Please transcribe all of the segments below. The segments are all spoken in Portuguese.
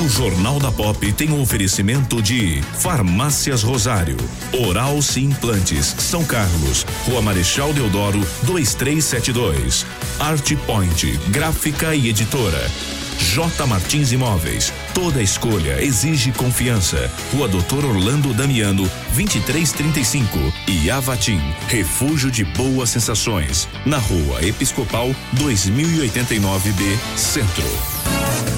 O Jornal da Pop tem um oferecimento de Farmácias Rosário, Oral Sim Implantes, São Carlos, Rua Marechal Deodoro, 2372. Art Point, gráfica e editora. J Martins Imóveis. Toda escolha exige confiança. Rua Doutor Orlando Damiano, 2335. E Avatim, refúgio de boas sensações. Na Rua Episcopal, 2089B, Centro.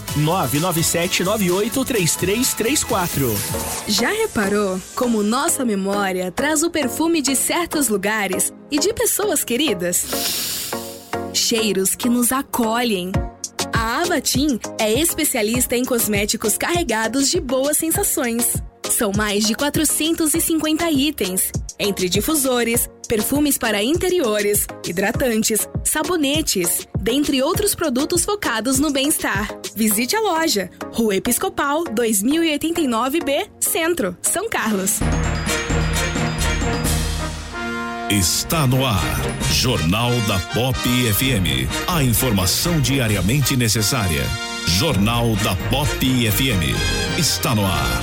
997983334. Já reparou como nossa memória traz o perfume de certos lugares e de pessoas queridas? Cheiros que nos acolhem. A Avatim é especialista em cosméticos carregados de boas sensações. São mais de 450 itens, entre difusores, perfumes para interiores, hidratantes, sabonetes, dentre outros produtos focados no bem-estar. Visite a loja, Rua Episcopal 2089B, Centro, São Carlos. Está no ar. Jornal da Pop FM. A informação diariamente necessária. Jornal da Pop FM. Está no ar.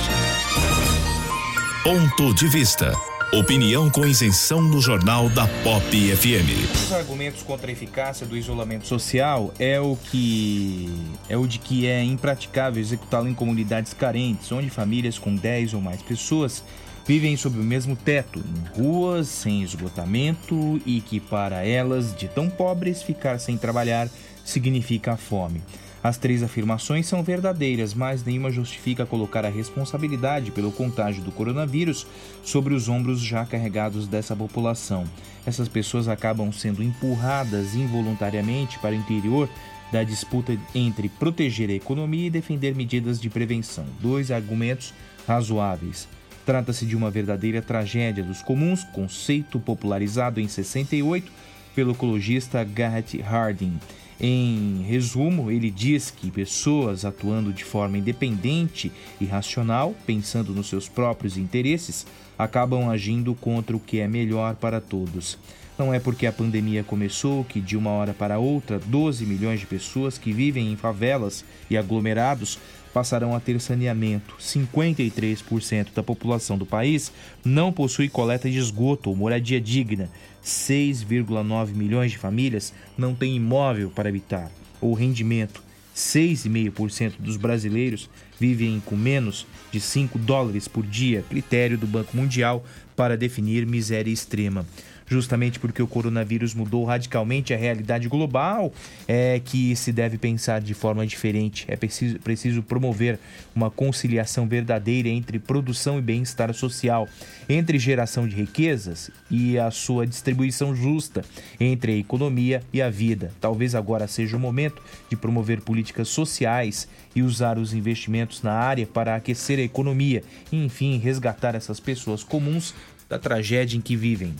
Ponto de vista. Opinião com isenção no Jornal da Pop FM. Os argumentos contra a eficácia do isolamento social é o que é o de que é impraticável executá-lo em comunidades carentes, onde famílias com 10 ou mais pessoas vivem sob o mesmo teto, em ruas, sem esgotamento e que para elas, de tão pobres, ficar sem trabalhar significa fome. As três afirmações são verdadeiras, mas nenhuma justifica colocar a responsabilidade pelo contágio do coronavírus sobre os ombros já carregados dessa população. Essas pessoas acabam sendo empurradas involuntariamente para o interior da disputa entre proteger a economia e defender medidas de prevenção. Dois argumentos razoáveis. Trata-se de uma verdadeira tragédia dos comuns, conceito popularizado em 68 pelo ecologista Garrett Harding. Em resumo, ele diz que pessoas atuando de forma independente e racional, pensando nos seus próprios interesses, acabam agindo contra o que é melhor para todos. Não é porque a pandemia começou que, de uma hora para outra, 12 milhões de pessoas que vivem em favelas e aglomerados passarão a ter saneamento. 53% da população do país não possui coleta de esgoto ou moradia digna. 6,9 milhões de famílias não têm imóvel para habitar ou rendimento. 6,5% dos brasileiros vivem com menos de 5 dólares por dia, critério do Banco Mundial para definir miséria extrema. Justamente porque o coronavírus mudou radicalmente a realidade global, é que se deve pensar de forma diferente. É preciso, preciso promover uma conciliação verdadeira entre produção e bem-estar social, entre geração de riquezas e a sua distribuição justa entre a economia e a vida. Talvez agora seja o momento de promover políticas sociais e usar os investimentos na área para aquecer a economia e, enfim, resgatar essas pessoas comuns da tragédia em que vivem.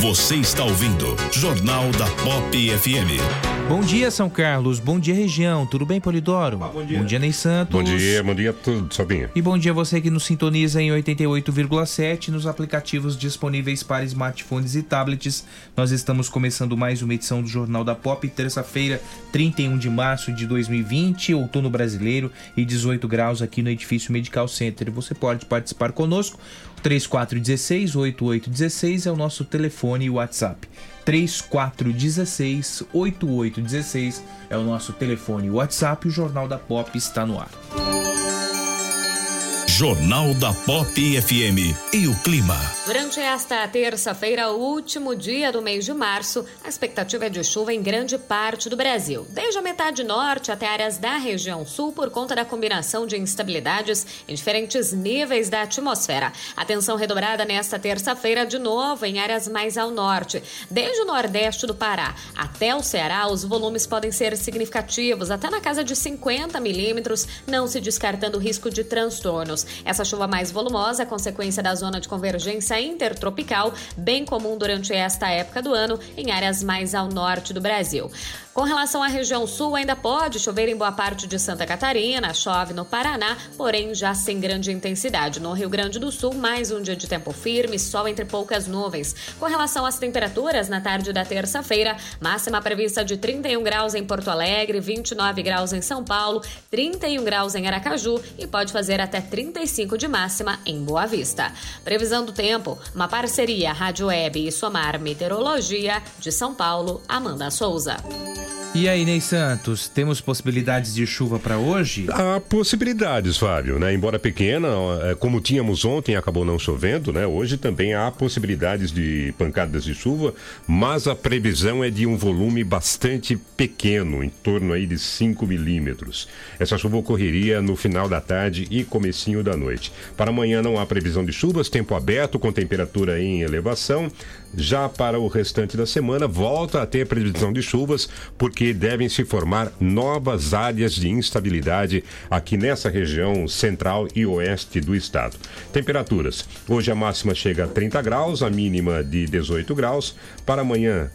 Você está ouvindo Jornal da Pop FM. Bom dia, São Carlos. Bom dia, região. Tudo bem, Polidoro? bom dia. Bom dia, Ney Santos. Bom dia, bom dia, tudo, Sobinha. E bom dia a você que nos sintoniza em 88,7 nos aplicativos disponíveis para smartphones e tablets. Nós estamos começando mais uma edição do Jornal da Pop, terça-feira, 31 de março de 2020, outono brasileiro e 18 graus aqui no edifício Medical Center. Você pode participar conosco. 3416-8816 é o nosso telefone e WhatsApp. 3416-8816 é o nosso telefone e WhatsApp. O Jornal da Pop está no ar. Jornal da Pop FM e o clima. Durante esta terça-feira, último dia do mês de março, a expectativa é de chuva em grande parte do Brasil, desde a metade norte até áreas da região sul, por conta da combinação de instabilidades em diferentes níveis da atmosfera. Atenção redobrada nesta terça-feira, de novo, em áreas mais ao norte. Desde o nordeste do Pará até o Ceará, os volumes podem ser significativos, até na casa de 50 milímetros, não se descartando o risco de transtornos. Essa chuva mais volumosa é consequência da zona de convergência intertropical, bem comum durante esta época do ano em áreas mais ao norte do Brasil. Com relação à região sul, ainda pode chover em boa parte de Santa Catarina, chove no Paraná, porém já sem grande intensidade. No Rio Grande do Sul, mais um dia de tempo firme, sol entre poucas nuvens. Com relação às temperaturas, na tarde da terça-feira, máxima prevista de 31 graus em Porto Alegre, 29 graus em São Paulo, 31 graus em Aracaju e pode fazer até 35 de máxima em Boa Vista. Previsão do tempo, uma parceria Rádio Web e Somar Meteorologia de São Paulo, Amanda Souza. E aí, Ney Santos, temos possibilidades de chuva para hoje? Há possibilidades, Fábio, né? Embora pequena, é, como tínhamos ontem, acabou não chovendo, né? Hoje também há possibilidades de pancadas de chuva, mas a previsão é de um volume bastante pequeno, em torno aí de 5 milímetros. Essa chuva ocorreria no final da tarde e comecinho da noite. Para amanhã não há previsão de chuvas, tempo aberto com temperatura em elevação. Já para o restante da semana, volta a ter previsão de chuvas, porque devem se formar novas áreas de instabilidade aqui nessa região central e oeste do estado. Temperaturas: hoje a máxima chega a 30 graus, a mínima de 18 graus. Para amanhã,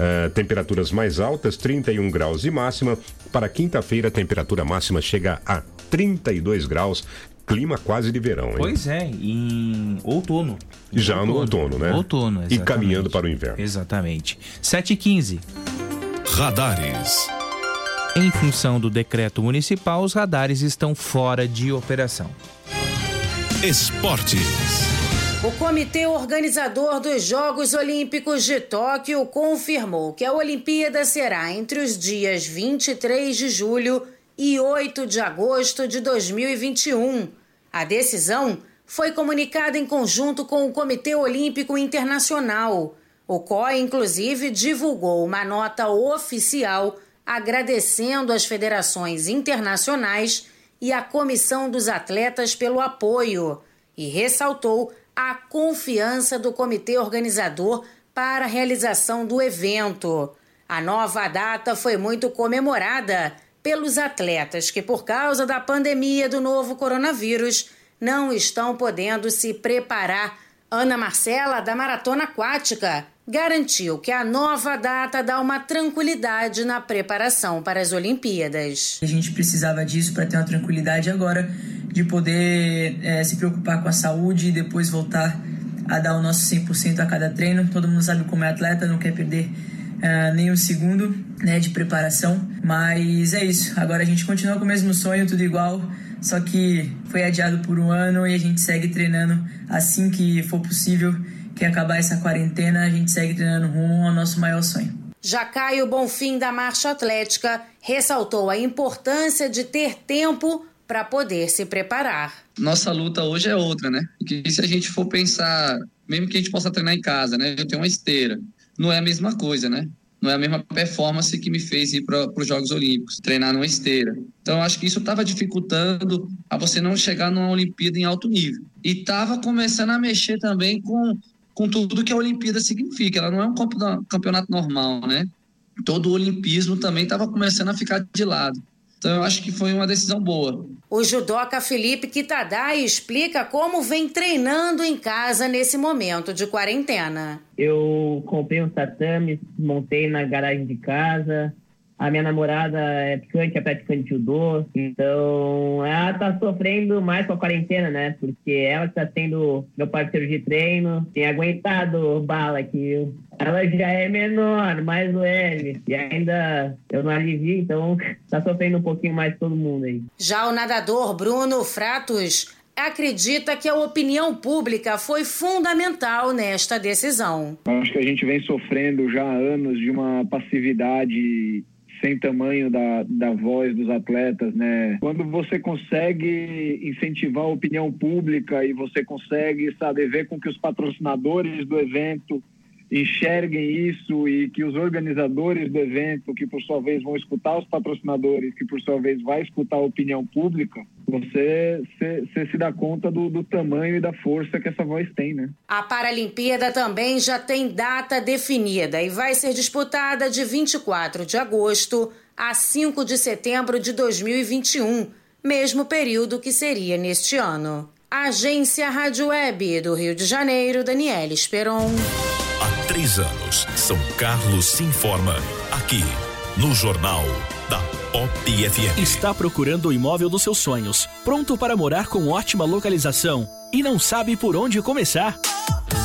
Uh, temperaturas mais altas, 31 graus de máxima. Para quinta-feira, a temperatura máxima chega a 32 graus. Clima quase de verão, hein? Pois é, em outono. Já no outono, né? Outono, E exatamente. caminhando para o inverno. Exatamente. 7 e 15. Radares. Em função do decreto municipal, os radares estão fora de operação. Esportes. O comitê organizador dos Jogos Olímpicos de Tóquio confirmou que a Olimpíada será entre os dias 23 de julho e 8 de agosto de 2021. A decisão foi comunicada em conjunto com o Comitê Olímpico Internacional. O COI, inclusive, divulgou uma nota oficial agradecendo às federações internacionais e à Comissão dos Atletas pelo apoio e ressaltou a confiança do comitê organizador para a realização do evento. A nova data foi muito comemorada pelos atletas que, por causa da pandemia do novo coronavírus, não estão podendo se preparar. Ana Marcela, da Maratona Aquática, garantiu que a nova data dá uma tranquilidade na preparação para as Olimpíadas. A gente precisava disso para ter uma tranquilidade agora de poder é, se preocupar com a saúde e depois voltar a dar o nosso 100% a cada treino. Todo mundo sabe como é atleta, não quer perder é, nem um segundo né, de preparação. Mas é isso, agora a gente continua com o mesmo sonho, tudo igual, só que foi adiado por um ano e a gente segue treinando assim que for possível. Que acabar essa quarentena, a gente segue treinando rumo ao nosso maior sonho. Já Caio Bonfim da Marcha Atlética ressaltou a importância de ter tempo para poder se preparar. Nossa luta hoje é outra, né? Porque se a gente for pensar mesmo que a gente possa treinar em casa, né? Eu tenho uma esteira. Não é a mesma coisa, né? Não é a mesma performance que me fez ir para os Jogos Olímpicos, treinar numa esteira. Então, eu acho que isso estava dificultando a você não chegar numa Olimpíada em alto nível. E estava começando a mexer também com, com tudo que a Olimpíada significa. Ela não é um campeonato normal, né? Todo o olimpismo também estava começando a ficar de lado. Então eu acho que foi uma decisão boa. O judoca Felipe Kitadai explica como vem treinando em casa nesse momento de quarentena. Eu comprei um tatame, montei na garagem de casa. A minha namorada é praticante, é praticante de judô. Então, ela tá sofrendo mais com a quarentena, né? Porque ela está sendo meu parceiro de treino, tem aguentado bala aqui. Ela já é menor, mais leve. E ainda eu não alivio, então tá sofrendo um pouquinho mais todo mundo aí. Já o nadador Bruno Fratos acredita que a opinião pública foi fundamental nesta decisão. Acho que a gente vem sofrendo já há anos de uma passividade sem tamanho da, da voz dos atletas, né? Quando você consegue incentivar a opinião pública e você consegue, sabe, ver com que os patrocinadores do evento enxerguem isso e que os organizadores do evento, que por sua vez vão escutar os patrocinadores, que por sua vez vai escutar a opinião pública, você, você se dá conta do, do tamanho e da força que essa voz tem, né? A Paralimpíada também já tem data definida e vai ser disputada de 24 de agosto a 5 de setembro de 2021, mesmo período que seria neste ano. Agência Rádio Web do Rio de Janeiro, Daniela Esperon. Três anos, São Carlos se informa aqui no Jornal da Pop FM. Está procurando o imóvel dos seus sonhos, pronto para morar com ótima localização e não sabe por onde começar?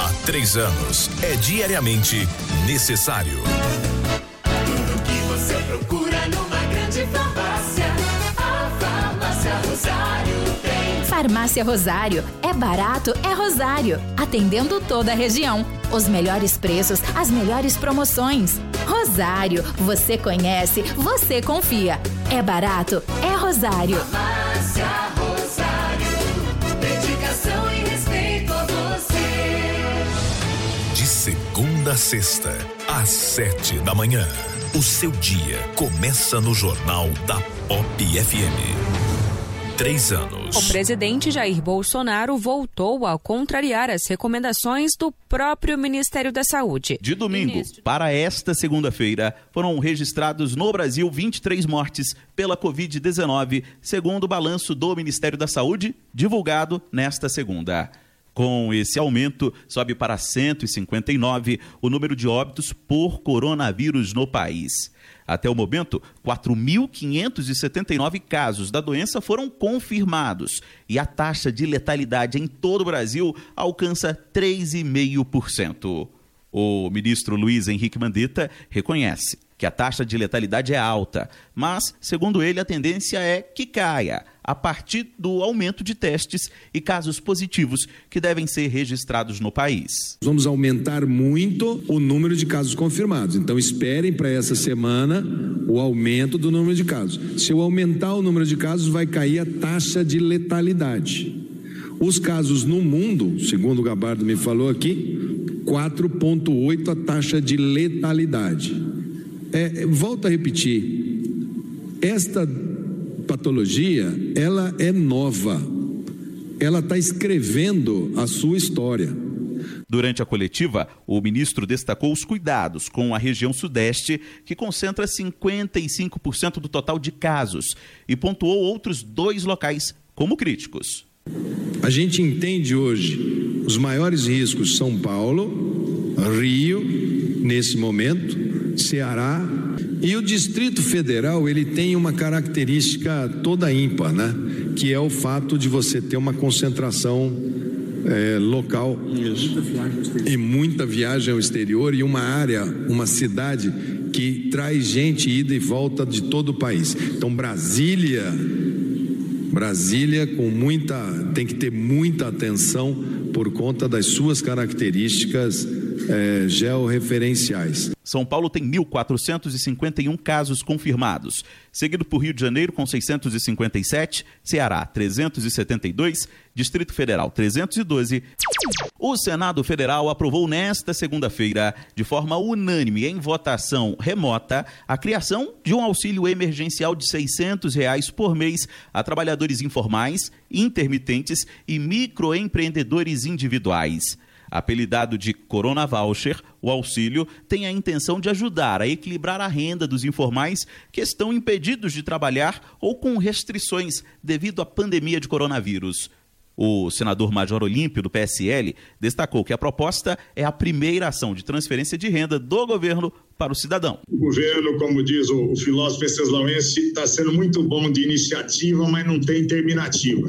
Há três anos, é diariamente necessário. Tudo que você procura numa grande farmácia. A Farmácia Rosário tem. Farmácia Rosário. É barato, é Rosário. Atendendo toda a região. Os melhores preços, as melhores promoções. Rosário. Você conhece, você confia. É barato, é Rosário. Farmácia Rosário. Segunda a sexta, às sete da manhã. O seu dia começa no Jornal da Pop FM. Três anos. O presidente Jair Bolsonaro voltou a contrariar as recomendações do próprio Ministério da Saúde. De domingo para esta segunda-feira, foram registrados no Brasil 23 mortes pela Covid-19, segundo o balanço do Ministério da Saúde, divulgado nesta segunda. Com esse aumento, sobe para 159 o número de óbitos por coronavírus no país. Até o momento, 4.579 casos da doença foram confirmados e a taxa de letalidade em todo o Brasil alcança 3,5%. O ministro Luiz Henrique Mandetta reconhece que a taxa de letalidade é alta, mas, segundo ele, a tendência é que caia a partir do aumento de testes e casos positivos que devem ser registrados no país. Vamos aumentar muito o número de casos confirmados. Então esperem para essa semana o aumento do número de casos. Se eu aumentar o número de casos, vai cair a taxa de letalidade. Os casos no mundo, segundo o Gabardo me falou aqui, 4,8 a taxa de letalidade. É, volto a repetir, esta patologia, ela é nova. Ela está escrevendo a sua história. Durante a coletiva, o ministro destacou os cuidados com a região sudeste, que concentra 55% do total de casos, e pontuou outros dois locais como críticos. A gente entende hoje os maiores riscos São Paulo, Rio, nesse momento, Ceará e o Distrito Federal, ele tem uma característica toda ímpar, né? Que é o fato de você ter uma concentração é, local e muita viagem ao exterior e uma área, uma cidade que traz gente ida e volta de todo o país. Então Brasília, Brasília com muita, tem que ter muita atenção por conta das suas características é, georreferenciais. São Paulo tem 1.451 casos confirmados, seguido por Rio de Janeiro com 657, Ceará 372, Distrito Federal 312. O Senado Federal aprovou nesta segunda-feira, de forma unânime em votação remota, a criação de um auxílio emergencial de 600 reais por mês a trabalhadores informais, intermitentes e microempreendedores individuais. Apelidado de Corona Voucher, o auxílio tem a intenção de ajudar a equilibrar a renda dos informais que estão impedidos de trabalhar ou com restrições devido à pandemia de coronavírus. O senador Major Olímpio, do PSL, destacou que a proposta é a primeira ação de transferência de renda do governo para o cidadão. O governo, como diz o filósofo Venceslau,ense, está sendo muito bom de iniciativa, mas não tem terminativa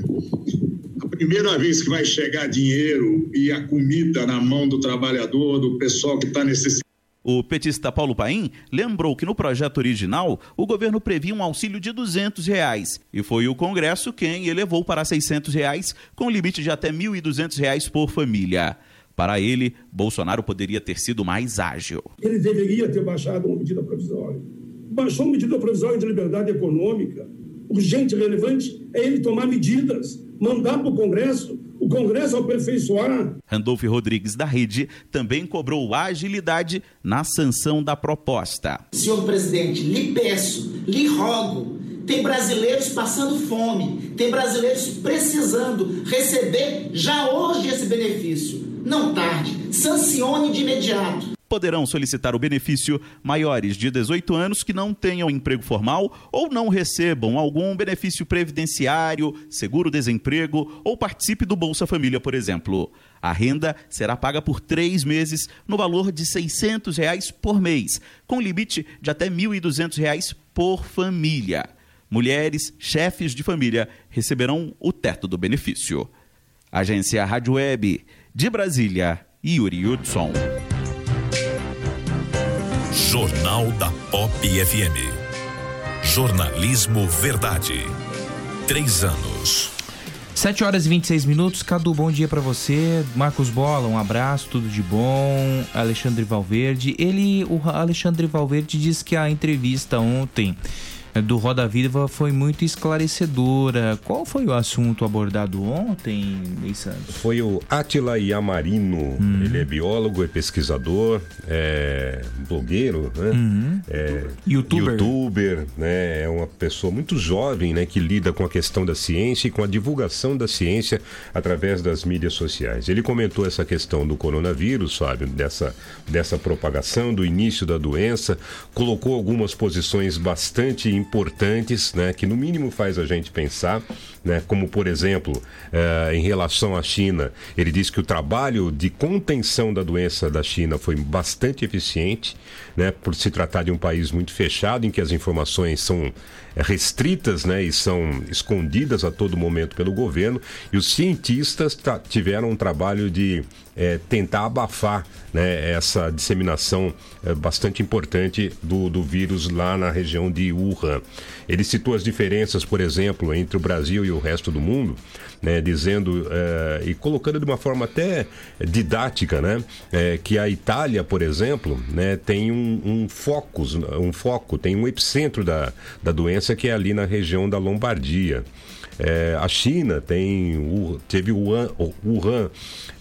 primeira vez que vai chegar dinheiro e a comida na mão do trabalhador, do pessoal que está necessitando. O petista Paulo Paim lembrou que no projeto original o governo previa um auxílio de 200 reais, e foi o Congresso quem elevou para 600 reais, com limite de até 1.200 reais por família. Para ele, Bolsonaro poderia ter sido mais ágil. Ele deveria ter baixado uma medida provisória. Baixou uma medida provisória de liberdade econômica. Urgente e relevante é ele tomar medidas mandar para o Congresso, o Congresso aperfeiçoar. Randolph Rodrigues da Rede também cobrou agilidade na sanção da proposta. Senhor presidente, lhe peço, lhe rogo, tem brasileiros passando fome, tem brasileiros precisando receber já hoje esse benefício. Não tarde, sancione de imediato poderão solicitar o benefício maiores de 18 anos que não tenham emprego formal ou não recebam algum benefício previdenciário, seguro-desemprego ou participe do Bolsa Família, por exemplo. A renda será paga por três meses no valor de 600 reais por mês, com limite de até 1.200 reais por família. Mulheres, chefes de família receberão o teto do benefício. Agência Rádio Web de Brasília, Yuri Hudson. Jornal da Pop FM. Jornalismo Verdade. Três anos. 7 horas e 26 minutos. Cadu, bom dia para você. Marcos Bola, um abraço, tudo de bom. Alexandre Valverde. Ele, o Alexandre Valverde, disse que a entrevista ontem do Roda Viva foi muito esclarecedora. Qual foi o assunto abordado ontem, Ney Santos? Foi o Atila Yamarino. Uhum. Ele é biólogo, é pesquisador, é blogueiro, né? Uhum. É youtuber. youtuber, né? É uma pessoa muito jovem, né? Que lida com a questão da ciência e com a divulgação da ciência através das mídias sociais. Ele comentou essa questão do coronavírus, Fábio, dessa, dessa propagação, do início da doença, colocou algumas posições bastante importantes, né, que no mínimo faz a gente pensar, né, como por exemplo, eh, em relação à China, ele disse que o trabalho de contenção da doença da China foi bastante eficiente, né, por se tratar de um país muito fechado, em que as informações são restritas né, e são escondidas a todo momento pelo governo, e os cientistas tiveram um trabalho de é, tentar abafar né, essa disseminação é, bastante importante do, do vírus lá na região de Wuhan. Ele citou as diferenças, por exemplo, entre o Brasil e o resto do mundo, né, dizendo é, e colocando de uma forma até didática, né, é, que a Itália, por exemplo, né, tem um, um focus, um foco, tem um epicentro da, da doença que é ali na região da Lombardia. É, a China tem, o, teve o Wuhan, o Wuhan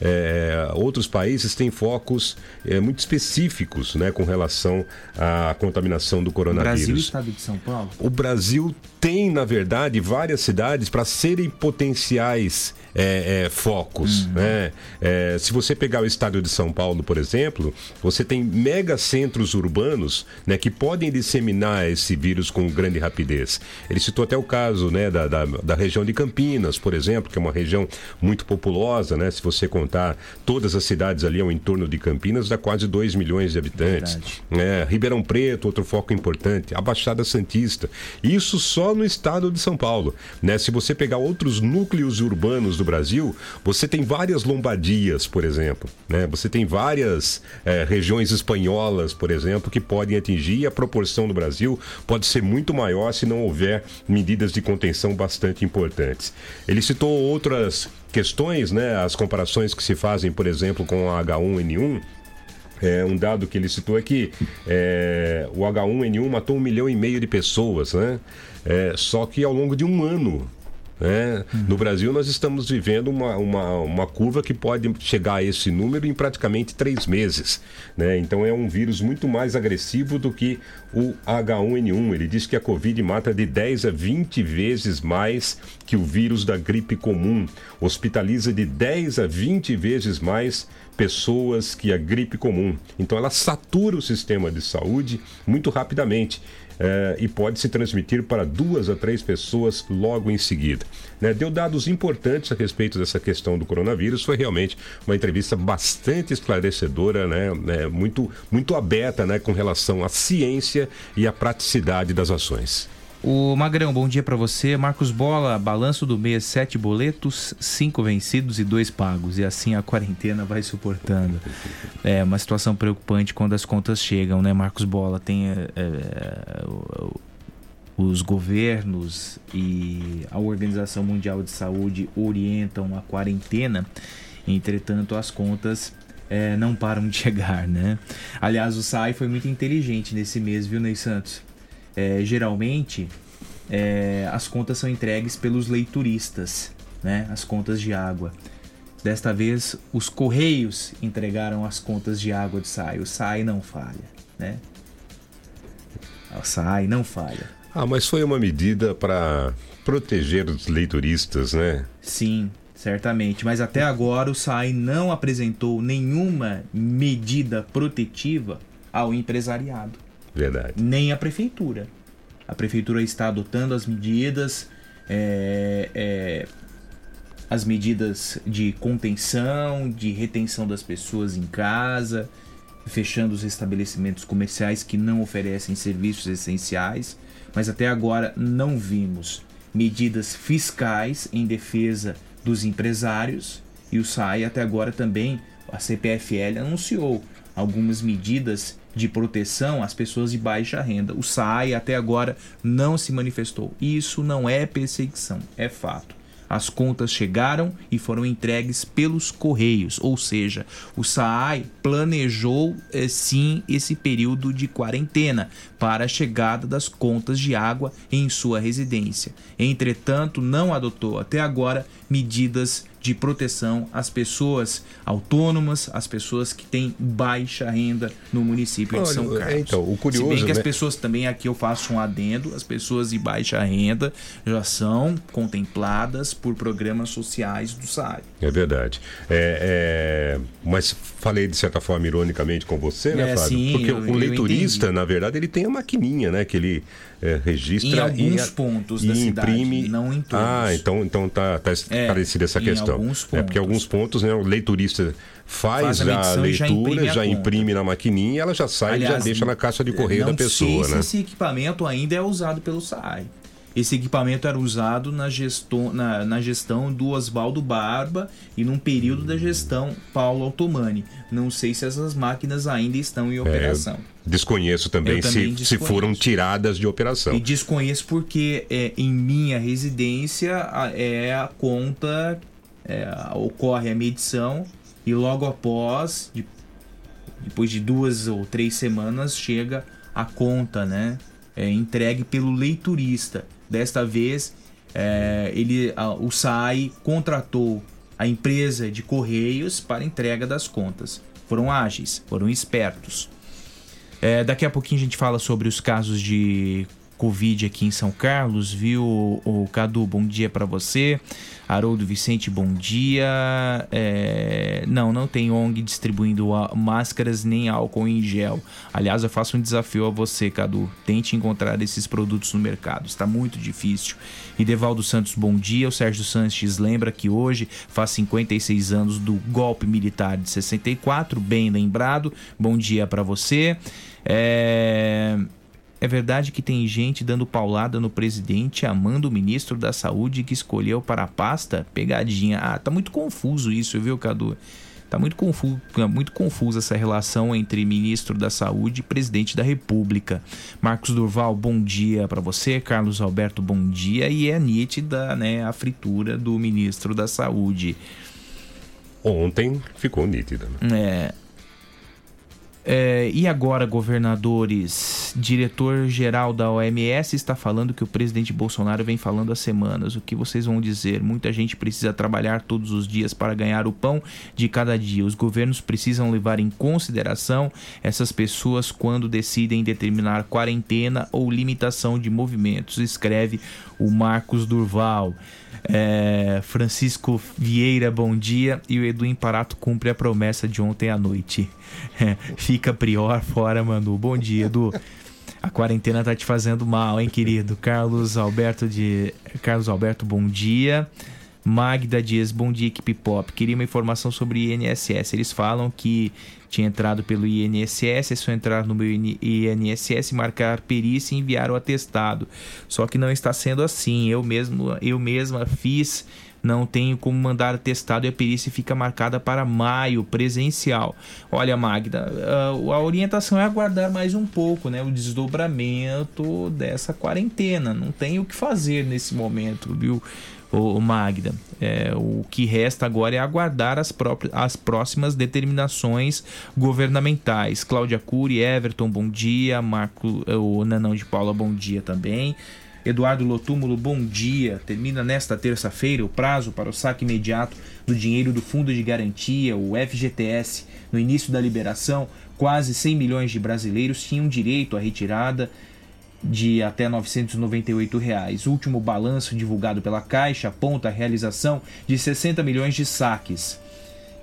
é, outros países têm focos é, muito específicos né, com relação à contaminação do coronavírus. Brasil e estado de São Paulo? O Brasil tem, na verdade, várias cidades para serem potenciais é, é, focos. Né? É, se você pegar o estado de São Paulo, por exemplo, você tem megacentros urbanos né, que podem disseminar esse vírus com grande rapidez. Ele citou até o caso né, da, da, da região de Campinas, por exemplo, que é uma região muito populosa. Né? Se você contar todas as cidades ali ao entorno de Campinas, dá quase 2 milhões de habitantes. É, Ribeirão Preto, outro foco importante. A Baixada Santista. Isso só no estado de São Paulo. Né? Se você pegar outros núcleos urbanos do Brasil, você tem várias lombadias, por exemplo. Né? Você tem várias eh, regiões espanholas, por exemplo, que podem atingir e a proporção do Brasil pode ser muito maior se não houver medidas de contenção bastante importantes. Ele citou outras questões, né? As comparações que se fazem, por exemplo, com a H1N1. É, um dado que ele citou é que é, o H1N1 matou um milhão e meio de pessoas, né? É, só que ao longo de um ano. né? No Brasil, nós estamos vivendo uma, uma, uma curva que pode chegar a esse número em praticamente três meses. Né? Então, é um vírus muito mais agressivo do que o H1N1. Ele diz que a Covid mata de 10 a 20 vezes mais que o vírus da gripe comum. Hospitaliza de 10 a 20 vezes mais pessoas que a gripe comum. Então ela satura o sistema de saúde muito rapidamente. Eh, e pode se transmitir para duas a três pessoas logo em seguida. Né? Deu dados importantes a respeito dessa questão do coronavírus. Foi realmente uma entrevista bastante esclarecedora, né? né? Muito, muito aberta né? com relação à ciência e à praticidade das ações. O Magrão, bom dia pra você. Marcos Bola, balanço do mês, sete boletos, cinco vencidos e dois pagos. E assim a quarentena vai suportando. É uma situação preocupante quando as contas chegam, né, Marcos Bola? Tem é, é, os governos e a Organização Mundial de Saúde orientam a quarentena. Entretanto, as contas é, não param de chegar, né? Aliás, o SAI foi muito inteligente nesse mês, viu, Ney Santos? É, geralmente, é, as contas são entregues pelos leituristas, né? As contas de água. Desta vez, os Correios entregaram as contas de água do SAI. O SAI não falha, né? O SAI não falha. Ah, mas foi uma medida para proteger os leituristas, né? Sim, certamente. Mas até agora o SAI não apresentou nenhuma medida protetiva ao empresariado. Verdade. Nem a prefeitura. A prefeitura está adotando as medidas, é, é, as medidas de contenção, de retenção das pessoas em casa, fechando os estabelecimentos comerciais que não oferecem serviços essenciais. Mas até agora não vimos medidas fiscais em defesa dos empresários e o SAI até agora também, a CPFL anunciou algumas medidas de proteção às pessoas de baixa renda. O SAI até agora não se manifestou. Isso não é perseguição, é fato. As contas chegaram e foram entregues pelos correios, ou seja, o SAAI planejou eh, sim esse período de quarentena para a chegada das contas de água em sua residência. Entretanto, não adotou até agora medidas de proteção às pessoas autônomas, às pessoas que têm baixa renda no município de Olha, São é, Carlos. então, o curioso, Se bem que as né? pessoas também aqui eu faço um adendo, as pessoas de baixa renda já são contempladas por programas sociais do SAI. É verdade. É, é, Mas falei de certa forma ironicamente com você, né, É, Fábio? sim, Porque eu- o leiturista, na verdade, ele tem a maquininha, né? Que ele é, registra Em alguns e, pontos e da cidade, imprime. não em todos. Ah, então, então tá, tá esclarecida essa em questão. alguns É porque alguns pontos, né? O leiturista faz, Faz a a e já leitura, imprime já imprime na maquininha, ela já sai e já Aliás, deixa na caixa de correio não da pessoa, sei né? se esse equipamento ainda é usado pelo SAI. Esse equipamento era usado na, gesto, na, na gestão do Oswaldo Barba e num período da gestão Paulo Altomani. Não sei se essas máquinas ainda estão em operação. É, desconheço também, também se, se desconheço. foram tiradas de operação. E desconheço porque é, em minha residência a- é a conta, é, ocorre a medição e logo após, de- depois de duas ou três semanas, chega a conta, né? É, entregue pelo leiturista. Desta vez É, ele, a- o SAI contratou a empresa de correios para entrega das contas. Foram ágeis, foram espertos. É, daqui a pouquinho a gente fala sobre os casos de Covid aqui em São Carlos, viu? O, Cadu, bom dia para você. Haroldo Vicente, bom dia. É, não, não tem ONG distribuindo máscaras nem álcool em gel. Aliás, eu faço um desafio a você, Cadu. Tente encontrar esses produtos no mercado. Está muito difícil. E Devaldo Santos, bom dia. O Sérgio Sanches lembra que hoje faz 56 anos do golpe militar de 64. Bem lembrado. Bom dia para você. É... É verdade que tem gente dando paulada no presidente, amando o ministro da saúde que escolheu para a pasta? Pegadinha. Ah, tá muito confuso isso, viu, Cadu? Tá muito confuso, muito confusa essa relação entre ministro da Saúde e presidente da República. Marcos Durval, bom dia para você. Carlos Alberto, bom dia. E é nítida, né, a fritura do ministro da Saúde. Ontem ficou nítida. Né? É. É, e agora, governadores? Diretor-geral da OMS está falando que o presidente Bolsonaro vem falando há semanas. O que vocês vão dizer? Muita gente precisa trabalhar todos os dias para ganhar o pão de cada dia. Os governos precisam levar em consideração essas pessoas quando decidem determinar quarentena ou limitação de movimentos, escreve o Marcos Durval. É, Francisco Vieira, bom dia. E o Edu Imparato cumpre a promessa de ontem à noite. É, fica prior fora, Manu. Bom dia, Edu. A quarentena tá te fazendo mal, hein, querido? Carlos Alberto de Carlos Alberto, bom dia. Magda Dias, bom dia, equipe pop. Queria uma informação sobre INSS. Eles falam que tinha entrado pelo INSS, é só entrar no meu INSS, marcar perícia e enviar o atestado. Só que não está sendo assim. Eu mesmo, eu mesma fiz, não tenho como mandar atestado e a perícia fica marcada para maio, presencial. Olha, Magda, a, a orientação é aguardar mais um pouco, né? O desdobramento dessa quarentena. Não tem o que fazer nesse momento, viu? Ô, Magda, é, o que resta agora é aguardar as, próprias, as próximas determinações governamentais. Cláudia Cury, Everton, bom dia. Marco, o Nanão de Paula, bom dia também. Eduardo Lotúmulo, bom dia. Termina nesta terça-feira o prazo para o saque imediato do dinheiro do Fundo de Garantia, o FGTS. No início da liberação, quase 100 milhões de brasileiros tinham direito à retirada de até 998 reais. O último balanço divulgado pela Caixa aponta a realização de 60 milhões de saques.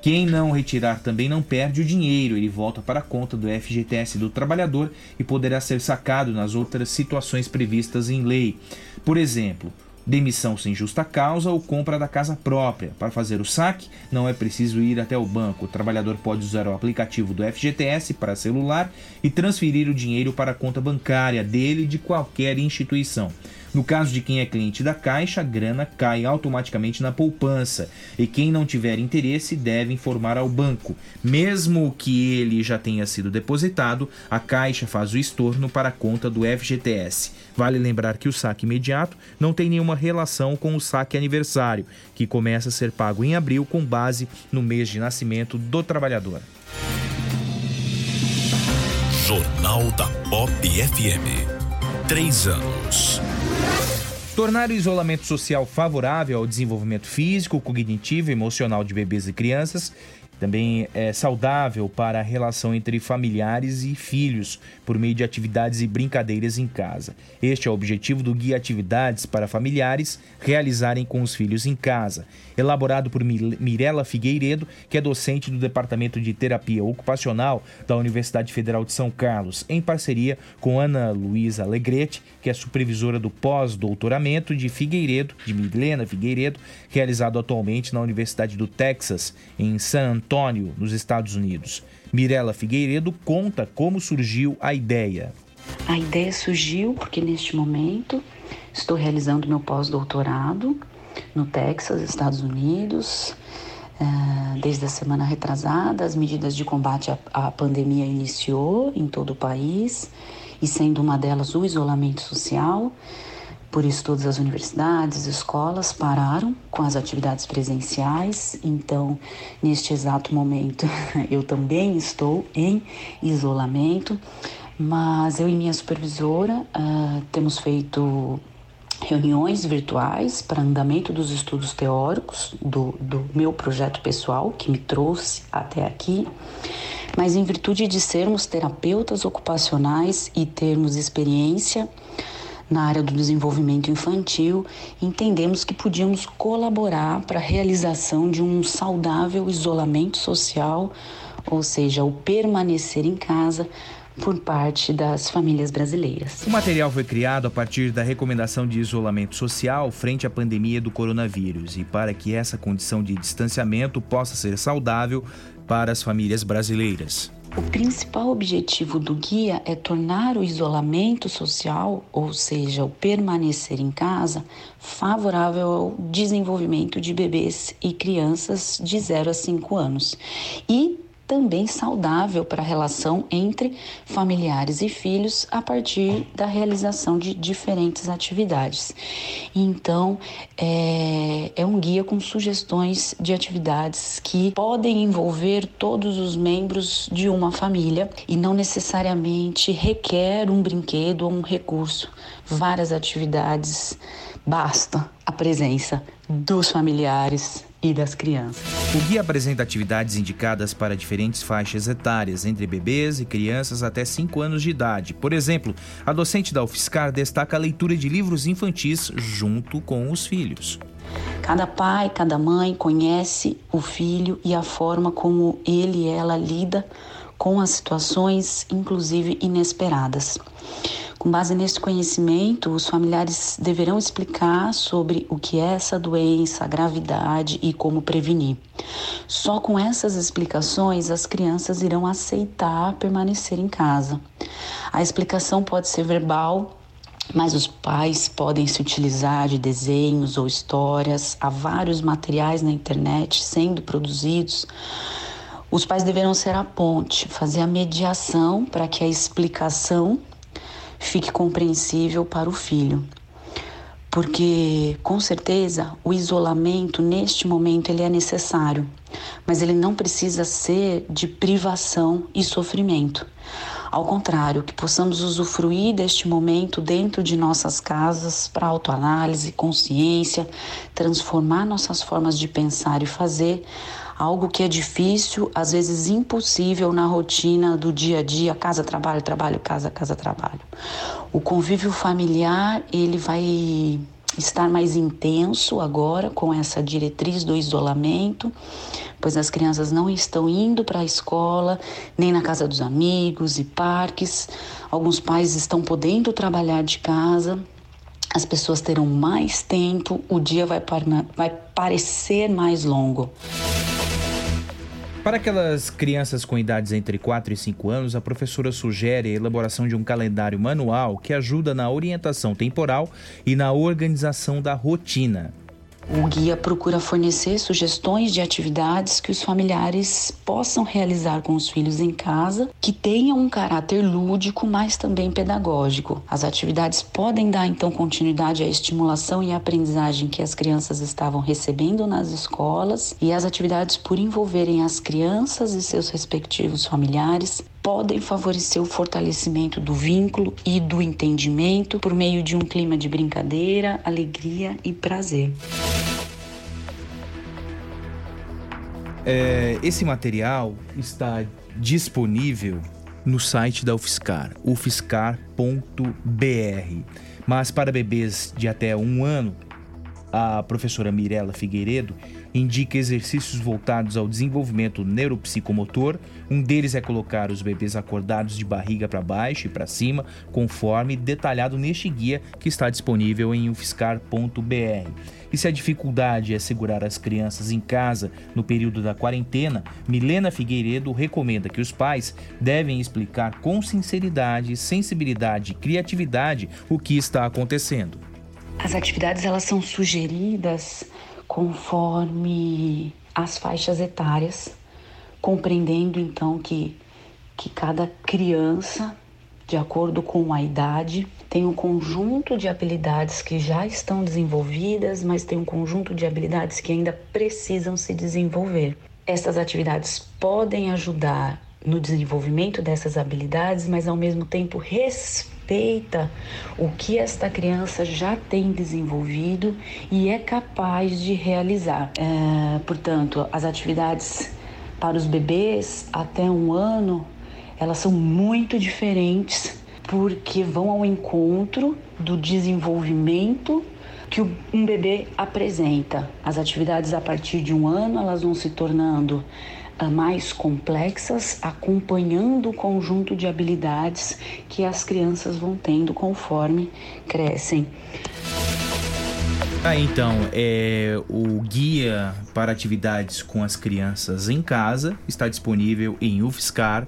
Quem não retirar também não perde o dinheiro, ele volta para a conta do FGTS do trabalhador e poderá ser sacado nas outras situações previstas em lei. Por exemplo, demissão sem justa causa ou compra da casa própria. Para fazer o saque, não é preciso ir até o banco. O trabalhador pode usar o aplicativo do FGTS para celular e transferir o dinheiro para a conta bancária dele de qualquer instituição. No caso de quem é cliente da Caixa, a grana cai automaticamente na poupança e quem não tiver interesse deve informar ao banco. Mesmo que ele já tenha sido depositado, a Caixa faz o estorno para a conta do FGTS. Vale lembrar que o saque imediato não tem nenhuma relação com o saque aniversário, que começa a ser pago em abril com base no mês de nascimento do trabalhador. Jornal da Pop FM. Três anos. Tornar o isolamento social favorável ao desenvolvimento físico, cognitivo e emocional de bebês e crianças também é saudável para a relação entre familiares e filhos por meio de atividades e brincadeiras em casa. Este é o objetivo do Guia Atividades para Familiares realizarem com os filhos em casa, elaborado por Mi- Mirela Figueiredo, que é docente do Departamento de Terapia Ocupacional da Universidade Federal de São Carlos, em parceria com Ana Luísa Alegrete, que é supervisora do pós-doutoramento de Figueiredo, de Milena Figueiredo, realizado atualmente na Universidade do Texas, em San Antônio, nos Estados Unidos. Mirela Figueiredo conta como surgiu a ideia. A ideia surgiu porque neste momento estou realizando meu pós-doutorado no Texas, Estados Unidos. Ah, Desde a semana retrasada, as medidas de combate à pandemia iniciou em todo o país e sendo uma delas o isolamento social. Por isso, todas as universidades, escolas pararam com as atividades presenciais. Então, neste exato momento, eu também estou em isolamento, mas eu e minha supervisora ah, temos feito reuniões virtuais para andamento dos estudos teóricos do, do meu projeto pessoal que me trouxe até aqui, mas em virtude de sermos terapeutas ocupacionais e termos experiência na área do desenvolvimento infantil, entendemos que podíamos colaborar para a realização de um saudável isolamento social, ou seja, o permanecer em casa por parte das famílias brasileiras. O material foi criado a partir da recomendação de isolamento social frente à pandemia do coronavírus e para que essa condição de distanciamento possa ser saudável para as famílias brasileiras. O principal objetivo do guia é tornar o isolamento social, ou seja, o permanecer em casa, favorável ao desenvolvimento de bebês e crianças de 0 a 5 anos. E também saudável para a relação entre familiares e filhos a partir da realização de diferentes atividades. Então, é, é um guia com sugestões de atividades que podem envolver todos os membros de uma família e não necessariamente requer um brinquedo ou um recurso. Várias atividades, basta a presença dos familiares e das crianças. O guia apresenta atividades indicadas para diferentes faixas etárias, entre bebês e crianças até 5 anos de idade. Por exemplo, a docente da UFSCar destaca a leitura de livros infantis junto com os filhos. Cada pai, cada mãe conhece o filho e a forma como ele e ela lida com as situações, inclusive inesperadas. Com base nesse conhecimento, os familiares deverão explicar sobre o que é essa doença, a gravidade e como prevenir. Só com essas explicações as crianças irão aceitar permanecer em casa. A explicação pode ser verbal, mas os pais podem se utilizar de desenhos ou histórias. Há vários materiais na internet sendo produzidos. Os pais deverão ser a ponte, fazer a mediação para que a explicação fique compreensível para o filho. Porque, com certeza, o isolamento neste momento ele é necessário, mas ele não precisa ser de privação e sofrimento. Ao contrário, que possamos usufruir deste momento dentro de nossas casas para autoanálise, consciência, transformar nossas formas de pensar e fazer, algo que é difícil, às vezes impossível na rotina do dia a dia, casa, trabalho, trabalho, casa, casa, trabalho. O convívio familiar, ele vai estar mais intenso agora com essa diretriz do isolamento, pois as crianças não estão indo para a escola, nem na casa dos amigos e parques. Alguns pais estão podendo trabalhar de casa, as pessoas terão mais tempo, o dia vai, vai parecer mais longo. Para aquelas crianças com idades entre 4 e 5 anos, a professora sugere a elaboração de um calendário manual que ajuda na orientação temporal e na organização da rotina. O guia procura fornecer sugestões de atividades que os familiares possam realizar com os filhos em casa, que tenham um caráter lúdico, mas também pedagógico. As atividades podem dar então continuidade à estimulação e aprendizagem que as crianças estavam recebendo nas escolas, e as atividades, por envolverem as crianças e seus respectivos familiares, podem favorecer o fortalecimento do vínculo e do entendimento por meio de um clima de brincadeira, alegria e prazer. É, esse material está disponível no site da UFSCar, ufscar.br. Mas para bebês de até um ano, a professora Mirella Figueiredo indica exercícios voltados ao desenvolvimento neuropsicomotor. Um deles é colocar os bebês acordados de barriga para baixo e para cima, conforme detalhado neste guia que está disponível em ufscar.br. E se a dificuldade é segurar as crianças em casa no período da quarentena, Milena Figueiredo recomenda que os pais devem explicar com sinceridade, sensibilidade e criatividade o que está acontecendo. As atividades elas são sugeridas conforme as faixas etárias, compreendendo então que, que cada criança, de acordo com a idade, tem um conjunto de habilidades que já estão desenvolvidas, mas tem um conjunto de habilidades que ainda precisam se desenvolver. Essas atividades podem ajudar no desenvolvimento dessas habilidades, mas ao mesmo tempo respeitar respeita o que esta criança já tem desenvolvido e é capaz de realizar. É, portanto, as atividades para os bebês até um ano elas são muito diferentes porque vão ao encontro do desenvolvimento que um bebê apresenta. As atividades a partir de um ano elas vão se tornando mais complexas, acompanhando o conjunto de habilidades que as crianças vão tendo conforme crescem. Ah, então, é, o guia para atividades com as crianças em casa está disponível em ufscar.br.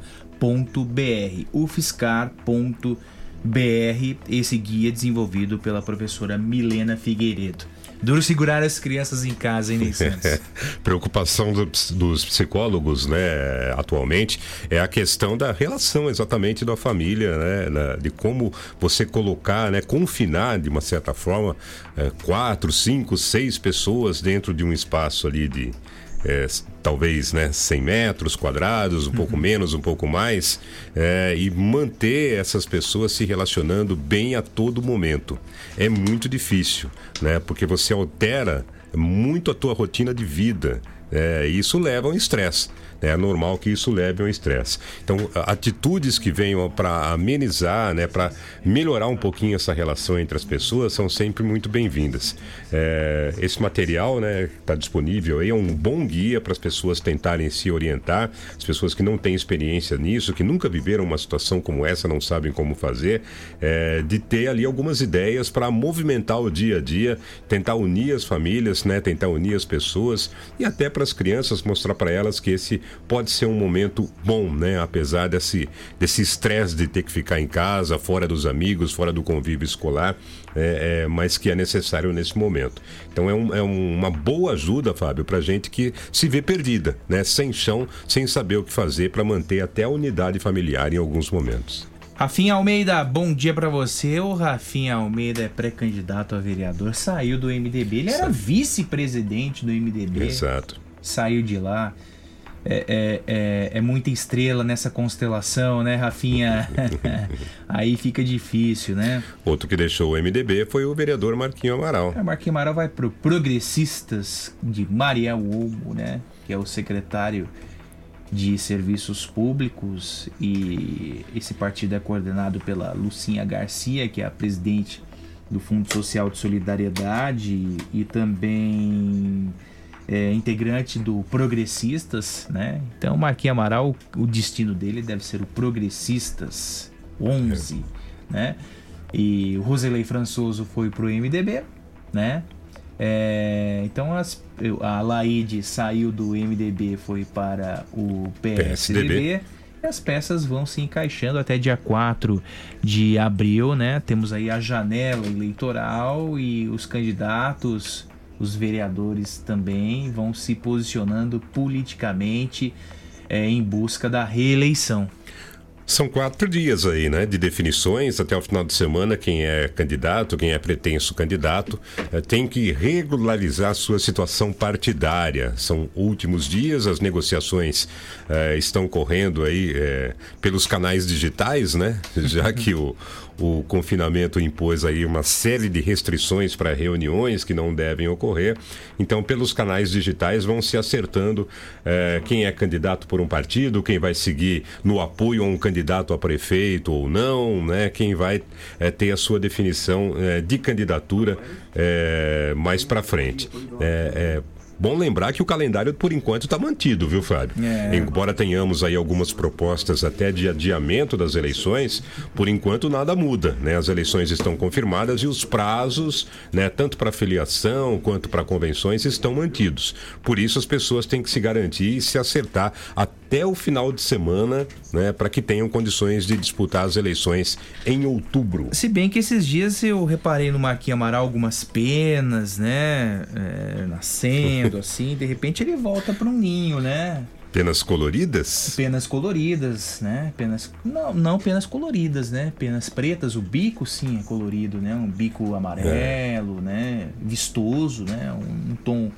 ufscar.br, esse guia desenvolvido pela professora Milena Figueiredo. Duro segurar as crianças em casa, hein, Santos? Preocupação dos, dos psicólogos, né, atualmente, é a questão da relação exatamente da família, né, de como você colocar, né, confinar de uma certa forma é, quatro, cinco, seis pessoas dentro de um espaço ali de é, talvez, né, 100 metros quadrados, um pouco menos, um pouco mais, é, e manter essas pessoas se relacionando bem a todo momento. É muito difícil, né, porque você altera muito a tua rotina de vida. É, e isso leva a um estresse. né? É normal que isso leve a um estresse. Então, atitudes que venham para amenizar, né, para melhorar um pouquinho essa relação entre as pessoas, são sempre muito bem-vindas. É, esse material né, está disponível aí, é um bom guia para as pessoas tentarem se orientar, as pessoas que não têm experiência nisso, que nunca viveram uma situação como essa, não sabem como fazer, é, de ter ali algumas ideias para movimentar o dia a dia, tentar unir as famílias, né, tentar unir as pessoas e até para as crianças mostrar para elas que esse pode ser um momento bom, né, apesar desse desse estresse de ter que ficar em casa, fora dos amigos, fora do convívio escolar, é, é, mas que é necessário nesse momento. Então é, um- é um- uma boa ajuda, Fábio, para gente que se vê perdida, né, sem chão, sem saber o que fazer para manter até a unidade familiar em alguns momentos. Rafinha Almeida, bom dia pra você. O Rafinha Almeida é pré-candidato a vereador, saiu do MDB. Ele era vice-presidente do MDB. Exato. Saiu de lá. É, é, é, é muita estrela nessa constelação, né, Rafinha? Aí fica difícil, né? Outro que deixou o MDB foi o vereador Marquinho Amaral. A Marquinhos Amaral vai pro Progressistas de Mariel Olmo, né? Que é o secretário de Serviços Públicos e esse partido é coordenado pela Lucinha Garcia, que é a presidente do Fundo Social de Solidariedade e também é integrante do Progressistas, né? Então, Marquinhos Amaral, o destino dele deve ser o Progressistas 11, né? E o Roselei Françoso foi pro MDB, né? É, então as, a Laide saiu do MDB, foi para o PSDB. PSDB. E as peças vão se encaixando até dia 4 de abril, né? Temos aí a janela eleitoral e os candidatos, os vereadores também vão se posicionando politicamente é, em busca da reeleição. São quatro dias aí, né, de definições até o final de semana. Quem é candidato, quem é pretenso candidato, eh, tem que regularizar sua situação partidária. São últimos dias, as negociações eh, estão correndo aí pelos canais digitais, né? Já que o, o confinamento impôs aí uma série de restrições para reuniões que não devem ocorrer. Então, pelos canais digitais vão se acertando eh, quem é candidato por um partido, quem vai seguir no apoio a um candidato a prefeito ou não, né? Quem vai eh, ter a sua definição eh, de candidatura mais para frente. Bom lembrar que o calendário, por enquanto, está mantido, viu, Fábio? É. Embora tenhamos aí algumas propostas até de adiamento das eleições, por enquanto nada muda, né? As eleições estão confirmadas e os prazos, né, tanto para filiação quanto para convenções, estão mantidos. Por isso as pessoas têm que se garantir e se acertar até o final de semana, né, para que tenham condições de disputar as eleições em outubro. Se bem que esses dias eu reparei no Marquinhos Amaral algumas penas, né? é, nascendo, assim, de repente ele volta para um ninho, né? Penas coloridas? Penas coloridas, né? Penas. Não, não penas coloridas, né? Penas pretas, o bico sim é colorido, né? Um bico amarelo, né? Vistoso, né? Um, um tom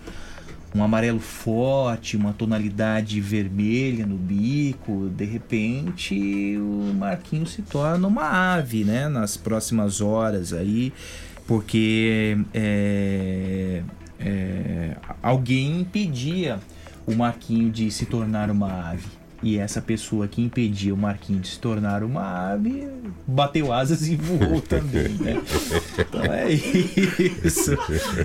um amarelo forte, uma tonalidade vermelha no bico, de repente o Marquinhos se torna uma ave, né? Nas próximas horas aí, porque é, é, alguém impedia o Marquinhos de se tornar uma ave. E essa pessoa que impedia o Marquinhos de se tornar uma ave bateu asas e voou também, né? Então é isso.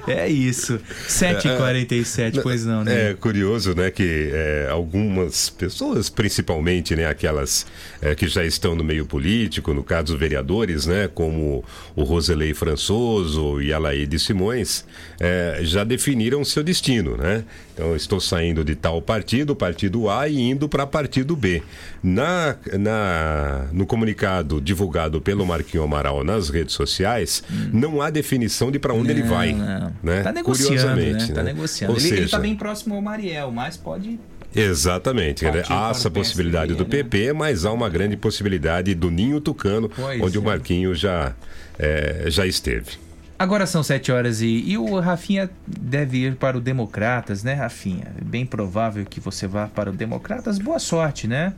É isso. 7h47, pois não, né? É curioso, né, que é, algumas pessoas, principalmente, né, aquelas é, que já estão no meio político, no caso vereadores, né, como o Roselei Françoso e a Laide Simões, é, já definiram seu destino, né? Então, estou saindo de tal partido, partido A, e indo para partido B. Na, na, no comunicado divulgado pelo Marquinho Amaral nas redes sociais, não há definição de para onde ele Não, vai. não. Né? Tá negociando, né? Curiosamente, Tá né? negociando. Ou ele, ele seja, tá bem próximo ao Mariel, mas pode Exatamente. Né? Há o essa possibilidade do PP, mas há uma grande possibilidade do Ninho Tucano, Pois onde o é. Marquinho já, é, já esteve. Agora são 7 horas e, e o Rafinha deve ir para o Democratas, né, Rafinha? Bem provável que você vá para o Democratas. Boa sorte, né?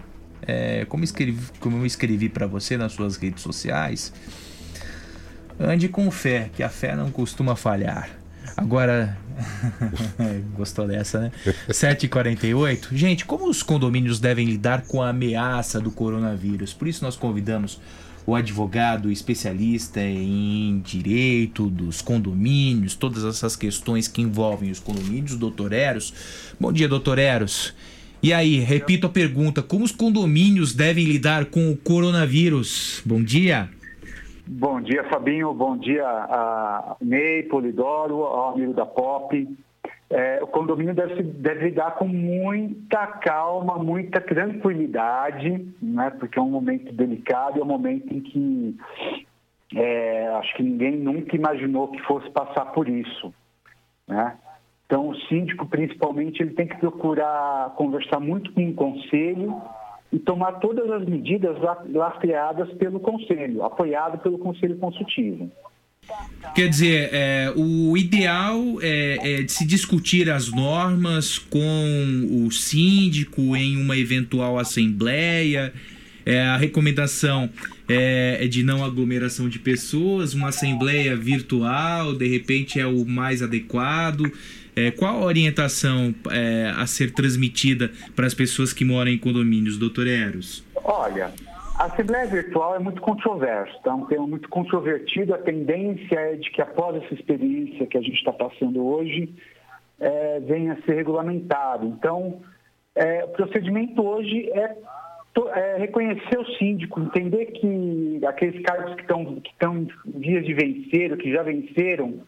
É, como, escrevi, como eu escrevi para você nas suas redes sociais, ande com fé, que a fé não costuma falhar. Agora, gostou dessa, né? 7h48. Gente, como os condomínios devem lidar com a ameaça do coronavírus? Por isso nós convidamos o advogado especialista em direito dos condomínios, todas essas questões que envolvem os condomínios, o doutor Eros. Bom dia, doutor Eros. E aí, repito a pergunta: como os condomínios devem lidar com o coronavírus? Bom dia. Bom dia, Fabinho. Bom dia a Ney, Polidoro, ao amigo da Pop. É, o condomínio deve, deve lidar com muita calma, muita tranquilidade, né? porque é um momento delicado, é um momento em que é, acho que ninguém nunca imaginou que fosse passar por isso. Né? Então, o síndico, principalmente, ele tem que procurar conversar muito com o conselho e tomar todas as medidas la- lastreadas pelo conselho, apoiado pelo conselho consultivo. Quer dizer, é, o ideal é, é de se discutir as normas com o síndico em uma eventual assembleia. É, a recomendação é, é de não aglomeração de pessoas, uma assembleia virtual, de repente é o mais adequado. É, qual a orientação é, a ser transmitida para as pessoas que moram em condomínios, doutor Eros? Olha, a Assembleia Virtual é muito controverso, tá? um tema muito controvertido. A tendência é de que após essa experiência que a gente está passando hoje, é, venha a ser regulamentado. Então, é, o procedimento hoje é, é reconhecer o síndico, entender que aqueles cargos que estão que em vias de vencer, que já venceram,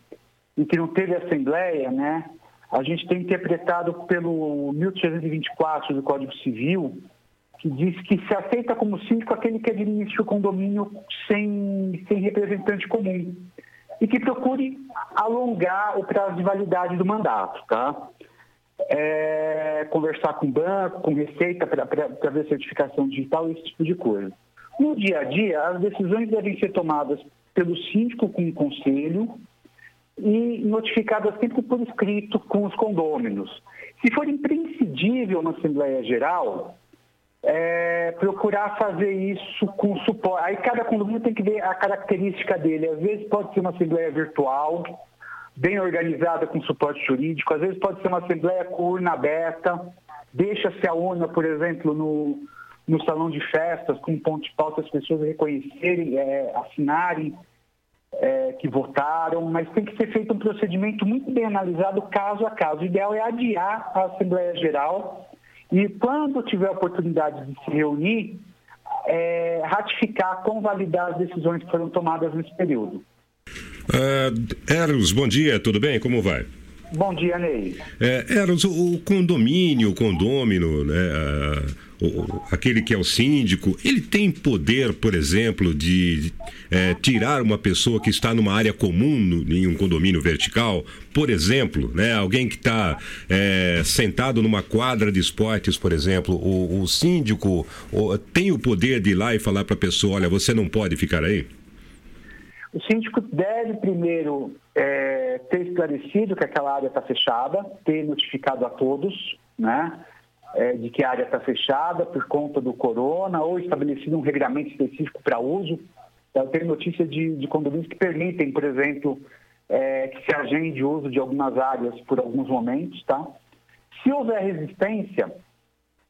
e que não teve assembleia, né? A gente tem interpretado pelo 1324 do Código Civil, que diz que se aceita como síndico aquele que administra o condomínio sem, sem representante comum e que procure alongar o prazo de validade do mandato, tá? É, conversar com o banco, com receita para ver certificação digital, esse tipo de coisa. No dia a dia, as decisões devem ser tomadas pelo síndico com o conselho e notificadas sempre por escrito com os condôminos. Se for imprescindível na Assembleia Geral, é, procurar fazer isso com suporte. Aí cada condomínio tem que ver a característica dele. Às vezes pode ser uma assembleia virtual, bem organizada com suporte jurídico, às vezes pode ser uma assembleia com urna aberta, deixa-se a urna, por exemplo, no, no salão de festas, com um ponto de pauta, as pessoas reconhecerem, é, assinarem é, que votaram, mas tem que ser feito um procedimento muito bem analisado caso a caso. O ideal é adiar a Assembleia Geral e, quando tiver a oportunidade de se reunir, é, ratificar, convalidar as decisões que foram tomadas nesse período. Ah, Eros, bom dia, tudo bem? Como vai? Bom dia, Ney. É, Eros, o, o condomínio, o condômino, né, aquele que é o síndico, ele tem poder, por exemplo, de é, tirar uma pessoa que está numa área comum no- em um condomínio vertical, por exemplo, né, alguém que está é, sentado numa quadra de esportes, por exemplo, o, o síndico o- tem o poder de ir lá e falar para a pessoa, olha, você não pode ficar aí? O síndico deve primeiro é, ter esclarecido que aquela área está fechada, ter notificado a todos, né? É, de que a área está fechada por conta do corona ou estabelecido um regramento específico para uso. Eu tenho notícia de, de condomínios que permitem, por exemplo, é, que se agende o uso de algumas áreas por alguns momentos, tá? Se houver resistência,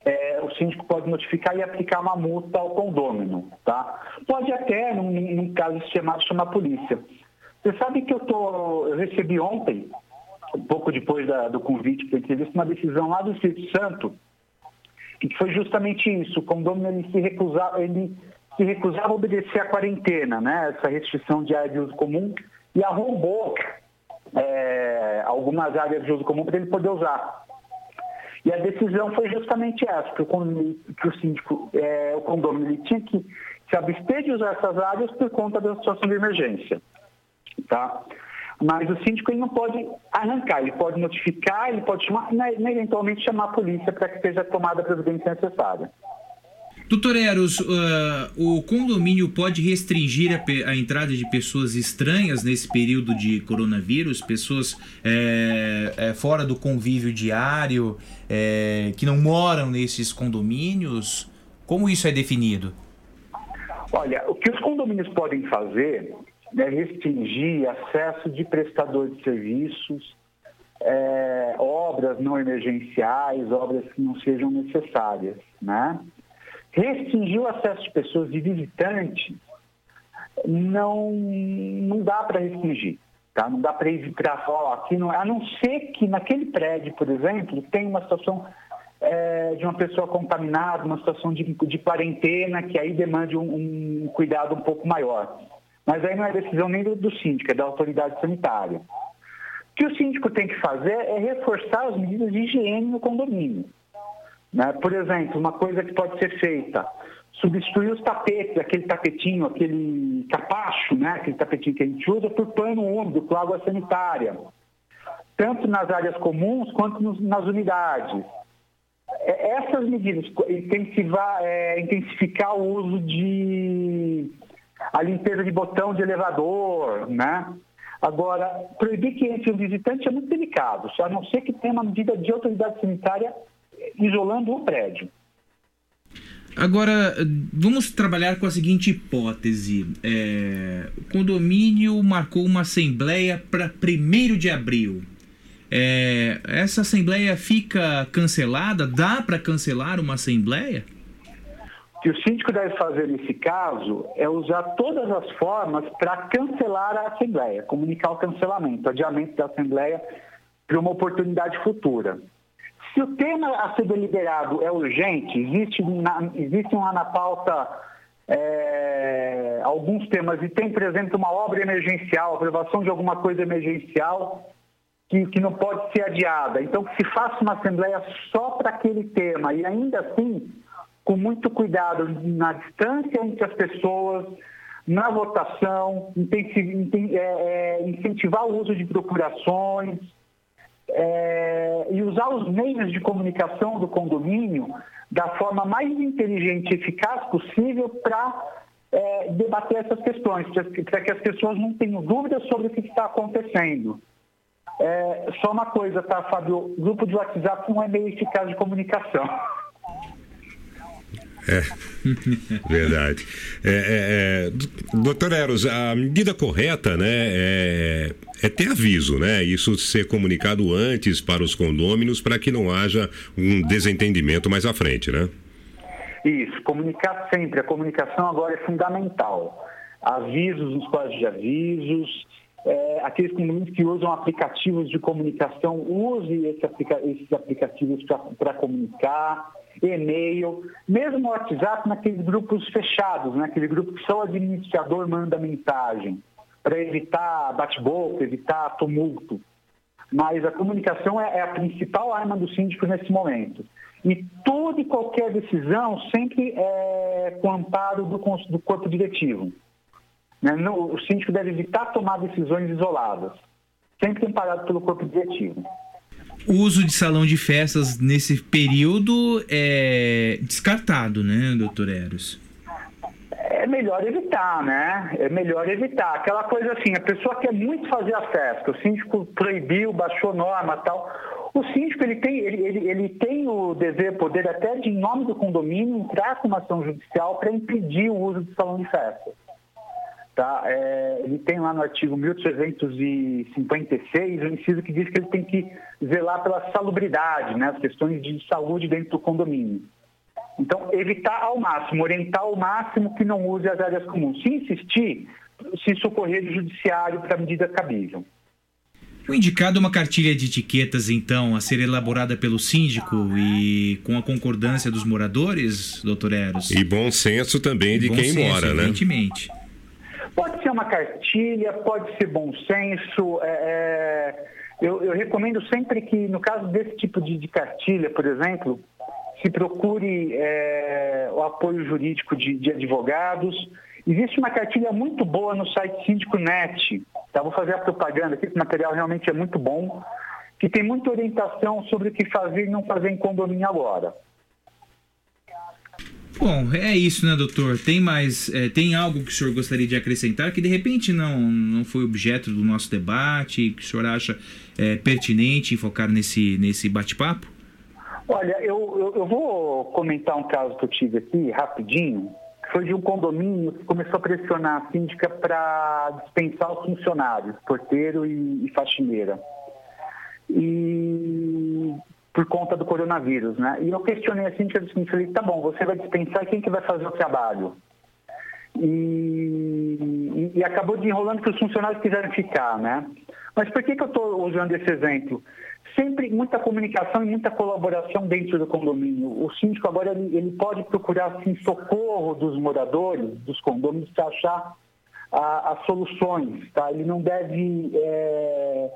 é, o síndico pode notificar e aplicar uma multa ao condômino, tá? Pode até, num, num caso chamado, chamar a polícia. Você sabe que eu, tô, eu recebi ontem, um pouco depois da, do convite para entrevista, uma decisão lá do Espírito Santo, que foi justamente isso. O condomínio ele se recusava, ele se recusava a obedecer à quarentena, né? essa restrição de área de uso comum, e arrombou é, algumas áreas de uso comum para ele poder usar. E a decisão foi justamente essa, que o, que o síndico, é, o condomínio ele tinha que se abster de usar essas áreas por conta da situação de emergência. Tá? Mas o síndico ele não pode arrancar, ele pode notificar, ele pode chamar, né, eventualmente chamar a polícia para que seja tomada a providência necessária. Doutor Eros, uh, o condomínio pode restringir a, a entrada de pessoas estranhas nesse período de coronavírus? Pessoas é, é, fora do convívio diário, é, que não moram nesses condomínios? Como isso é definido? Olha, o que os condomínios podem fazer é restringir acesso de prestador de serviços, é, obras não emergenciais, obras que não sejam necessárias, né? Restringir o acesso de pessoas de visitantes não, não dá para restringir, tá? Não dá para ó, aqui não, a não ser que naquele prédio, por exemplo, tem uma situação é, de uma pessoa contaminada, uma situação de, de quarentena, que aí demande um, um cuidado um pouco maior. Mas aí não é decisão nem do, do síndico, é da autoridade sanitária. O que o síndico tem que fazer é reforçar as medidas de higiene no condomínio. né? Por exemplo, uma coisa que pode ser feita, substituir os tapetes, aquele tapetinho, aquele capacho, né? aquele tapetinho que a gente usa, por pano úmido, com água sanitária. Tanto nas áreas comuns quanto nas unidades. É, Essas medidas, intensivar, é, intensificar o uso de a limpeza de botão de elevador, né? Agora, proibir que entre um visitante é muito delicado, só a não ser que tenha uma medida de autoridade sanitária isolando o prédio. Agora, vamos trabalhar com a seguinte hipótese. É, o condomínio marcou uma assembleia para 1 de abril. É, essa assembleia fica cancelada? Dá para cancelar uma assembleia? Que o síndico deve fazer nesse caso é usar todas as formas para cancelar a Assembleia, comunicar o cancelamento, adiamento da Assembleia para uma oportunidade futura. Se o tema a ser deliberado é urgente, existe, na, existem lá na pauta é, alguns temas e tem, por exemplo, uma obra emergencial, aprovação de alguma coisa emergencial que, que não pode ser adiada. Então, que se faça uma Assembleia só para aquele tema e ainda assim com muito cuidado na distância entre as pessoas, na votação, é, é, incentivar o uso de procurações é, e usar os meios de comunicação do condomínio da forma mais inteligente e eficaz possível para é, debater essas questões, para que as pessoas não tenham dúvidas sobre o que está acontecendo. É, só uma coisa, tá, Fábio? Grupo de WhatsApp não é meio eficaz de comunicação. É, verdade. É, é, é, doutor Eros, a medida correta, né, é, é ter aviso, né? Isso ser comunicado antes para os condôminos para que não haja um desentendimento mais à frente, né? Isso, comunicar sempre. A comunicação agora é fundamental. Avisos nos quadros de avisos, é, aqueles condomínios que usam aplicativos de comunicação, use esse aplica- esses aplicativos para comunicar, e-mail, mesmo WhatsApp naqueles grupos fechados, né? aquele grupo que só o administrador manda mensagem, para evitar bate-boca, evitar tumulto. Mas a comunicação é, é a principal arma do síndico nesse momento. E toda e qualquer decisão sempre é com amparo do, do corpo diretivo. Né? No- o síndico deve evitar tomar decisões isoladas, sempre amparado pelo corpo diretivo. O uso de salão de festas nesse período é descartado, né, doutor Eros? É, melhor evitar, né? É melhor evitar. Aquela coisa assim, a pessoa quer muito fazer a festa, o síndico proibiu, baixou norma tal. O síndico ele tem, ele, ele, ele tem o dever, poder até de, em nome do condomínio, entrar com uma ação judicial para impedir o uso do salão de festa. Tá? É, ele tem lá no artigo 1356 o inciso que diz que ele tem que zelar pela salubridade, né, as questões de saúde dentro do condomínio. Então, evitar ao máximo, orientar ao máximo que não use as áreas comuns. Se insistir, se socorrer do judiciário para a medida cabível. O indicado é uma cartilha de etiquetas, então, a ser elaborada pelo síndico e com a concordância dos moradores, doutor Eros? E bom senso também de Bom quem senso, mora, né? Evidentemente. Pode ser uma cartilha, pode ser bom senso. é, é, eu, eu recomendo sempre que, no caso desse tipo de, de cartilha, por exemplo, se procure é, o apoio jurídico de, de advogados. Existe uma cartilha muito boa no site Síndico Net. Tá? Vou fazer a propaganda aqui, o material realmente é muito bom, que tem muita orientação sobre o que fazer e não fazer em condomínio agora. Bom, é isso, né, doutor? Tem mais, é, tem algo que o senhor gostaria de acrescentar que de repente não, não foi objeto do nosso debate, que o senhor acha é, pertinente focar nesse, nesse bate-papo? Olha, eu, eu, eu vou comentar um caso que eu tive aqui, rapidinho, que foi de um condomínio que começou a pressionar a síndica para dispensar os funcionários, porteiro e, e faxineira. E por conta do coronavírus, né? E eu questionei a síndica do seguinte, falei, tá bom, você vai dispensar, quem que vai fazer o trabalho? E, e, e acabou desenrolando que os funcionários quiseram ficar, né? Mas por que, que eu estou usando esse exemplo? Sempre muita comunicação e muita colaboração dentro do condomínio. O síndico agora ele, ele pode procurar assim, socorro dos moradores, dos condomínios, para achar as soluções. Tá? Ele não deve é,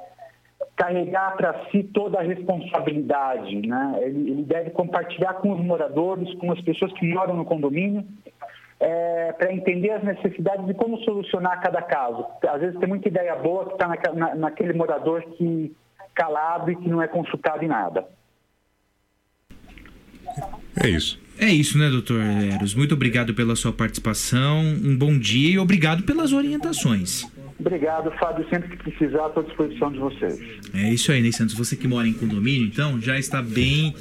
carregar para si toda a responsabilidade. Né? Ele, ele deve compartilhar com os moradores, com as pessoas que moram no condomínio, para entender as necessidades e como solucionar cada caso. Às vezes tem muita ideia boa que está naque- na, naquele morador que calado e que não é consultado em nada. É isso. É isso, né, doutor Eros? Muito obrigado pela sua participação, um bom dia e obrigado pelas orientações. Obrigado, Fábio. Sempre que precisar, estou à disposição de vocês. É isso aí, Ney Santos. Você que mora em condomínio, então, já está bem,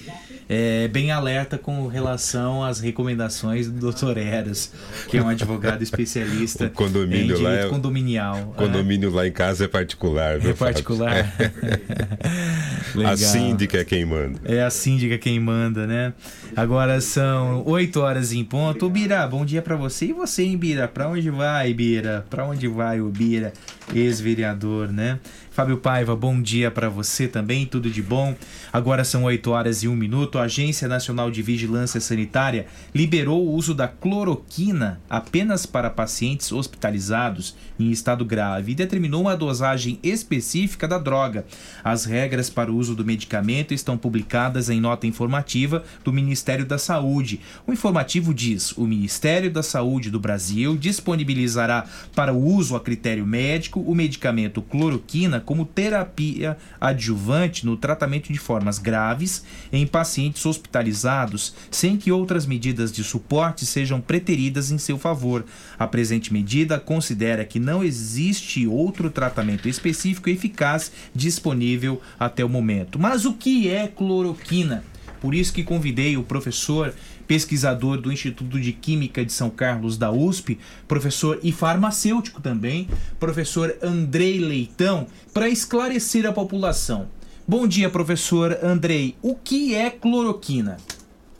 é, bem alerta com relação às recomendações do Dr. Eras, que é um advogado especialista em lá direito é- condominial. O condomínio lá em casa é particular, viu, É particular? A síndica é quem manda. É a síndica quem manda, né? Agora são 8 horas em ponto. Ô, Bira, bom dia pra você. E você, hein, Bira? Pra onde vai, Bira? Pra onde vai o Bira, ex-vereador, né? Fábio Paiva, bom dia pra você também, tudo de bom. Agora são 8 horas e 1 minuto. A Agência Nacional de Vigilância Sanitária liberou o uso da cloroquina apenas para pacientes hospitalizados em estado grave e determinou uma dosagem específica da droga. As regras para o uso do medicamento estão publicadas em nota informativa do Ministério da Saúde. O informativo diz: o Ministério da Saúde do Brasil disponibilizará para o uso a critério médico o medicamento cloroquina como terapia adjuvante no tratamento de formas graves em pacientes hospitalizados, sem que outras medidas de suporte sejam preteridas em seu favor. A presente medida considera que não existe outro tratamento específico eficaz disponível até o momento. Mas o que é cloroquina? Por isso que convidei o professor pesquisador do Instituto de Química de São Carlos da USP, professor e farmacêutico também, professor Andrei Leitão, para esclarecer a população. Bom dia, professor Andrei. O que é cloroquina?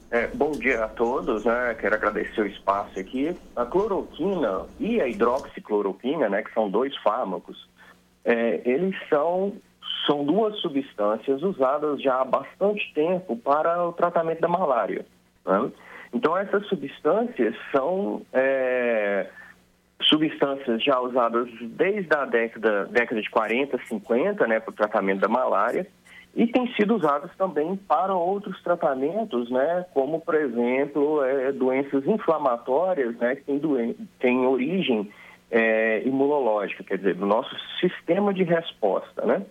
É, bom dia a todos, né? Quero agradecer o espaço aqui. A cloroquina e a hidroxicloroquina, né, que são dois fármacos, é, eles são, são duas substâncias usadas já há bastante tempo para o tratamento da malária. Né? Então, essas substâncias são é, substâncias já usadas desde a década, década de 40, 50, né, para o tratamento da malária, e têm sido usadas também para outros tratamentos, né, como, por exemplo, é, doenças inflamatórias, né, que têm, doen- têm origem é, imunológica, quer dizer, do nosso sistema de resposta, né?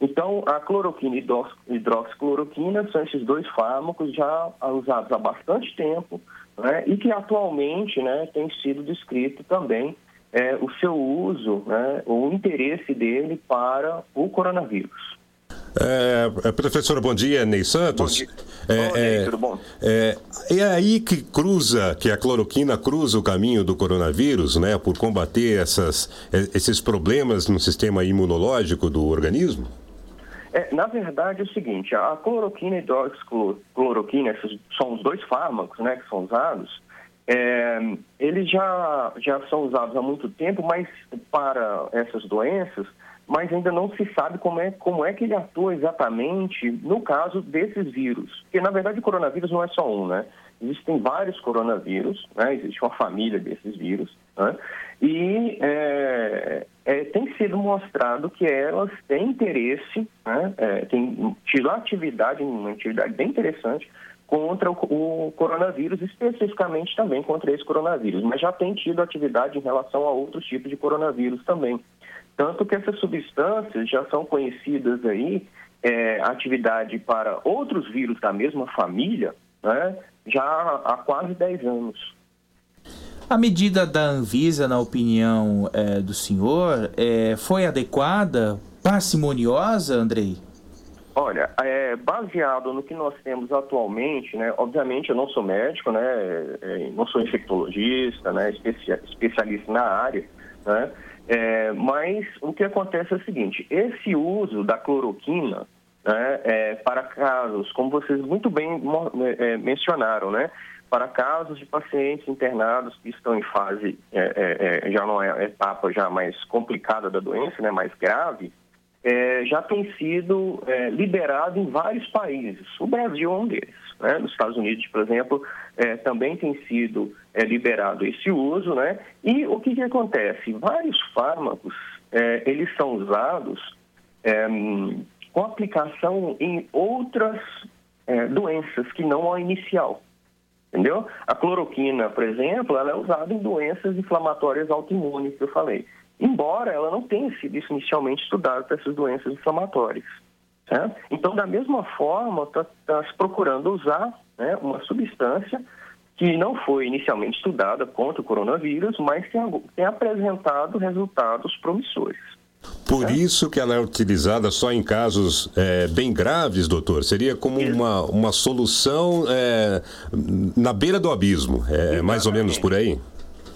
Então, a cloroquina e hidrox- hidroxicloroquina são esses dois fármacos já usados há bastante tempo né, e que atualmente né, tem sido descrito também é, o seu uso, né, o interesse dele para o coronavírus. É, é, professor, bom dia, Ney Santos. É, é, tudo bom? É, é aí que cruza, que a cloroquina cruza o caminho do coronavírus, né, por combater essas, esses problemas no sistema imunológico do organismo? É, na verdade, é o seguinte, a cloroquina e hidroxicloroquina, esses são os dois fármacos né, que são usados, é, eles já, já são usados há muito tempo, mas para essas doenças, mas ainda não se sabe como é, como é que ele atua exatamente no caso desses vírus. Porque, na verdade, o coronavírus não é só um, né? Existem vários coronavírus, né? existe uma família desses vírus, né? E é, é, tem sido mostrado que elas têm interesse, né? é, têm tido atividade, uma atividade bem interessante contra o, o coronavírus, especificamente também contra esse coronavírus, mas já tem tido atividade em relação a outros tipos de coronavírus também. Tanto que essas substâncias já são conhecidas aí, é, atividade para outros vírus da mesma família, né, já há quase 10 anos. A medida da Anvisa, na opinião eh, do senhor, eh, foi adequada, parcimoniosa, Andrei? Olha, é, baseado no que nós temos atualmente, né, obviamente eu não sou médico, né, é, não sou infectologista, né, especia- especialista na área, né, é, mas o que acontece é o seguinte, esse uso da cloroquina, né, é, para casos, como vocês muito bem é, mencionaram, né, para casos de pacientes internados que estão em fase, é, é, é, já não é a etapa já mais complicada da doença, né, mais grave, é, já tem sido é, liberado em vários países. O Brasil é um deles. Né? Nos Estados Unidos, por exemplo, é, também tem sido liberado esse uso. Né? E o que, que acontece? Vários fármacos, eles são usados com aplicação em outras doenças que não a inicial. Entendeu? A cloroquina, por exemplo, ela é usada em doenças inflamatórias autoimunes, que eu falei. Embora ela não tenha sido inicialmente estudada para essas doenças inflamatórias. certo? Então, da mesma forma, está se procurando usar né, uma substância que não foi inicialmente estudada contra o coronavírus, mas tem, tem apresentado resultados promissores. Por isso que ela é utilizada só em casos é, bem graves, doutor? Seria como uma, uma solução é, na beira do abismo, é mais ou menos por aí?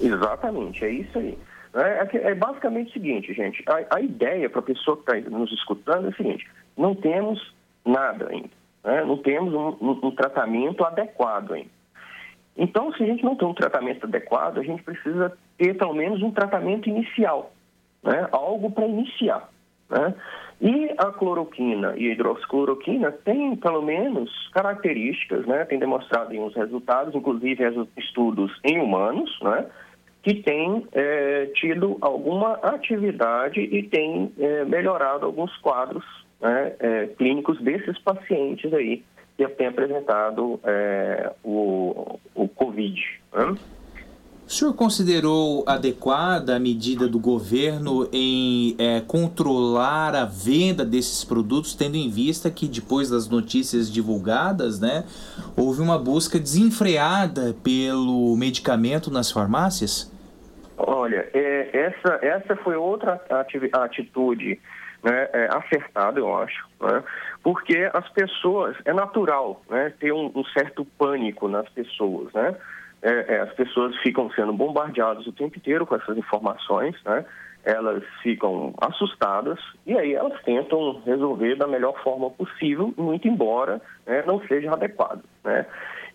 Exatamente, é isso aí. É, é é basicamente o seguinte, gente. A, a ideia para a pessoa que está nos escutando é o seguinte: não temos nada ainda. né? Não temos um, um- um tratamento adequado ainda. Então, se a gente não tem um tratamento adequado, a gente precisa ter pelo menos um tratamento inicial, né? algo para iniciar. Né? E a cloroquina e a hidroxicloroquina têm, pelo menos, características, né? tem demonstrado em uns resultados, inclusive estudos em humanos, né? que têm eh, tido alguma atividade e têm eh, melhorado alguns quadros né, eh, clínicos desses pacientes aí que têm apresentado o, o Covid. né? O senhor considerou adequada a medida do governo em eh, controlar a venda desses produtos, tendo em vista que depois das notícias divulgadas, né, houve uma busca desenfreada pelo medicamento nas farmácias? Olha, é, essa, essa foi outra ati- atitude né, é, acertada, eu acho, né, porque as pessoas, é natural né, ter um, um certo pânico nas pessoas, né? É, é, as pessoas ficam sendo bombardeadas o tempo inteiro com essas informações, né? Elas ficam assustadas e aí elas tentam resolver da melhor forma possível, muito embora né, não seja adequado, né?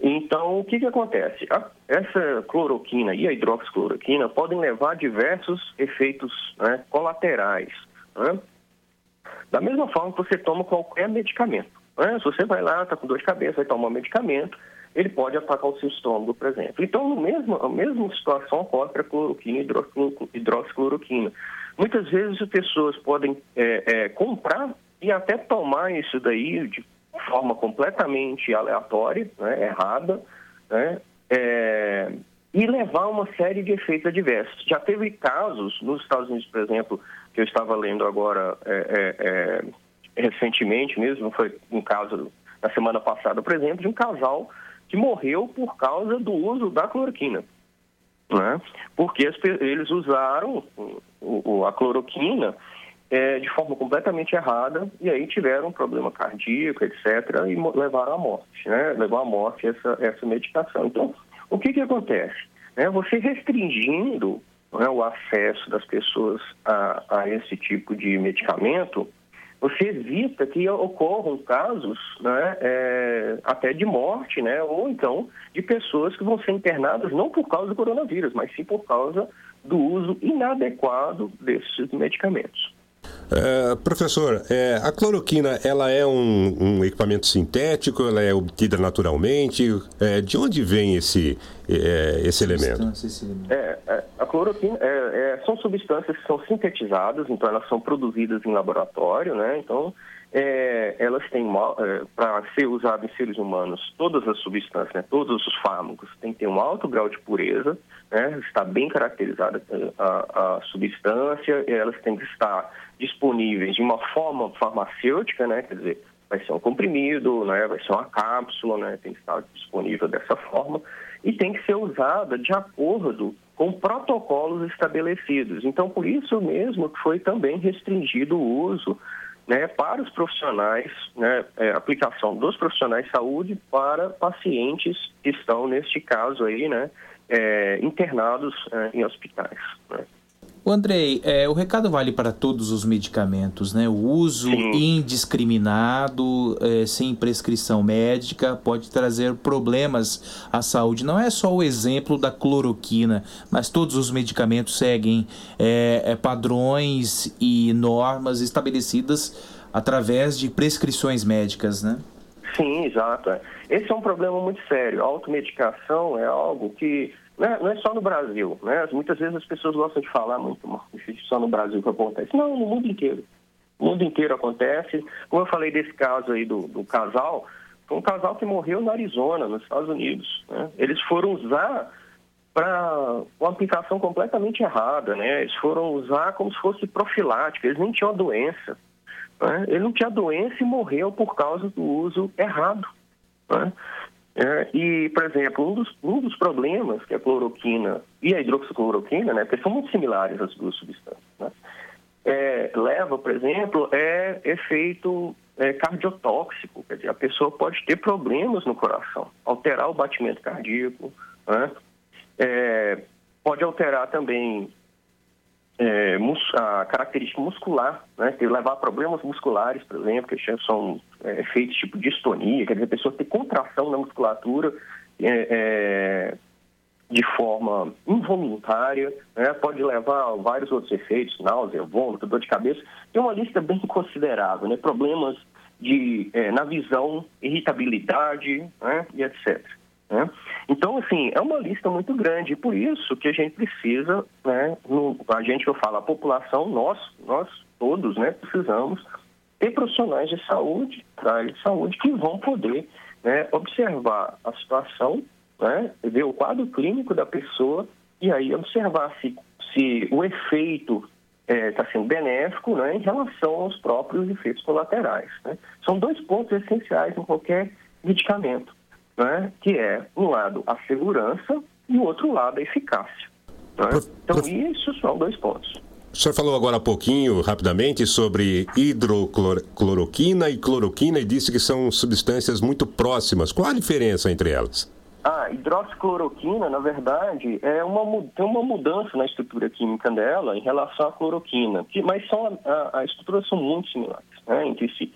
Então, o que, que acontece? A- essa cloroquina e a hidroxicloroquina podem levar a diversos efeitos né, colaterais. né? Da mesma forma que você toma qualquer medicamento. né? Se você vai lá, está com dor de cabeça, vai tomar um medicamento, ele pode atacar o seu estômago, por exemplo. Então, no mesmo, a mesma situação ocorre para cloroquina e hidroxiclo- hidroxicloroquina. Muitas vezes as pessoas podem é, é, comprar e até tomar isso daí de forma completamente aleatória, né, errada, né, é, e levar uma série de efeitos adversos. Já teve casos nos Estados Unidos, por exemplo, que eu estava lendo agora é, é, é, recentemente mesmo, foi um caso na semana passada, por exemplo, de um casal que morreu por causa do uso da cloroquina. Né? Porque eles usaram a cloroquina é, de forma completamente errada e aí tiveram um problema cardíaco, etc., e levaram à morte, né? Levou à morte essa, essa medicação. Então, o que que acontece? Né? Você restringindo né, o acesso das pessoas a, a esse tipo de medicamento, você evita que ocorram casos né, é, até de morte, né, ou então de pessoas que vão ser internadas não por causa do coronavírus, mas sim por causa do uso inadequado desses medicamentos. É, professor, é, a cloroquina ela é um, um equipamento sintético, ela é obtida naturalmente. É, de onde vem esse, é, esse elemento? É, é, a cloroquina é, é, são substâncias que são sintetizadas, então elas são produzidas em laboratório, né? Então é, elas têm para ser usado em seres humanos todas as substâncias, né? todos os fármacos têm que ter um alto grau de pureza, né? Está bem caracterizada eh, a, a substância, elas têm que estar disponíveis de uma forma farmacêutica, né? Quer dizer, vai ser um comprimido, né? Vai ser uma cápsula, né? Tem que estar disponível dessa forma e tem que ser usada de acordo com protocolos estabelecidos. Então, por isso mesmo que foi também restringido o uso né, para os profissionais, né, é, aplicação dos profissionais de saúde para pacientes que estão, neste caso aí, né, é, internados é, em hospitais. Né. O Andrei, é, o recado vale para todos os medicamentos, né? O uso indiscriminado, é, sem prescrição médica, pode trazer problemas à saúde. Não é só o exemplo da cloroquina, mas todos os medicamentos seguem é, é, padrões e normas estabelecidas através de prescrições médicas, né? Sim, exato. Esse é um problema muito sério. A automedicação é algo que não é, não é só no Brasil, né? Muitas vezes as pessoas gostam de falar muito "Marcos, isso só no Brasil que acontece. Não, no mundo inteiro. No mundo inteiro acontece. Como eu falei desse caso aí do, do casal, foi um casal que morreu na Arizona, nos Estados Unidos. né? Eles foram usar para uma aplicação completamente errada, né? Eles foram usar como se fosse profilática, eles nem tinham a doença. né? Ele não tinha doença e morreu por causa do uso errado. né? É, e, por exemplo, um dos, um dos problemas que a cloroquina e a hidroxicloroquina, né, porque são muito similares as duas substâncias, né, é, leva, por exemplo, é efeito é, cardiotóxico, quer dizer, a pessoa pode ter problemas no coração, alterar o batimento cardíaco, né, é, pode alterar também é, a característica muscular, né, que levar a problemas musculares, por exemplo, que são é, efeitos tipo distonia, quer dizer, a pessoa ter contração na musculatura é, é, de forma involuntária, né, pode levar a vários outros efeitos, náusea, vômito, dor de cabeça. Tem uma lista bem considerável, né, problemas de, é, na visão, irritabilidade né, e etc. né? Então, assim, é uma lista muito grande, e por isso que a gente precisa, né, no- a gente eu falo, a população, nós, nós todos, né, precisamos ter profissionais de saúde, da área de saúde, que vão poder né, observar a situação, né, ver o quadro clínico da pessoa e aí observar se, se o efeito está sendo benéfico né, em relação aos próprios efeitos colaterais. né. São dois pontos essenciais em qualquer medicamento, né, que é, um lado, a segurança e o outro lado, a eficácia. né. Então, isso são dois pontos. O senhor falou agora há pouquinho, rapidamente, sobre hidrocloroquina e cloroquina e disse que são substâncias muito próximas. Qual a diferença entre elas? A hidroxicloroquina, na verdade, é uma, tem uma mudança na estrutura química dela em relação à cloroquina, que, mas são, a, a, as estruturas são muito similares né, entre si.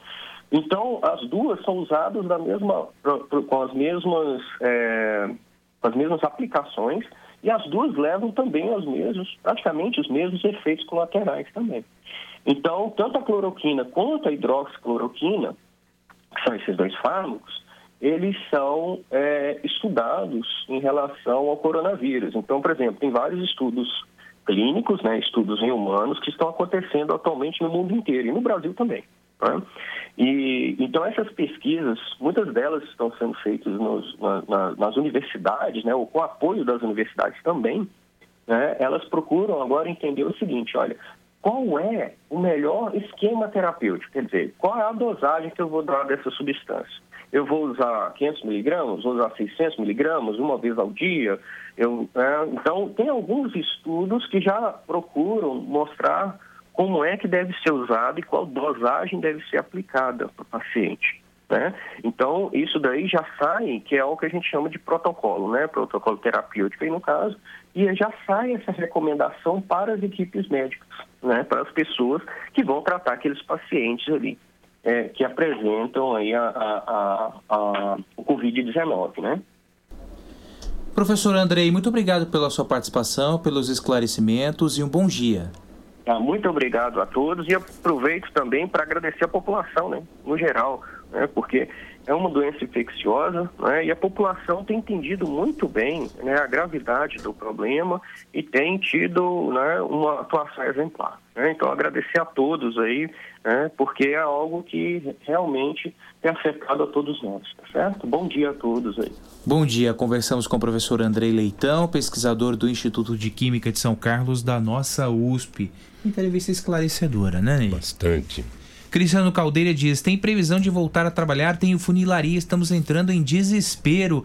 Então, as duas são usadas da mesma, com, as mesmas, é, as mesmas aplicações e as duas levam também aos mesmos, praticamente os mesmos efeitos colaterais também. Então, tanto a cloroquina quanto a hidroxicloroquina, que são esses dois fármacos, eles são é, estudados em relação ao coronavírus. Então, por exemplo, tem vários estudos clínicos, né, estudos em humanos, que estão acontecendo atualmente no mundo inteiro, e no Brasil também. Né? E, então, essas pesquisas, muitas delas estão sendo feitas nos- na- na- nas universidades, né, ou com apoio das universidades também, né, elas procuram agora entender o seguinte, olha, qual é o melhor esquema terapêutico, quer dizer, qual é a dosagem que eu vou dar dessa substância. Eu vou usar 500 miligramas, vou usar 600 miligramas uma vez ao dia. Eu, né? Então, tem alguns estudos que já procuram mostrar como é que deve ser usado e qual dosagem deve ser aplicada para o paciente. Né? Então, isso daí já sai, que é o que a gente chama de protocolo, né? protocolo terapêutico aí no caso, e já sai essa recomendação para as equipes médicas, né? para as pessoas que vão tratar aqueles pacientes ali. É, que apresentam aí a, a, a, o Covid-19, né? Professor Andrei, muito obrigado pela sua participação, pelos esclarecimentos e um bom dia. Ah, muito obrigado a todos e aproveito também para agradecer a população, né, no geral, né, porque é uma doença infecciosa né, e a população tem entendido muito bem né, a gravidade do problema e tem tido né, uma atuação exemplar. Né? Então, agradecer a todos aí, né, porque é algo que realmente tem afetado a todos nós, tá certo? Bom dia a todos aí. Bom dia, conversamos com o professor Andrei Leitão, pesquisador do Instituto de Química de São Carlos da nossa USP. Entrevista esclarecedora, né, Ney? Bastante. Cristiano Caldeira diz: tem previsão de voltar a trabalhar, tem funilaria, estamos entrando em desespero.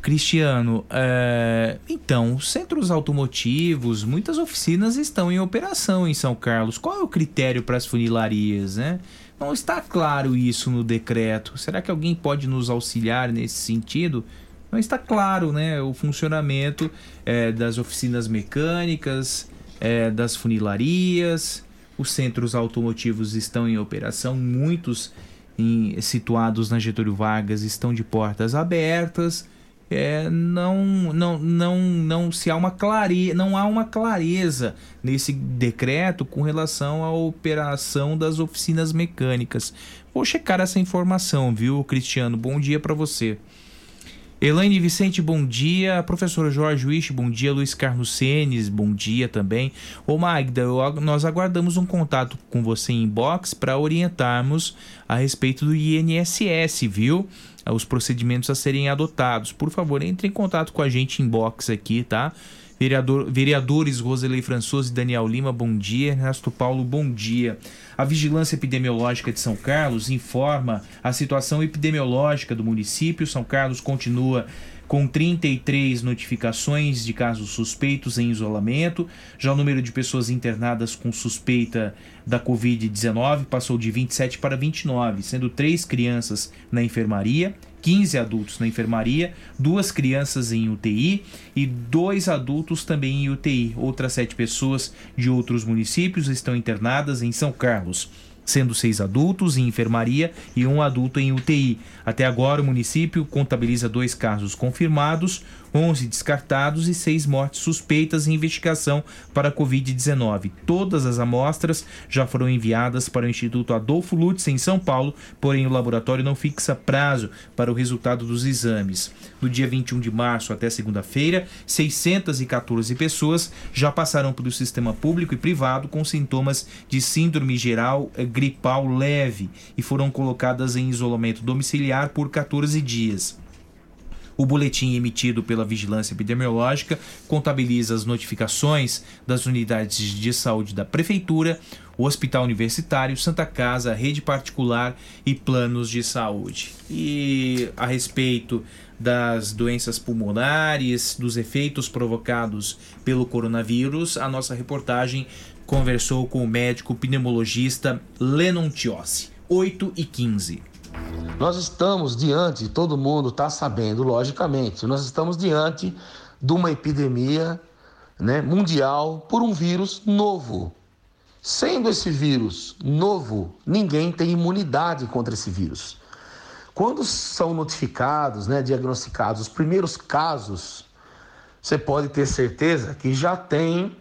Cristiano, é, então, os centros automotivos, muitas oficinas estão em operação em São Carlos. Qual é o critério para as funilarias, né? Não está claro isso no decreto. Será que alguém pode nos auxiliar nesse sentido? Não está claro, né, o funcionamento é, das oficinas mecânicas, é, das funilarias. Os centros automotivos estão em operação, muitos em, situados na Getúlio Vargas estão de portas abertas. É, não, não, não, não se há uma clareza, não há uma clareza nesse decreto com relação à operação das oficinas mecânicas. Vou checar essa informação, viu, Cristiano? Bom dia para você. Elaine Vicente, bom dia. Professor Jorge Wish, bom dia. Luiz Carlos Senes, bom dia também. Ô Magda, eu, nós aguardamos um contato com você em inbox para orientarmos a respeito do INSS, viu? Os procedimentos a serem adotados. Por favor, entre em contato com a gente em inbox aqui, tá? Vereador, vereadores Roselei Françoso e Daniel Lima, bom dia. Ernesto Paulo, bom dia. A Vigilância Epidemiológica de São Carlos informa a situação epidemiológica do município. São Carlos continua com 33 notificações de casos suspeitos em isolamento. Já o número de pessoas internadas com suspeita da Covid-19 passou de 27 para 29, sendo três crianças na enfermaria 15 adultos na enfermaria, duas crianças em UTI e dois adultos também em UTI. Outras sete pessoas de outros municípios estão internadas em São Carlos sendo seis adultos em enfermaria e um adulto em UTI. Até agora, o município contabiliza dois casos confirmados, 11 descartados e seis mortes suspeitas em investigação para a Covid-19. Todas as amostras já foram enviadas para o Instituto Adolfo Lutz, em São Paulo, porém o laboratório não fixa prazo para o resultado dos exames. Do dia 21 de março até segunda-feira, 614 pessoas já passaram pelo sistema público e privado com sintomas de síndrome geral gripal leve e foram colocadas em isolamento domiciliar por 14 dias. O boletim emitido pela Vigilância Epidemiológica contabiliza as notificações das unidades de saúde da Prefeitura, o Hospital Universitário, Santa Casa, rede particular e planos de saúde. E a respeito das doenças pulmonares, dos efeitos provocados pelo coronavírus, a nossa reportagem conversou com o médico pneumologista Lennon Tiossi. 8 e 15. Nós estamos diante, todo mundo está sabendo, logicamente, nós estamos diante de uma epidemia né, mundial por um vírus novo. Sendo esse vírus novo, ninguém tem imunidade contra esse vírus. Quando são notificados, né, diagnosticados os primeiros casos, você pode ter certeza que já tem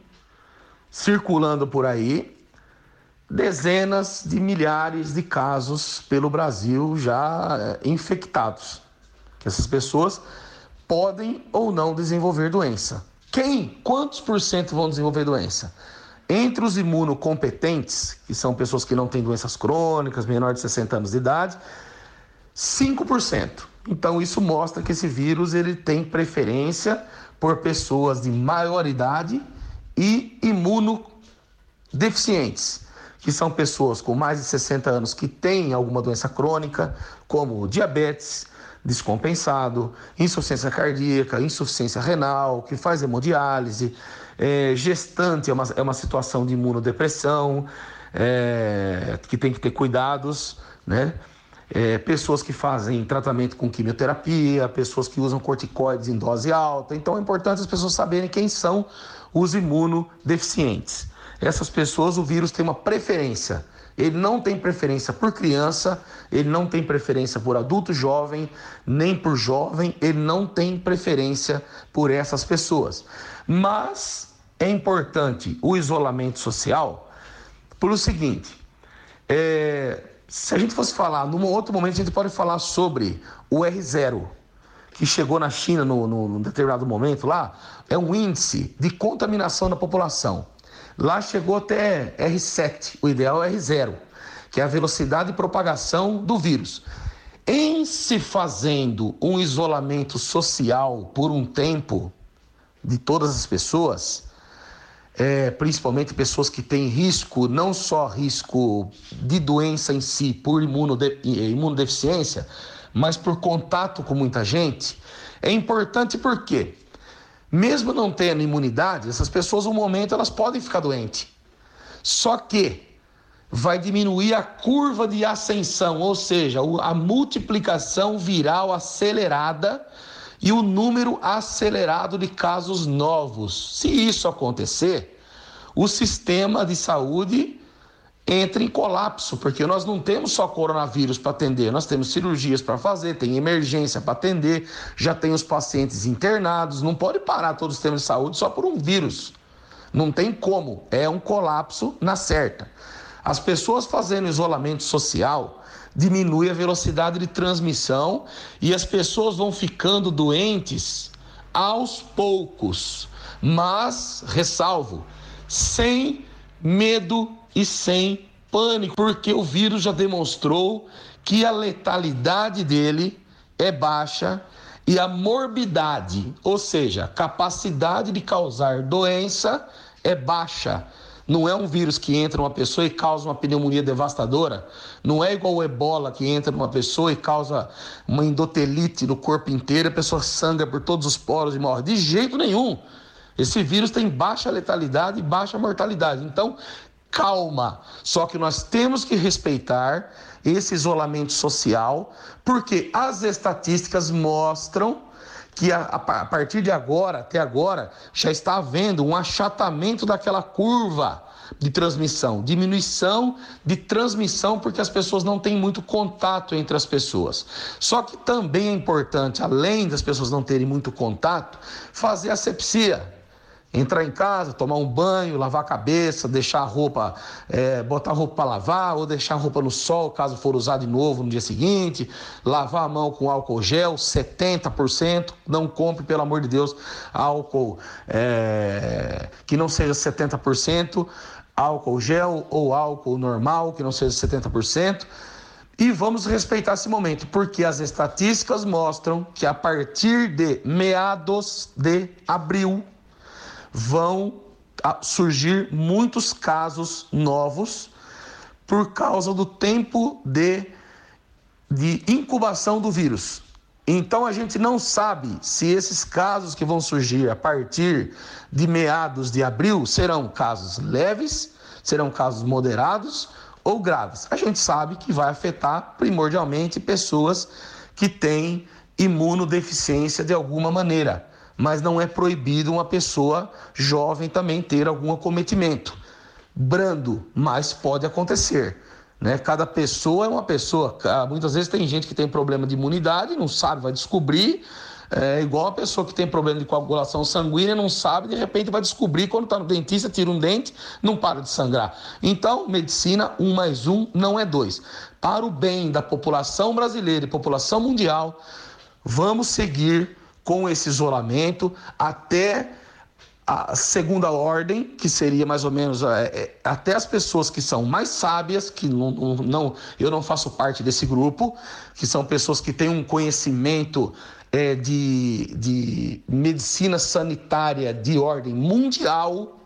circulando por aí dezenas de milhares de casos pelo Brasil já eh, infectados. Que essas pessoas podem ou não desenvolver doença. Quem? Quantos por cento vão desenvolver doença? Entre os imunocompetentes, que são pessoas que não têm doenças crônicas, menor de 60 anos de idade, 5%. Então isso mostra que esse vírus ele tem preferência por pessoas de maior idade e imuno deficientes, que são pessoas com mais de 60 anos que têm alguma doença crônica, como diabetes descompensado, insuficiência cardíaca, insuficiência renal, que faz hemodiálise, é, gestante é uma, é uma situação de imunodepressão, é, que tem que ter cuidados, né? É, pessoas que fazem tratamento com quimioterapia, pessoas que usam corticoides em dose alta. Então é importante as pessoas saberem quem são os imunodeficientes. Essas pessoas, o vírus tem uma preferência. Ele não tem preferência por criança, ele não tem preferência por adulto jovem, nem por jovem, ele não tem preferência por essas pessoas. Mas é importante o isolamento social pelo seguinte: é, se a gente fosse falar, num outro momento, a gente pode falar sobre o R0, que chegou na China num determinado momento lá, é um índice de contaminação da população. Lá chegou até R7, o ideal é R0, que é a velocidade de propagação do vírus. Em se fazendo um isolamento social por um tempo de todas as pessoas, é, principalmente pessoas que têm risco, não só risco de doença em si por imunode, imunodeficiência, mas por contato com muita gente, é importante porque, mesmo não tendo imunidade, essas pessoas, no momento, elas podem ficar doentes. Só que vai diminuir a curva de ascensão, ou seja, a multiplicação viral acelerada e o número acelerado de casos novos. Se isso acontecer, o sistema de saúde entra em colapso, porque nós não temos só coronavírus para atender, nós temos cirurgias para fazer, tem emergência para atender, já tem os pacientes internados, não pode parar todo o sistema de saúde só por um vírus. Não tem como, é um colapso na certa. As pessoas fazendo isolamento social, diminui a velocidade de transmissão e as pessoas vão ficando doentes aos poucos. Mas, ressalvo, sem medo e sem pânico, porque o vírus já demonstrou que a letalidade dele é baixa e a morbidade, ou seja, a capacidade de causar doença é baixa. Não é um vírus que entra numa pessoa e causa uma pneumonia devastadora. Não é igual o ebola que entra numa pessoa e causa uma endotelite no corpo inteiro, a pessoa sangra por todos os poros e morre. De jeito nenhum. Esse vírus tem baixa letalidade e baixa mortalidade. Então, calma. Só que nós temos que respeitar esse isolamento social, porque as estatísticas mostram que a, a, partir de agora, até agora, já está havendo um achatamento daquela curva de transmissão, diminuição de transmissão, porque as pessoas não têm muito contato entre as pessoas. Só que também é importante, além das pessoas não terem muito contato, fazer asepsia entrar em casa, tomar um banho, lavar a cabeça, deixar a roupa, é, botar a roupa para lavar ou deixar a roupa no sol caso for usar de novo no dia seguinte, lavar a mão com álcool gel, 70%, não compre, pelo amor de Deus, álcool é, que não seja 70%, álcool gel ou álcool normal que não seja 70%. E vamos respeitar esse momento, porque as estatísticas mostram que a partir de meados de abril, vão surgir muitos casos novos por causa do tempo de, de incubação do vírus. Então a gente não sabe se esses casos que vão surgir a partir de meados de abril serão casos leves, serão casos moderados ou graves. A gente sabe que vai afetar primordialmente pessoas que têm imunodeficiência de alguma maneira mas não é proibido uma pessoa jovem também ter algum acometimento. Brando, mas pode acontecer. Né? Cada pessoa é uma pessoa. Muitas vezes tem gente que tem problema de imunidade, não sabe, vai descobrir. É igual a pessoa que tem problema de coagulação sanguínea, não sabe, de repente vai descobrir quando está no dentista, tira um dente, não para de sangrar. Então, medicina, um mais um não é dois. Para o bem da população brasileira e população mundial, vamos seguir com esse isolamento até a segunda ordem, que seria mais ou menos é, é, até as pessoas que são mais sábias, que não, não, eu não faço parte desse grupo, que são pessoas que têm um conhecimento é, de, de medicina sanitária de ordem mundial,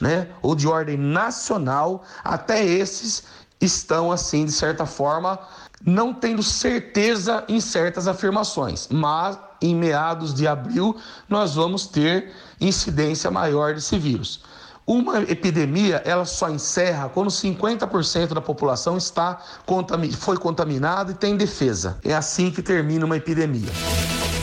né, ou de ordem nacional, até esses estão assim, de certa forma, não tendo certeza em certas afirmações, mas em meados de abril nós vamos ter incidência maior desse vírus. Uma epidemia, ela só encerra quando 50% da população está foi contaminada e tem defesa. É assim que termina uma epidemia.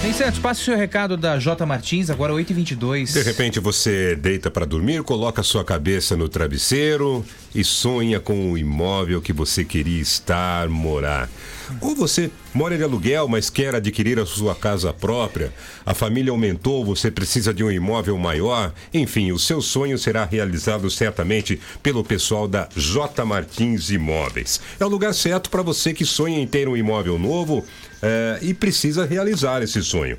Tem certo, passe o seu recado da J Martins, agora 8h22. De repente você deita para dormir, coloca sua cabeça no travesseiro e sonha com o imóvel que você queria estar, morar. Ou você mora de aluguel, mas quer adquirir a sua casa própria. A família aumentou, você precisa de um imóvel maior. Enfim, o seu sonho será realizado certamente pelo pessoal da J Martins Imóveis. É o lugar certo para você que sonha em ter um imóvel novo é, e precisa realizar esse sonho.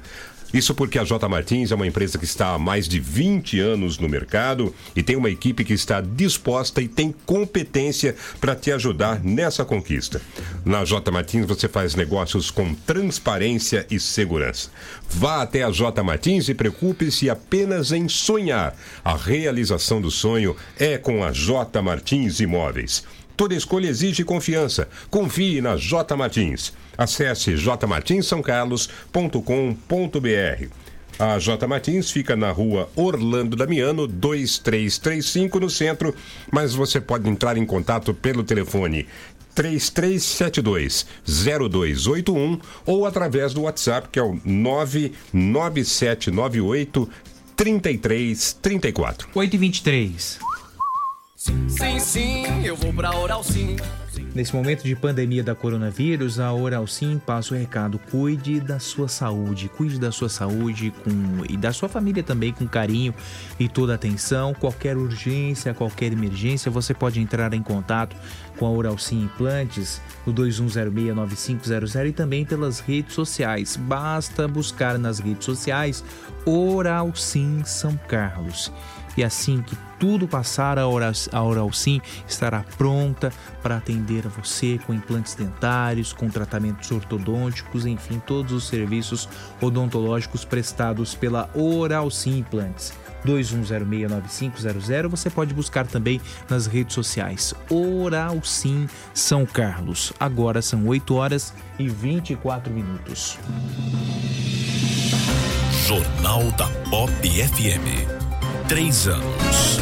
Isso porque a J Martins é uma empresa que está há mais de 20 anos no mercado e tem uma equipe que está disposta e tem competência para te ajudar nessa conquista. Na J Martins você faz negócios com transparência e segurança. Vá até a J Martins e preocupe-se apenas em sonhar. A realização do sonho é com a J Martins Imóveis. Toda escolha exige confiança. Confie na J Martins. Acesse jmartinssaocarlos.com.br. A J Martins fica na rua Orlando Damiano, 2335 no centro, mas você pode entrar em contato pelo telefone 3372-0281 ou através do WhatsApp, que é o 99798 3334. 8h23. Sim, sim, eu vou pra Oral Sim. Nesse momento de pandemia da coronavírus, a Oral Sim passa o recado: cuide da sua saúde, cuide da sua saúde com, e da sua família também com carinho e toda atenção. Qualquer urgência, qualquer emergência, você pode entrar em contato com a Oral Sim Implantes no 21069500 e também pelas redes sociais. Basta buscar nas redes sociais Oral Sim São Carlos. E assim que tudo passar, a Oral, Sim estará pronta para atender você com implantes dentários, com tratamentos ortodônticos, enfim, todos os serviços odontológicos prestados pela Oral Sim Implantes. 21069500, você pode buscar também nas redes sociais. Oral Sim São Carlos. Agora são 8 horas e 24 minutos. Jornal da Pop FM. Três anos.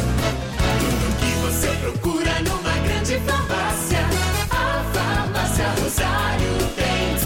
Tudo que você procura numa grande farmácia. A Farmácia Rosário.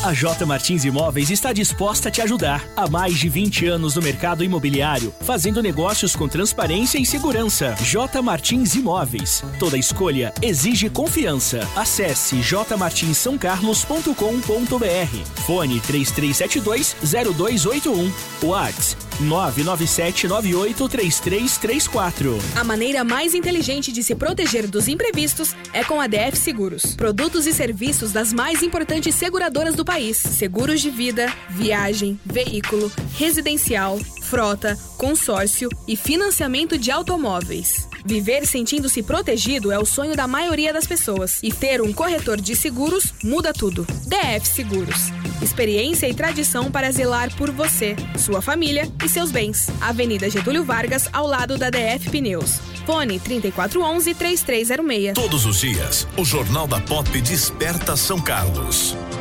A J Martins Imóveis está disposta a te ajudar. Há mais de 20 anos no mercado imobiliário, fazendo negócios com transparência e segurança. J Martins Imóveis. Toda escolha exige confiança. Acesse jmartinssaocarlos.com.br. Fone 3372-0281. Whats 997983334. A maneira mais inteligente de se proteger dos imprevistos é com a DF Seguros. Produtos e serviços das mais importantes seguradoras do país: seguros de vida, viagem, veículo, residencial, frota, consórcio e financiamento de automóveis. Viver sentindo-se protegido é o sonho da maioria das pessoas. E ter um corretor de seguros muda tudo. DF Seguros. Experiência e tradição para zelar por você, sua família e seus bens. Avenida Getúlio Vargas, ao lado da DF Pneus. Fone 3411-3306. Todos os dias, o Jornal da Pop desperta São Carlos.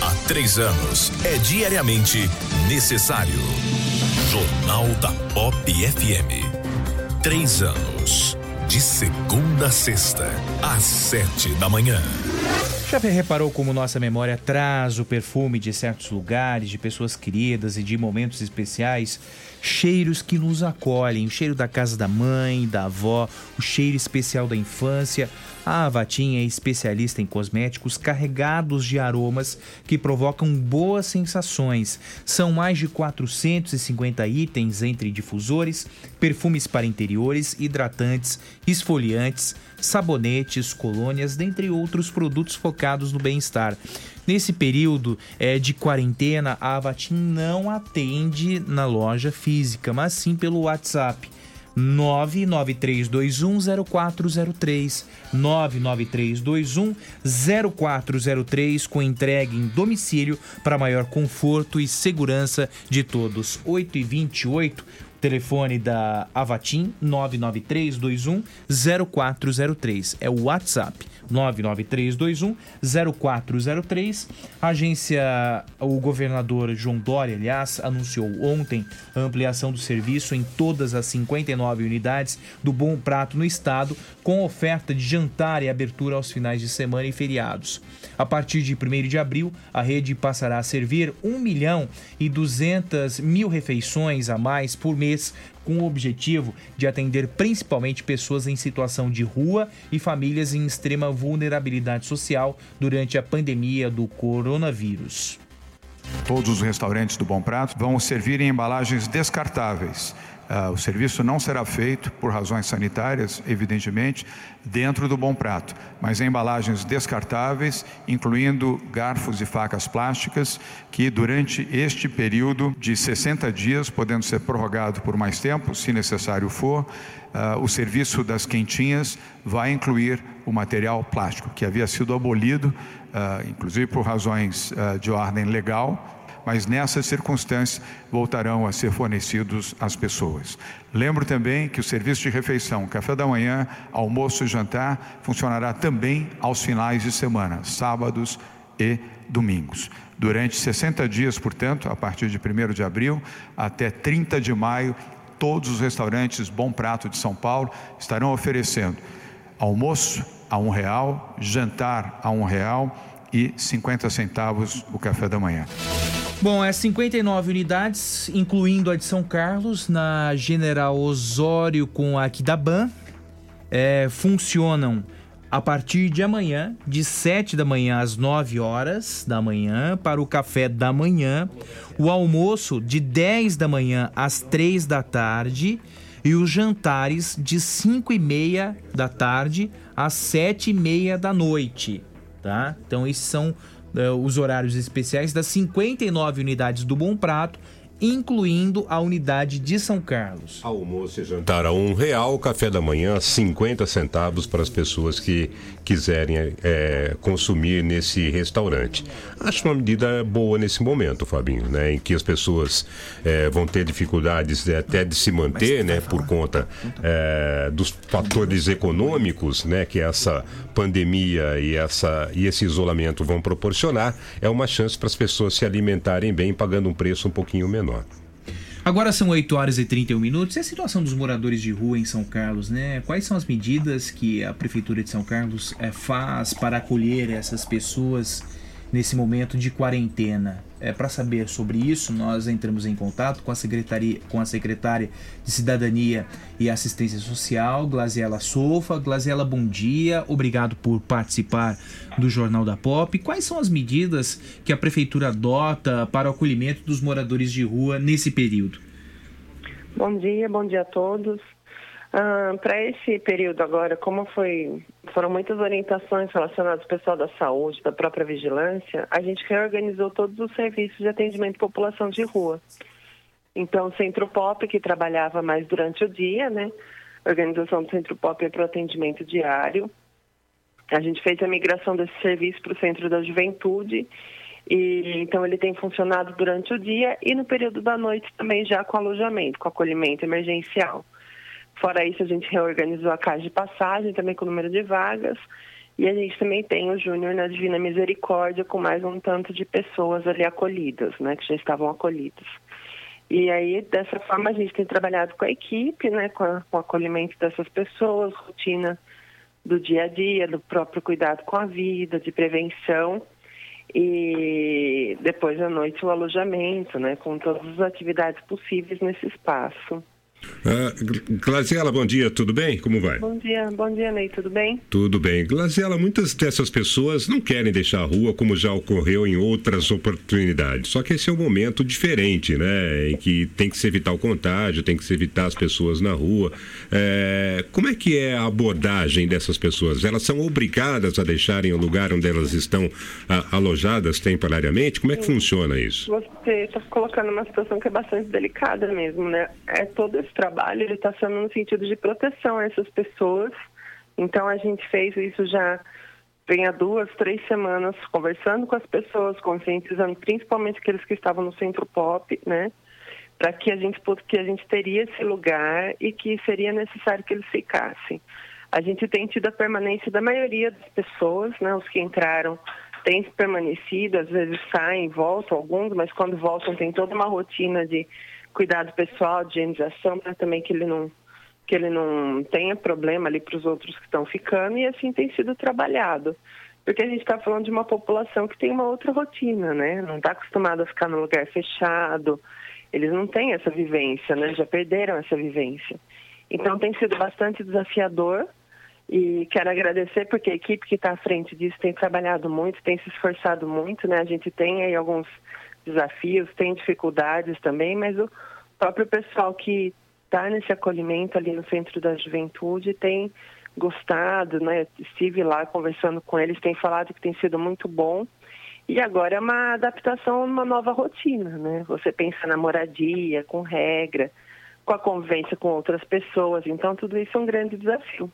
Há três anos, é diariamente necessário. Jornal da Pop FM. Três anos. De segunda a sexta, às sete da manhã. Já reparou como nossa memória traz o perfume de certos lugares, de pessoas queridas e de momentos especiais? Cheiros que nos acolhem, o cheiro da casa da mãe, da avó, o cheiro especial da infância. A Avatim é especialista em cosméticos carregados de aromas que provocam boas sensações. São mais de 450 itens entre difusores, perfumes para interiores, hidratantes, esfoliantes, sabonetes, colônias, dentre outros produtos focados no bem-estar. Nesse período é, de quarentena, a Avatim não atende na loja física, mas sim pelo WhatsApp. 993210403 993210403 com entrega em domicílio para maior conforto e segurança de todos. 8 e 28 telefone da Avatim 99321 0403 é o WhatsApp 99321 0403. A agência, o governador João Dória, aliás, anunciou ontem a ampliação do serviço em todas as 59 unidades do Bom Prato no estado, com oferta de jantar e abertura aos finais de semana e feriados. A partir de 1 de abril, a rede passará a servir 1 milhão e 200 mil refeições a mais por mês com o objetivo de atender principalmente pessoas em situação de rua e famílias em extrema vulnerabilidade social durante a pandemia do coronavírus. Todos os restaurantes do Bom Prato vão servir em embalagens descartáveis Uh, o serviço não será feito por razões sanitárias, evidentemente, dentro do Bom Prato, mas em embalagens descartáveis, incluindo garfos e facas plásticas, que durante este período de 60 dias, podendo ser prorrogado por mais tempo, se necessário for, uh, o serviço das quentinhas vai incluir o material plástico, que havia sido abolido, uh, inclusive por razões de ordem legal, mas nessas circunstâncias voltarão a ser fornecidos às pessoas. Lembro também que o serviço de refeição, café da manhã, almoço e jantar funcionará também aos finais de semana, sábados e domingos. Durante 60 dias, portanto, a partir de 1 de abril até 30 de maio, todos os restaurantes Bom Prato de São Paulo estarão oferecendo almoço a um real, jantar a um real e 50 centavos o café da manhã. Bom, é 59 unidades, incluindo a de São Carlos, na General Osório com a Aquidaban, é, funcionam a partir de amanhã, de 7 da manhã às 9 horas da manhã, para o café da manhã, o almoço de 10 da manhã às 3 da tarde. E os jantares de 5 e meia da tarde às 7 e meia da noite, tá? Então esses são uh, os horários especiais das 59 unidades do Bom Prato incluindo a unidade de São Carlos. Almoço e jantar a um real, café da manhã 50 centavos para as pessoas que quiserem é, consumir nesse restaurante. Acho uma medida boa nesse momento, Fabinho, né, em que as pessoas é, vão ter dificuldades até de se manter, né, por conta é, dos fatores econômicos, né, que essa pandemia e essa e esse isolamento vão proporcionar. É uma chance para as pessoas se alimentarem bem, pagando um preço um pouquinho menor. Agora são 8 horas e 31 minutos. E a situação dos moradores de rua em São Carlos, né? Quais são as medidas que a Prefeitura de São Carlos é, faz para acolher essas pessoas nesse momento de quarentena. É, Para saber sobre isso, nós entramos em contato com a, secretaria, com a secretária de Cidadania e Assistência Social, Glaziela Sofa. Glaziela, bom dia, obrigado por participar do Jornal da Pop. Quais são as medidas que a Prefeitura adota para o acolhimento dos moradores de rua nesse período? Bom dia, bom dia a todos. Para esse período agora, como foi, foram muitas orientações relacionadas ao pessoal da saúde, da própria vigilância, a gente reorganizou todos os serviços de atendimento à população de rua. Então, o Centro Pop, que trabalhava mais durante o dia, né? Organização do Centro Pop é para o atendimento diário. A gente fez a migração desse serviço para o Centro da Juventude. E, então, ele tem funcionado durante o dia e no período da noite também já com alojamento, com acolhimento emergencial. Fora isso, a gente reorganizou a casa de passagem, também com o número de vagas. E a gente também tem o Júnior na Divina Misericórdia, com mais um tanto de pessoas ali acolhidas, né, que já estavam acolhidas. E aí, dessa forma, a gente tem trabalhado com a equipe, né, com, a, com o acolhimento dessas pessoas, rotina do dia a dia, do próprio cuidado com a vida, de prevenção e depois à noite o alojamento, né, com todas as atividades possíveis nesse espaço. Uh, Glaziela, bom dia, tudo bem? Como vai? Bom dia, bom dia, Ney, tudo bem? Tudo bem. Glaziela, muitas dessas pessoas não querem deixar a rua como já ocorreu em outras oportunidades. Só que esse é um momento diferente, né? Em que tem que se evitar o contágio, tem que se evitar as pessoas na rua. É... Como é que é a abordagem dessas pessoas? Elas são obrigadas a deixarem o lugar onde elas estão a, alojadas temporariamente? Como é que Sim. funciona isso? Você está colocando uma situação que é bastante delicada mesmo, né? É todo esse trabalho ele está sendo no sentido de proteção a essas pessoas. Então a gente fez isso já vem há duas, três semanas conversando com as pessoas, conscientizando principalmente aqueles que estavam no centro pop, né? Para que a gente que a gente teria esse lugar e que seria necessário que eles ficassem. A gente tem tido a permanência da maioria das pessoas, né? Os que entraram têm permanecido, às vezes saem, voltam alguns, mas quando voltam tem toda uma rotina de cuidado pessoal, de higienização, para também que ele não que ele não tenha problema ali para os outros que estão ficando e assim tem sido trabalhado. Porque a gente está falando de uma população que tem uma outra rotina, né? Não está acostumada a ficar no lugar fechado, eles não têm essa vivência, né? Já perderam essa vivência. Então tem sido bastante desafiador e quero agradecer porque a equipe que está à frente disso tem trabalhado muito, tem se esforçado muito, né? A gente tem aí alguns desafios, tem dificuldades também, mas o próprio pessoal que está nesse acolhimento ali no Centro da Juventude tem gostado, né? Estive lá conversando com eles, tem falado que tem sido muito bom. E agora é uma adaptação uma nova rotina, né? Você pensa na moradia, com regra, com a convivência com outras pessoas. Então, tudo isso é um grande desafio.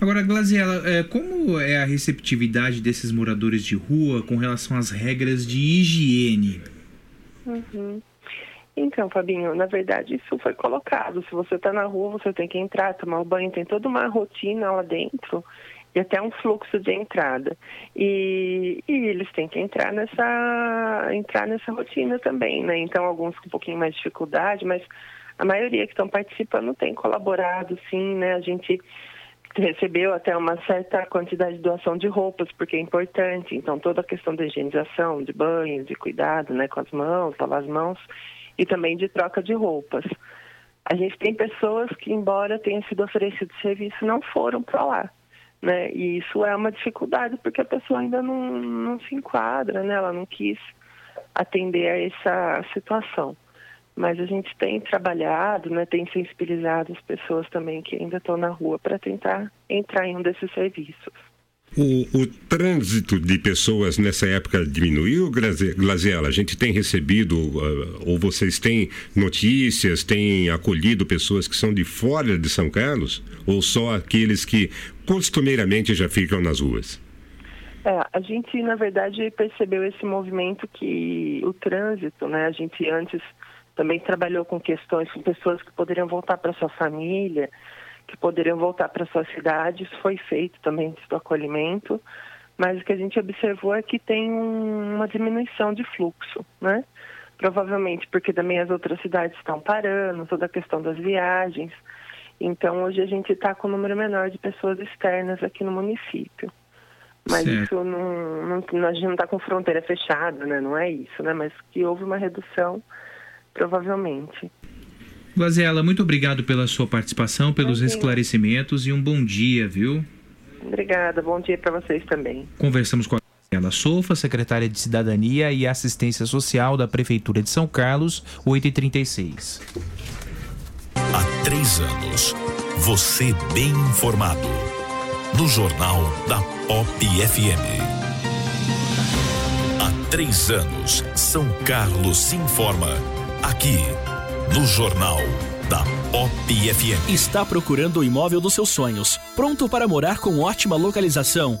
Agora, Glaziela, é, como é a receptividade desses moradores de rua com relação às regras de higiene? Uhum. Então, Fabinho, na verdade isso foi colocado. Se você está na rua, você tem que entrar, tomar banho, tem toda uma rotina lá dentro e até um fluxo de entrada. E, e, eles têm que entrar nessa, entrar nessa rotina também, né? Então, alguns com um pouquinho mais de dificuldade, mas a maioria que estão participando tem colaborado, sim, né? A gente recebeu até uma certa quantidade de doação de roupas, porque é importante. Então, toda a questão da higienização, de banho, de cuidado né, com as mãos, lavar as mãos, e também de troca de roupas. A gente tem pessoas que, embora tenha sido oferecido serviço, não foram para lá. Né? E isso é uma dificuldade, porque a pessoa ainda não, não se enquadra, né? ela não quis atender a essa situação mas a gente tem trabalhado, né, tem sensibilizado as pessoas também que ainda estão na rua para tentar entrar em um desses serviços. O, o, trânsito de pessoas nessa época diminuiu, Glaziela? A gente tem recebido, uh, ou vocês têm notícias, têm acolhido pessoas que são de fora de São Carlos? Ou só aqueles que costumeiramente já ficam nas ruas? É, a gente, na verdade, percebeu esse movimento que o trânsito, né? A gente antes também trabalhou com questões com pessoas que poderiam voltar para sua família, que poderiam voltar para sua cidade. Isso foi feito também do acolhimento, mas o que a gente observou é que tem um, uma diminuição de fluxo, né? Provavelmente porque também as outras cidades estão parando, toda a questão das viagens. Então hoje a gente está com um número menor de pessoas externas aqui no município. Mas certo. isso não, não, a gente não está com fronteira fechada, né? Não é isso, né? Mas que houve uma redução provavelmente. Guazela, muito obrigado pela sua participação, pelos esclarecimentos e um bom dia, viu? Obrigada, bom dia para vocês também. Conversamos com a Ela Sofa, secretária de Cidadania e Assistência Social da Prefeitura de São Carlos, 8h36. Há três anos, você bem informado. No Jornal da Pop FM. Há três anos, São Carlos se informa aqui no Jornal da Pop FM. Está procurando o imóvel dos seus sonhos, pronto para morar com ótima localização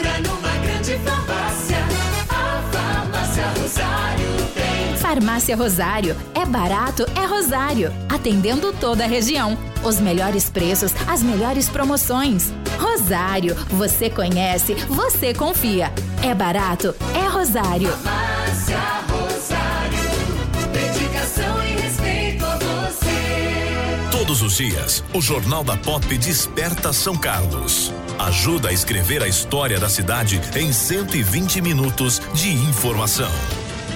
Farmácia Rosário. É barato, é Rosário. Atendendo toda a região. Os melhores preços, as melhores promoções. Rosário. Você conhece, você confia. É barato, é Rosário. Farmácia Rosário. Dedicação e respeito a você. Todos os dias, o Jornal da Pop desperta São Carlos. Ajuda a escrever a história da cidade em 120 minutos de informação.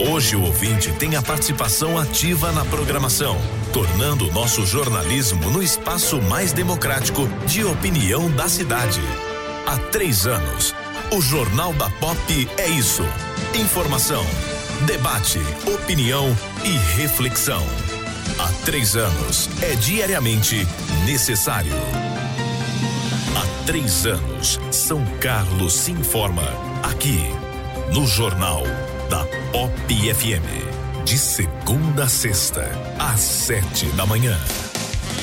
Hoje o ouvinte tem a participação ativa na programação, tornando o nosso jornalismo no espaço mais democrático de opinião da cidade. Há três anos, o Jornal da Pop é isso: informação, debate, opinião e reflexão. Há três anos é diariamente necessário. Há três anos, São Carlos se informa aqui no Jornal da Pop FM. De segunda a sexta, às sete da manhã.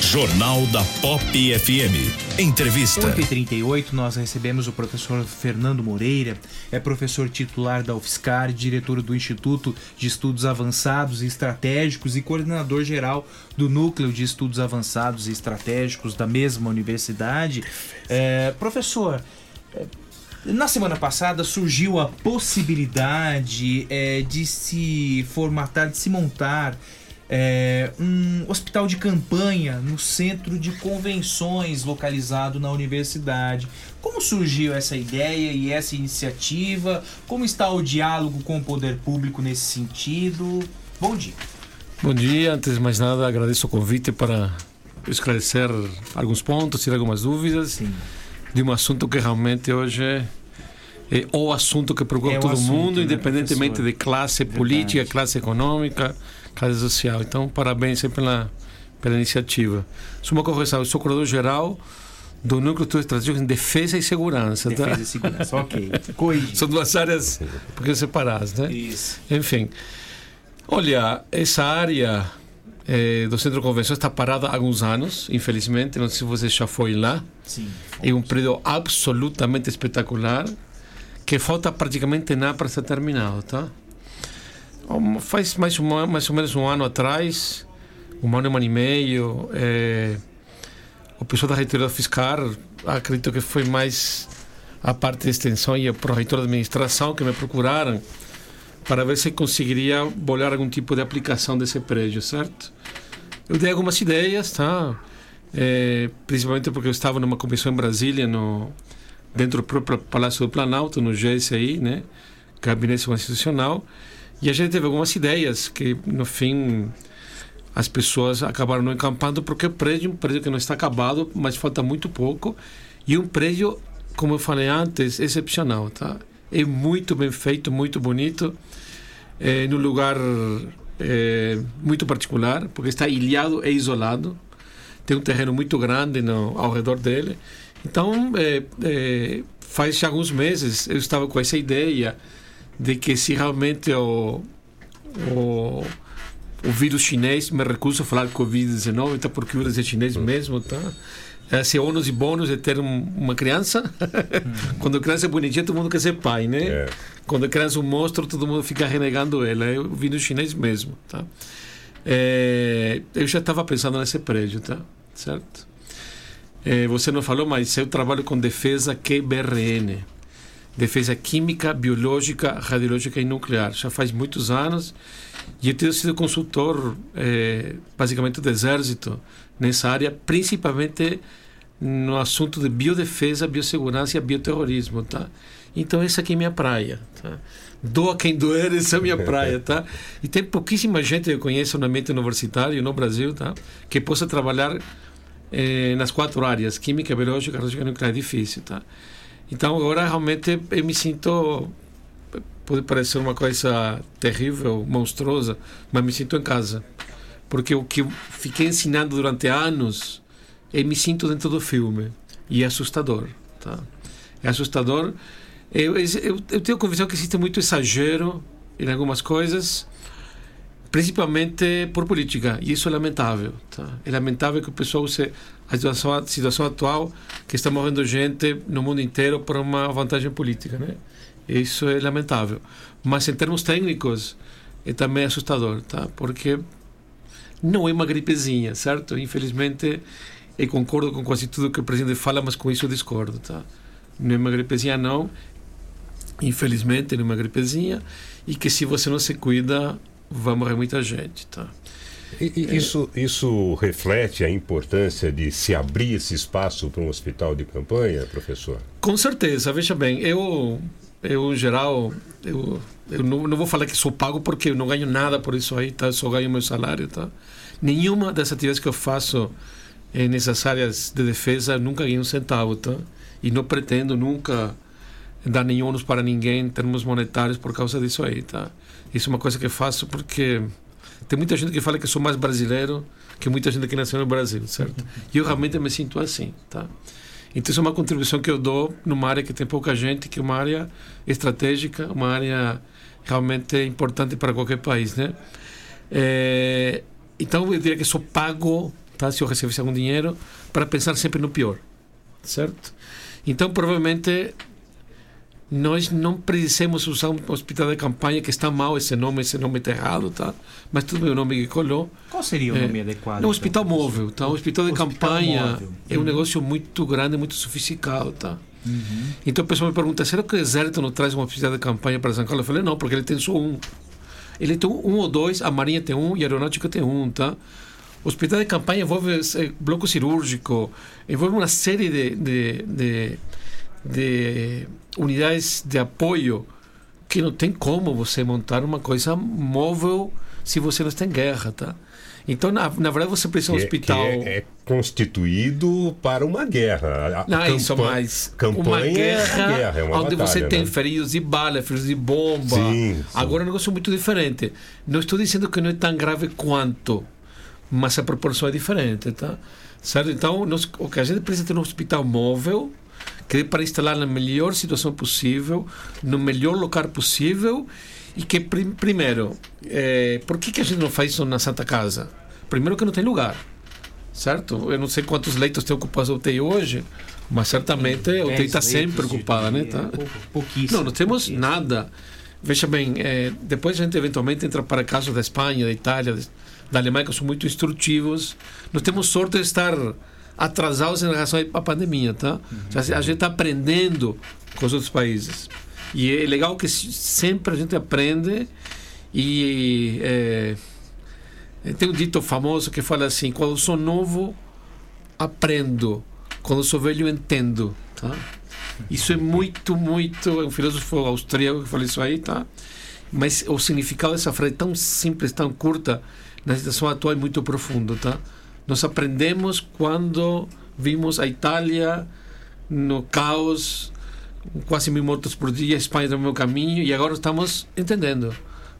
Jornal da Pop FM. Entrevista. 8h38, nós recebemos o professor Fernando Moreira, é professor titular da UFSCar, diretor do Instituto de Estudos Avançados e Estratégicos e coordenador geral do Núcleo de Estudos Avançados e Estratégicos da mesma universidade. É, professor, é, na semana passada surgiu a possibilidade é, de se formatar, de se montar é, um hospital de campanha no centro de convenções localizado na universidade. Como surgiu essa ideia e essa iniciativa? Como está o diálogo com o poder público nesse sentido? Bom dia. Bom dia, antes de mais nada agradeço o convite para esclarecer alguns pontos, tirar algumas dúvidas Sim. De um assunto que realmente hoje é, é o assunto que preocupa É todo assunto, mundo, né, independentemente professor? de classe política, classe econômica, classe social. Então, parabéns pela, pela iniciativa. Só uma correção, eu sou coordenador-geral do Núcleo de Estudos Estratégicos em Defesa e Segurança. tá? Defesa e segurança, ok. Corrigi. São duas áreas um pouquinho separadas, né? Isso. Enfim, olha, essa área eh, do Centro de Convenções está parada há alguns anos, infelizmente. Não sei se você já foi lá. Sim. É um prédio absolutamente espetacular que falta praticamente nada para ser terminado, tá? Um, Faz mais, uma, mais ou menos um ano atrás, um ano, um ano e meio, eh, o pessoal da reitoria fiscal, acredito que foi mais a parte de extensão e o reitor de administração que me procuraram para ver se conseguiria bolar algum tipo de aplicação desse prédio, certo? Eu dei algumas ideias, tá? Eh, principalmente porque eu estava numa comissão em Brasília, no, dentro do próprio Palácio do Planalto, no GSI, né? Gabinete Constitucional. E a gente teve algumas ideias que, no fim, as pessoas acabaram não encampando porque o prédio é um prédio que não está acabado, mas falta muito pouco. E um prédio, como eu falei antes, excepcional, tá? É muito bem feito, muito bonito, é, num lugar é, muito particular, porque está ilhado e isolado. Tem um terreno muito grande no, ao redor dele. Então, é, é, faz já alguns meses eu estava com essa ideia de que se realmente o, o, o vírus chinês, me recuso a falar Covid-19, tá, porque o vírus é chinês mesmo, tá? Esse ônus e bônus de ter um- uma criança. Quando a criança é bonitinha, todo mundo quer ser pai, né? Quando a criança é um monstro, todo mundo fica renegando ela. É o vírus chinês mesmo, tá? É, eu já estava pensando nesse prédio, tá? Certo? É, você não falou, mas eu trabalho com defesa QBRN. defesa química, biológica, radiológica e nuclear. Já faz muitos anos e eu tenho sido consultor, eh, basicamente, do Exército nessa área, principalmente no assunto de biodefesa, biossegurança e bioterrorismo, tá? Então essa aqui é minha praia, tá? Doa quem doer, essa é minha praia, tá? E tem pouquíssima gente que eu conheço no ambiente universitário no Brasil, tá? Que possa trabalhar eh, nas quatro áreas, química, biológica, radiológica nuclear, é difícil, tá? Então agora realmente eu me sinto pode parecer uma coisa terrível, monstruosa, mas me sinto em casa. Porque o que eu fiquei ensinando durante anos, eu me sinto dentro do filme. E é assustador. Tá? É assustador. Eu, eu, eu tenho a convicção que existe muito exagero em algumas coisas, principalmente por política. E isso é lamentável. Tá? É lamentável que o pessoal use a situação, a situação atual, que está morrendo gente no mundo inteiro por uma vantagem política. Né? Isso é lamentável. Mas em termos técnicos, é também assustador, tá? Porque não é uma gripezinha, certo? Infelizmente, eu concordo com quase tudo que o presidente fala, mas com isso eu discordo, tá? Não é uma gripezinha, não. Infelizmente, não é uma gripezinha. E que se você não se cuida, vai morrer muita gente, tá? E, e isso, isso reflete a importância de se abrir esse espaço para um hospital de campanha, professor? Com certeza. Veja bem, eu eu, geral, eu, eu não, não, vou falar que sou pago porque eu não ganho nada por isso aí, tá? Só ganho meu salário, tá? Nenhuma das atividades que eu faço eh, nessas áreas de defesa nunca ganhei um centavo, tá? E não pretendo nunca dar nenhum ônus para ninguém em termos monetários por causa disso aí, tá? Isso é uma coisa que eu faço porque tem muita gente que fala que sou mais brasileiro que muita gente que nasceu no Brasil, certo? E eu realmente me sinto assim, tá? Então, isso é uma contribuição que eu dou numa área que tem pouca gente, que é uma área estratégica, uma área realmente importante para qualquer país, né? É, então, eu diria que sou pago, tá? se eu recebesse algum dinheiro, para pensar sempre no pior, certo? Então, provavelmente, nós não precisamos usar um hospital de campanha que está mal esse nome, esse nome está errado, tá? Mas tudo bem, o nome que colou. Qual seria o nome é, adequado? Um hospital então? móvel, tá? Um hospital de hospital campanha móvel. é um negócio muito grande, muito sofisticado, tá? Uhum. Então o pessoal me pergunta, será que o exército não traz um hospital de campanha para São Paulo? Eu falei, não, porque ele tem só um. Ele tem um ou dois, a Marinha tem um e a Aeronáutica tem um, tá? O hospital de campanha envolve eh, bloco cirúrgico, envolve uma série de, de, de, de unidades de apoio que não tem como você montar uma coisa móvel se você não está em guerra, tá? Então, na, na verdade, você precisa de um hospital. Que é, é, constituído para uma guerra. A não, campanha, isso mais. Campanha uma guerra, é guerra é uma onde batalha, você né? tem feridos de bala, feridos de bomba. Sim, sim. Agora é um negócio muito diferente. Não estou dizendo que não é tão grave quanto, mas a proporção é diferente, tá? Certo? Então, nós, o que a gente precisa ter um hospital móvel que é para instalar na melhor situação possível, no melhor local possível e que, prim primeiro, é, por que, que a gente não faz isso na Santa Casa? Primeiro que não tem lugar, certo? Eu não sei quantos leitos tem ocupados a UTI hoje, mas certamente a UTI está sempre ocupada, né? Tá? É pouquíssimo. Não, não temos nada. Veja bem, é, depois a gente eventualmente entra para casos da Espanha, da Itália, da Alemanha, que são muito instrutivos. Nós temos sorte de estar atrasados em relação à pandemia, tá? Uhum. A gente está aprendendo com os outros países. E é legal que sempre a gente aprende e é, tem um dito famoso que fala assim: quando sou novo, aprendo, quando sou velho, entendo, tá? Isso é muito, muito. É um filósofo austríaco que fala isso aí, tá? Mas o significado dessa frase tão simples, tão curta, na situação atual é muito profundo, tá? Nós aprendemos quando vimos a Itália no caos, quase mil mortos por dia, a Espanha no meu caminho, e agora estamos entendendo.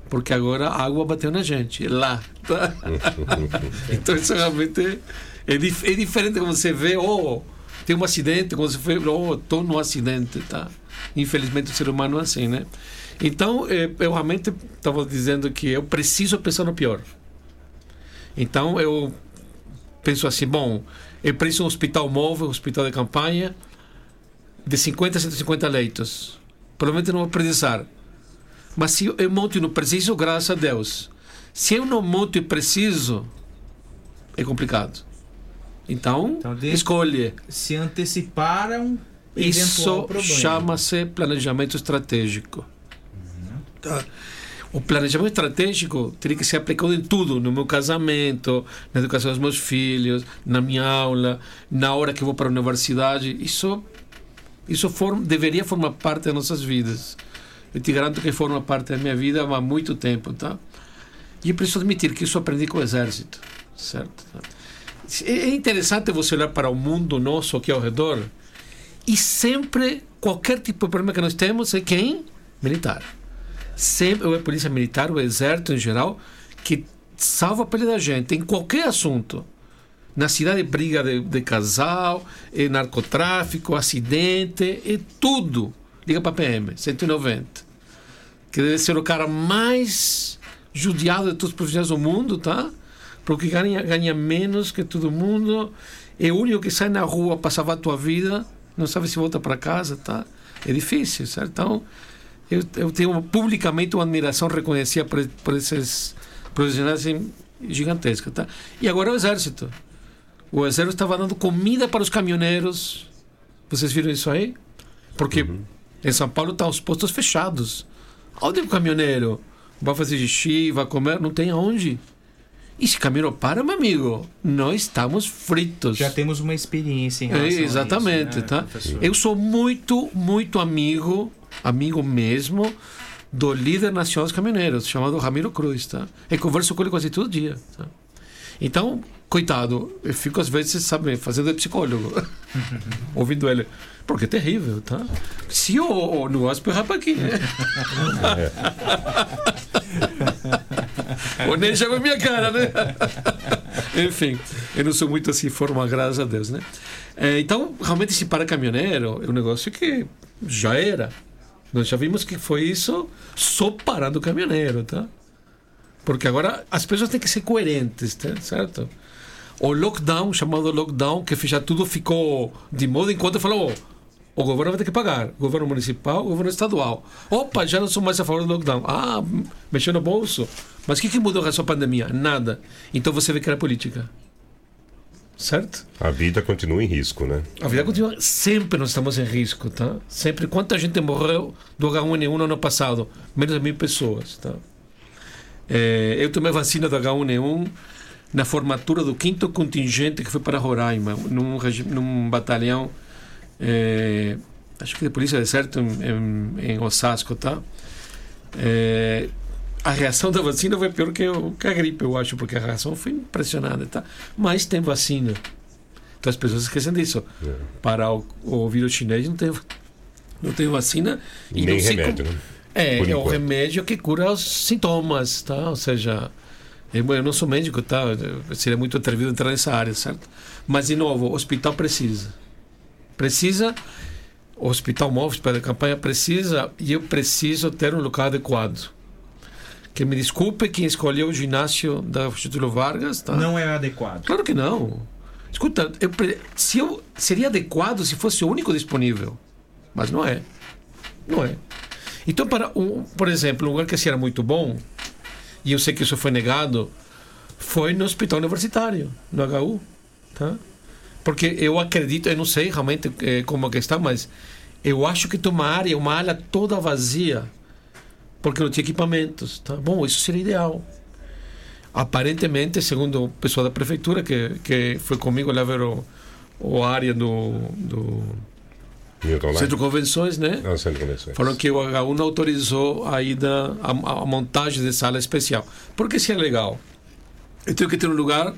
Porque agora a água bateu na gente, lá. Tá? então isso realmente é, dif é diferente como você vê, oh, tem um acidente, quando você vê, oh, estou no acidente, tá? Infelizmente o ser humano é assim, né? Então, eh, eu realmente estava dizendo que eu preciso pensar no pior. Então, eu penso assim, bom, eu preciso um hospital móvel, um hospital de campanha, de 50 a 150 leitos. Provavelmente não vou precisar. Mas se eu monto e não preciso, graças a Deus. Se eu não monto e preciso, é complicado. Então, então escolhe. Se anteciparam Isso chama-se planejamento estratégico. Tá? O planejamento estratégico teria que ser aplicado em tudo, no meu casamento, na educação dos meus filhos, na minha aula, na hora que vou para a universidade. Isso, isso deveria formar parte das nossas vidas. Eu te garanto que forma parte da minha vida há muito tempo, tá? E eu preciso admitir que isso aprendi com o exército, certo? É interessante você olhar para o mundo nosso aqui ao redor e sempre, qualquer tipo de problema que nós temos é quem? Militar. Sempre, ou é polícia militar, é exército em geral, que salva a pele da gente em qualquer assunto. Na cidade, briga de, de casal, é narcotráfico, acidente, é tudo. Liga para a PM, 190. Que deve ser o cara mais judiado de todos os profissionais do mundo, tá? Porque ganha, ganha menos que todo mundo. É o único que sai na rua para salvar a tua vida não sabe se volta para casa, tá? É difícil, certo? Então, eu, eu tenho publicamente uma admiração reconhecida por, por esses profissionais assim, gigantesca, tá? E agora o exército. O exército estava dando comida para os caminhoneiros. Vocês viram isso aí? Porque uhum. em São Paulo estão os postos fechados. Onde o caminhoneiro vai fazer xixi, vai comer? Não tem aonde. E se caminhou para, meu amigo, nós estamos fritos. Já temos uma experiência em relação é, Exatamente, a isso, né, tá? Professor? Eu sou muito, muito amigo, amigo mesmo, do líder nacional dos caminhoneiros, chamado Ramiro Cruz, tá? Eu converso com ele quase todo dia, tá? Então, coitado, eu fico às vezes, sabe, fazendo psicólogo, ouvindo ele. Porque é terrível, tá? Se o, o negócio para aqui, o nem chama minha cara, né? Enfim, eu não sou muito assim forma, graças a Deus, né? É, então, realmente, esse para caminhoneiro é um negócio que já era. Nós já vimos que foi isso só parando o caminhoneiro, tá? Porque agora as pessoas têm que ser coerentes, tá? certo? O lockdown, chamado lockdown, que já tudo ficou de moda enquanto falou o governo vai ter que pagar. Governo municipal, governo estadual. Opa, já não sou mais a favor do lockdown. Ah, mexeu no bolso. Mas o que, que mudou com essa pandemia? Nada. Então você vê que era política. Certo? A vida continua em risco, né? A vida continua. Sempre nós estamos em risco, tá? Sempre. Quanta gente morreu do H1N1 no ano passado? Menos de mil pessoas, tá? É, eu tomei vacina do H1N1 na formatura do quinto contingente que foi para Roraima, num, num batalhão é, acho que de polícia de certo em, em, em Osasco, tá? É, a reação da vacina foi pior que, que, a gripe, eu acho, porque a reação foi impressionante, tá? Mas tem vacina. Então as pessoas esquecem disso. É. Para o, o, vírus chinês não tem, não tem vacina. E Nem remédio, como, né? É, é o remédio que cura os sintomas, tá? Ou seja, eu não sou médico, tá? Seria muito atrevido entrar nessa área, certo? Mas, de novo, o hospital precisa Precisa, o Hospital Móveis para a campanha precisa, e eu preciso ter um local adequado. Que me desculpe quem escolheu o ginásio da Getúlio Vargas. Tá? Não é adequado. Claro que não. Escuta, eu, se eu, seria adequado se fosse o único disponível. Mas não é. Não é. Então, para um, por exemplo, um lugar que assim era muito bom, e eu sei que isso foi negado, foi no hospital universitário, no HU. Tá? Porque eu acredito, eu não sei realmente é, como é que está, mas eu acho que tem uma área, uma ala toda vazia, porque não tinha equipamentos. Tá bom, isso seria ideal. Aparentemente, segundo o pessoal da prefeitura, que, que foi comigo lá ver o, o área do, do Centro de Convenções, né? Não, Centro de Convenções. Falaram que o H1 autorizou a ida, a, a montagem de sala especial. Porque se é legal, eu tenho que ter um lugar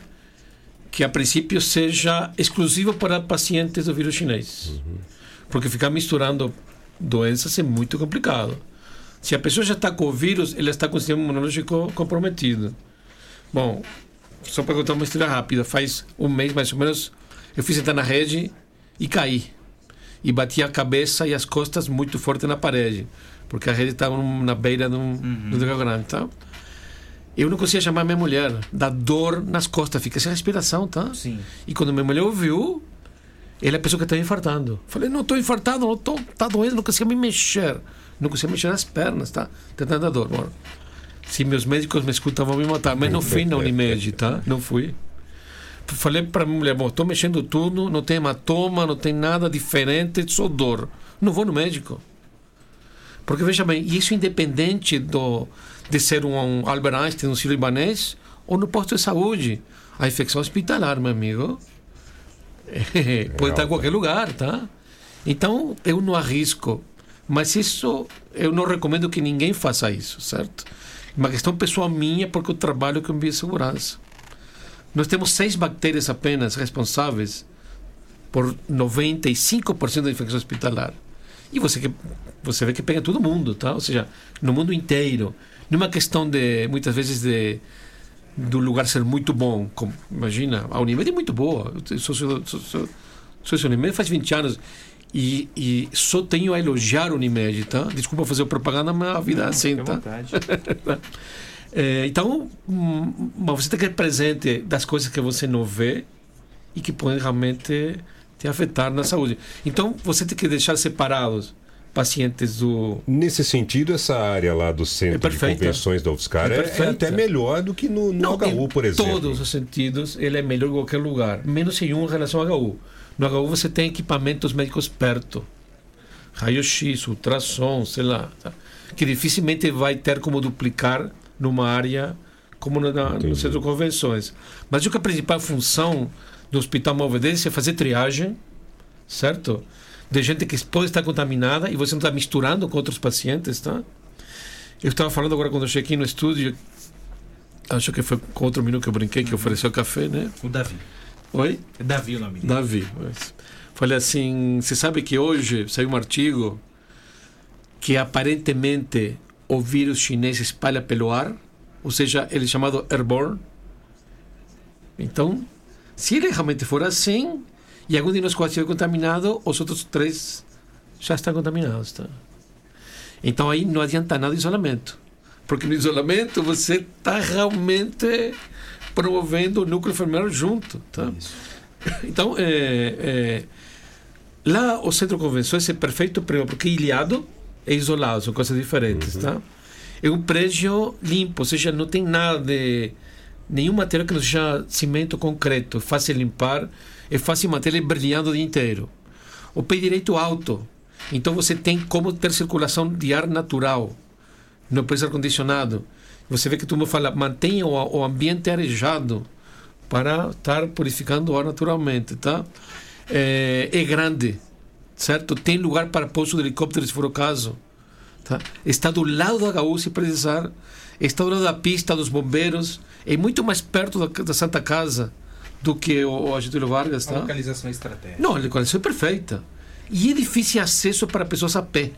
que a princípio seja exclusivo para pacientes do vírus chinês. Uhum. Porque ficar misturando doenças é muito complicado. Se a pessoa já está com o vírus, ela está com o sistema imunológico comprometido. Bom, só para contar uma história rápida, faz um mês mais ou menos, eu fui sentar na rede e caí. E bati a cabeça e as costas muito forte na parede, porque a rede estava na beira de um, uhum. do grande, tá? Eu não conseguia chamar minha mulher, da dor nas costas, fica sem respiração, tá? Sim. E quando minha mulher ouviu, ele é a pessoa que está infartando. Falei, não estou infartado, não estou, tá doendo, não conseguia me mexer. Não conseguia mexer as pernas, tá? Tentando a dor. Bom, se meus médicos me escutam, vão me matar. Mas não fui na Unimed, tá? Não fui. falei para minha mulher, bom, estou mexendo tudo, não tem hematoma, não tem nada diferente, só dor. Não vou no médico. Porque veja bem, isso independente do, de ser um, um Albert Einstein, um sírio libanês, ou no posto de saúde. A infecção hospitalar, meu amigo, pode estar em qualquer lugar, tá? Então, eu não arrisco. Mas isso, eu não recomendo que ninguém faça isso, certo? Uma questão pessoal minha, porque eu trabalho com biossegurança. Nós temos seis bactérias apenas responsáveis por 95% da infecção hospitalar. E você, que, você vê que pega todo mundo, tá? Ou seja, no mundo inteiro. Numa questão de, muitas vezes, de do lugar ser muito bom. Como, imagina, a Unimed é muito boa. Eu sou, sou, sou, sou, sou Unimed faz 20 anos. E, e só tenho a elogiar a Unimed, tá? Desculpa fazer propaganda, mas a vida é assim, tá? é, então, hum, mas você tem que estar presente das coisas que você não vê e que podem realmente te afetar na saúde. Então, você tem que deixar separados pacientes do. Nesse sentido, essa área lá do Centro É de Convenções da UFSCar É é, é até melhor do que no, no HU, por exemplo. todos os sentidos, ele é melhor em qualquer lugar, menos em um em relação ao HU. No HU você tem equipamentos médicos perto, raio-x, ultrassom, sei lá, tá? que dificilmente vai ter como duplicar numa área como na, no centro de convenções. Mas acho que a principal função do Hospital Movedense é fazer triagem, certo? De gente que pode estar contaminada e você não está misturando com outros pacientes, tá? Eu estava falando agora quando eu cheguei aqui no estúdio, acho que foi com outro menino que eu brinquei, que ofereceu café, né? O Davi. Oi? É Davi o nome dele. Davi. mas- Falei assim: você sabe que hoje saiu um artigo que aparentemente o vírus chinês espalha pelo ar, ou seja, ele é chamado airborne. Então, se ele realmente for assim, e algum de nós quatro estiver contaminado, os outros três já estão contaminados. Tá? Então aí não adianta nada o isolamento. Porque no isolamento você está realmente promovendo o núcleo familiar junto. Tá? Então, é, é, lá o centro de convenções é perfeito primeiro, porque é ilhado e isolado, são coisas diferentes. Tá? É um prédio limpo, ou seja, não tem nada de. nenhum material que não seja cimento concreto, é fácil limpar, é fácil manter ele brilhando o dia inteiro. O pé direito alto, então você tem como ter circulação de ar natural, não precisa ar-condicionado. Você vê que todo mundo fala, mantenha o, o ambiente arejado para estar purificando o ar naturalmente, tá? É, é grande, certo? Tem lugar para pouso de helicóptero se for o caso. Tá? Está do lado do HU se precisar, está do lado da pista dos bombeiros, é muito mais perto da, da Santa Casa do que o, o Getúlio Vargas, A tá? localização estratégica. Não, a localização é perfeita. E é difícil acesso para pessoas a pé.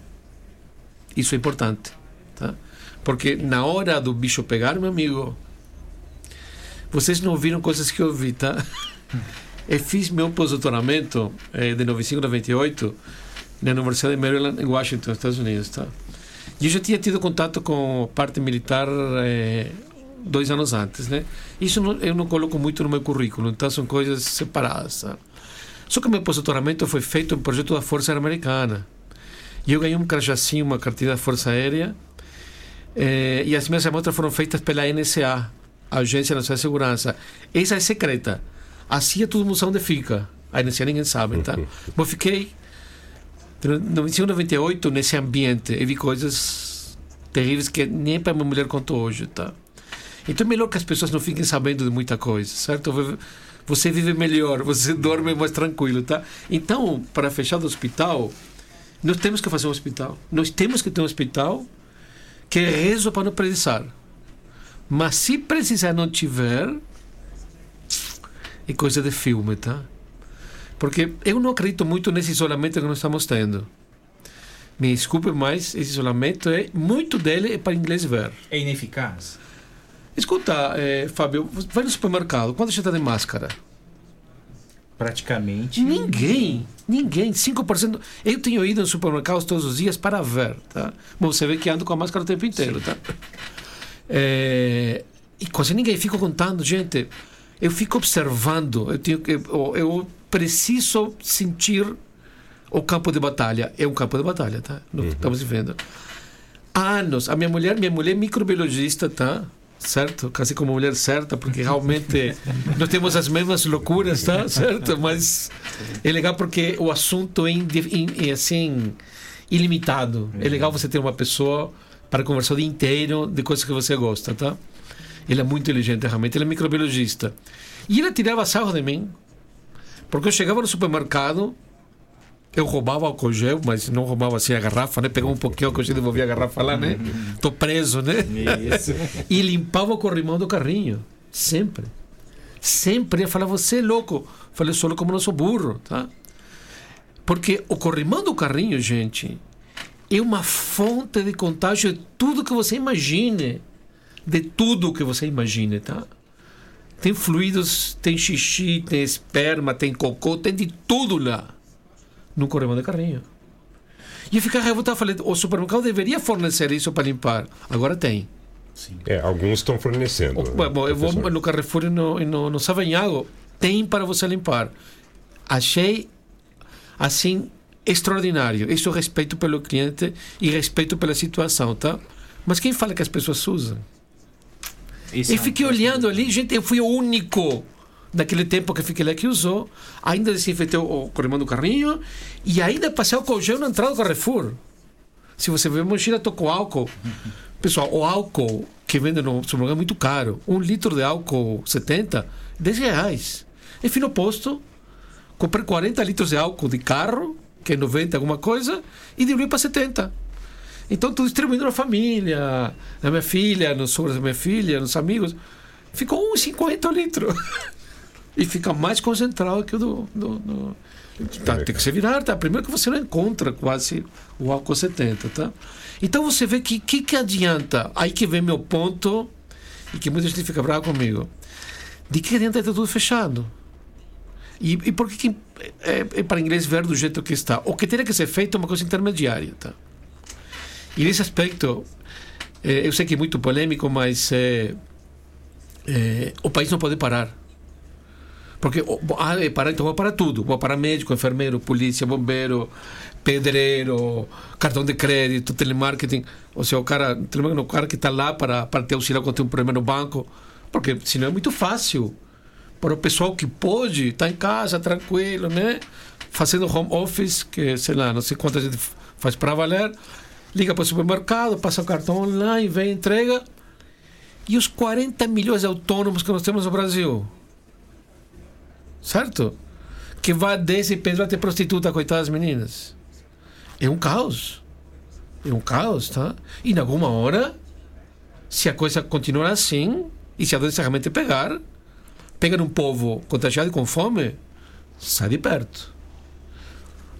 Isso é importante. Tá? Porque na hora do bicho pegar, meu amigo, vocês não viram coisas que eu vi, tá? Eu fiz meu pós-doutoramento eh, de 95 a 98 na Universidade de Maryland, em Washington, Estados Unidos, tá? E eu já tinha tido contato com a parte militar eh, dois anos antes, né? Isso não- eu não coloco muito no meu currículo, então são coisas separadas, tá? Só que meu pós-doutoramento foi feito em um projeto da Força Aérea Americana. E eu ganhei um crachacinho, uma cartilha da Força Aérea, eh, e as minhas amostras foram feitas pela NSA, a Agência Nacional de Segurança. Essa é secreta. Assim é mundo sabe onde fica. A NSA ninguém sabe, tá? Mas eu fiquei de 95 a 98 nesse ambiente e vi coisas terríveis que nem para minha mulher contou hoje, tá? Então é melhor que as pessoas não fiquem sabendo de muita coisa, certo? Você vive melhor, você dorme mais tranquilo, tá? Então, para fechar do hospital, nós temos que fazer um hospital. Nós temos que ter um hospital que é rezo para não precisar. Mas se precisar não tiver, é coisa de filme, tá? Porque eu não acredito muito nesse isolamento que nós estamos tendo. Me desculpe, mas esse isolamento é muito dele é para inglês ver. É ineficaz? Escuta, eh, Fábio, vai no supermercado, quando você está de máscara? Praticamente. Ninguém, ninguém, 5%. Eu tenho ido no supermercado todos os dias para ver, tá? Bom, você vê que ando com a máscara o tempo inteiro, tá? É, e quase ninguém fica contando, gente. Eu fico observando, eu, tenho, que- eu, eu preciso sentir o campo de batalha. É um campo de batalha, tá? Não estamos vivendo. Há anos, a minha mulher, minha mulher é microbiologista, tá? Certo? Casei com uma mulher certa, porque realmente nós temos as mesmas loucuras, tá? Certo? Mas é legal porque o assunto é, é assim, ilimitado. É legal você ter uma pessoa para conversar o dia inteiro de coisas que você gosta, tá? Ele é muito inteligente, realmente. Ele é microbiologista. E ele tirava sarro de mim. Porque eu chegava no supermercado, eu roubava álcool gel, mas não roubava assim a garrafa, né? Pegava um pouquinho álcool gel e devolvia a garrafa lá, né? Tô preso, né? Isso. e limpava o corrimão do carrinho. Sempre. Sempre. Eu falava, você é louco. Eu falei, sou louco como não sou burro, tá? Porque o corrimão do carrinho, gente, é uma fonte de contágio de tudo que você imagine. De tudo que você imagine, tá? Tem fluidos, tem xixi, tem esperma, tem cocô, tem de tudo lá. No corrimão de carrinho. E eu ficava revoltado, falei, o supermercado deveria fornecer isso para limpar. Agora tem. É, alguns estão fornecendo. né, Bom, eu vou no Carrefour e no, no, no Savanhago, tem para você limpar. Achei, assim, extraordinário. Isso respeito pelo cliente e respeito pela situação, tá? Mas quem fala que as pessoas usam? Esse é eu fiquei olhando ali, gente, eu fui o único naquele tempo que fiquei lá que usou. Ainda desinfetei o o corrimão do carrinho e ainda passei álcool gel na entrada do Carrefour. Se você ver a mochila, tô com álcool. Pessoal, o álcool que vende no supermercado é muito caro. Um litro de álcool 70, 10 reais. Eu fui no posto, comprei 40 litros de álcool de carro, que é 90 alguma coisa, e diluí para 70. Então, estou distribuindo na família, na minha filha, nos sogros da minha filha, nos amigos. Ficou uns 50 litros. e fica mais concentrado que o do. do, do- Tá, tem que se virar, tá? Primeiro que você não encontra quase o álcool 70, tá? Então você vê que que, que adianta? Aí que vem meu ponto, e que muita gente fica brava comigo. De que adianta ter tudo fechado? E, e por que, que é, é para inglês ver do jeito que está? O que teria que ser feito é uma coisa intermediária, tá? E nesse aspecto, eh, eu sei que é muito polêmico, mas eh, o país não pode parar. Porque ah, parar, então vou parar tudo. Vou parar médico, enfermeiro, polícia, bombeiro, pedreiro, cartão de crédito, telemarketing. Ou seja, o cara, telemarketing, o cara que está lá para, para te auxiliar quando tem um problema no banco. Porque senão é muito fácil. Para o pessoal que pode, está em casa, tranquilo, né? Fazendo home office, que sei lá, não sei quanta gente faz para valer. Liga para o supermercado, passa o cartão online, vem, entrega. E os 40 milhões de autônomos que nós temos no Brasil? Certo? Que vai desde pedra até prostituta, coitadas meninas. É um caos. É um caos, tá? E em alguma hora, se a coisa continuar assim, e se a doença realmente pegar, pega num povo contagiado e com fome, sai de perto.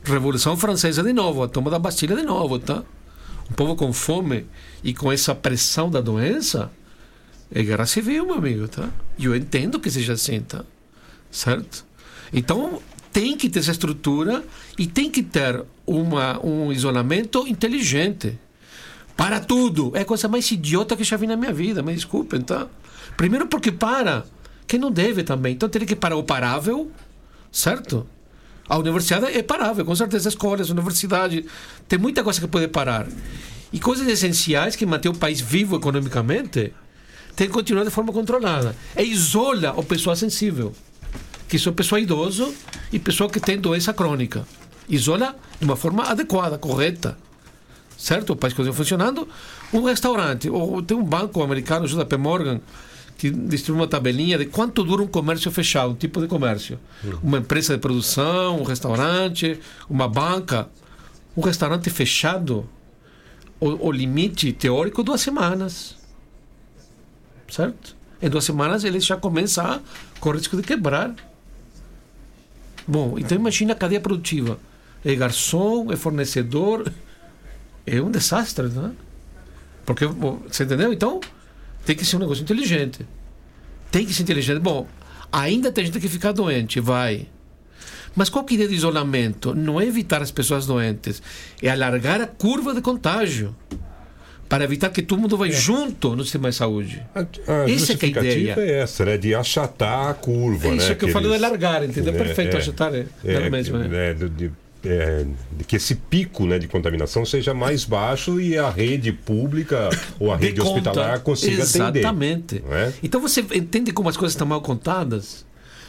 Revolução Francesa de novo, a toma da Bastilha de novo, tá? Um povo com fome e com essa pressão da doença, é guerra civil, meu amigo, tá? E eu entendo que seja assim, tá? Certo? Então, tem que ter essa estrutura e tem que ter uma, um isolamento inteligente. Para tudo. É a coisa mais idiota que já vi na minha vida, me desculpem, tá? Primeiro porque para. Quem não deve também. Então teria que parar o parável, certo? A universidade é parável, com certeza. Escolas, universidade. Tem muita coisa que pode parar. E coisas essenciais que mantêm o país vivo economicamente tem que continuar de forma controlada. E isola o pessoal sensível, que são pessoa idoso e pessoa que tem doença crônica. Isola de uma forma adequada, correta. Certo? O país continua funcionando. Um restaurante, ou tem um banco americano, JP Morgan, que distribui uma tabelinha de quanto dura um comércio fechado, um tipo de comércio. Uma empresa de produção, um restaurante, uma banca. Um restaurante fechado, o, o limite teórico, duas semanas. Certo? Em duas semanas ele já começa a correr risco de quebrar. Bom, então imagina a cadeia produtiva. É garçom, é fornecedor. É um desastre, né? Porque, você entendeu? Então, tem que ser um negócio inteligente. Tem que ser inteligente. Bom, ainda tem gente que fica doente, vai. Mas qual que é a ideia do isolamento? Não é evitar as pessoas doentes, é alargar a curva de contágio. Para evitar que todo mundo vai junto no sistema de saúde. A Essa é que é a ideia. é essa, né? De achatar a curva, É né? isso que eu falei de eles- entendeu? É, Perfeito, é. achatar é, É, é mesmo. É. é, de- de é, de que esse pico né, de contaminação seja mais baixo e a rede pública ou a Dê rede conta. hospitalar consiga atender. Exatamente. não é? Então você entende como as coisas estão mal contadas?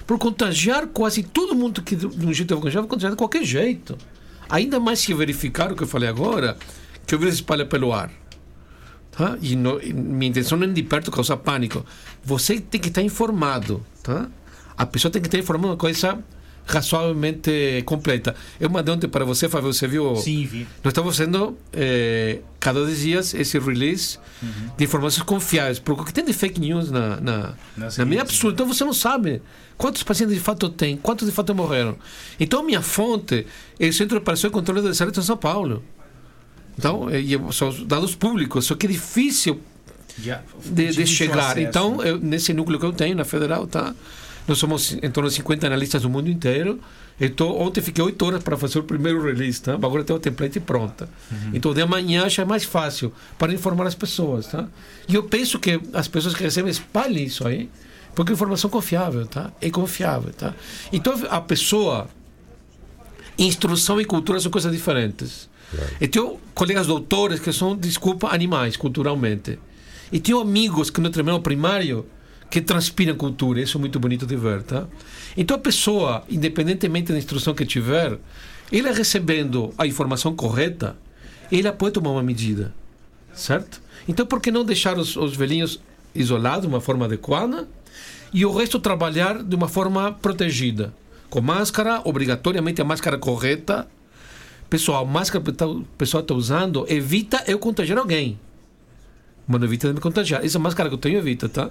Por contagiar quase todo mundo que de um jeito vai contagiar, de qualquer jeito. Ainda mais se verificar o que eu falei agora, que o vírus espalha pelo ar. Tá? E, no- e minha intenção não é de perto causar pânico. Você tem que estar informado. Tá? A pessoa tem que estar informada uma coisa razoavelmente completa. Eu mandei ontem para você, Fábio, você viu? Sim, vi. Nós estamos fazendo eh, cada dois dias esse release de informações confiáveis, porque o que tem de fake news na, na, na minha absurdo. Então você não sabe quantos pacientes de fato tem, quantos de fato morreram. Então a minha fonte é o Centro de Operação e Controle da Saúde em São Paulo. Então, eh, e são os dados públicos, só que é difícil de, de chegar. acesso. Então, eu, nesse núcleo que eu tenho na Federal, tá? Nós somos em torno de 50 analistas do mundo inteiro. Tô, ontem fiquei 8 horas para fazer o primeiro release, tá? Agora tem o template pronta. Então, de amanhã já é mais fácil para informar as pessoas, tá? E eu penso que as pessoas que recebem espalhem isso aí, porque é informação confiável, tá? É confiável, tá? Então, a pessoa instrução e cultura são coisas diferentes. Eu tenho colegas doutores que são, desculpa, animais culturalmente. E tenho amigos que no treinamento primário que transpiram cultura. Isso é muito bonito de ver, tá? Então a pessoa, independentemente da instrução que tiver, ele recebendo a informação correta, ele pode tomar uma medida, certo? Então por que não deixar os, os velhinhos isolados de uma forma adequada e o resto trabalhar de uma forma protegida? Com máscara, obrigatoriamente a máscara correta. Pessoal, a máscara que tá- o pessoal está usando evita eu contagiar alguém. Mas não evita de me contagiar. Essa máscara que eu tenho evita, tá?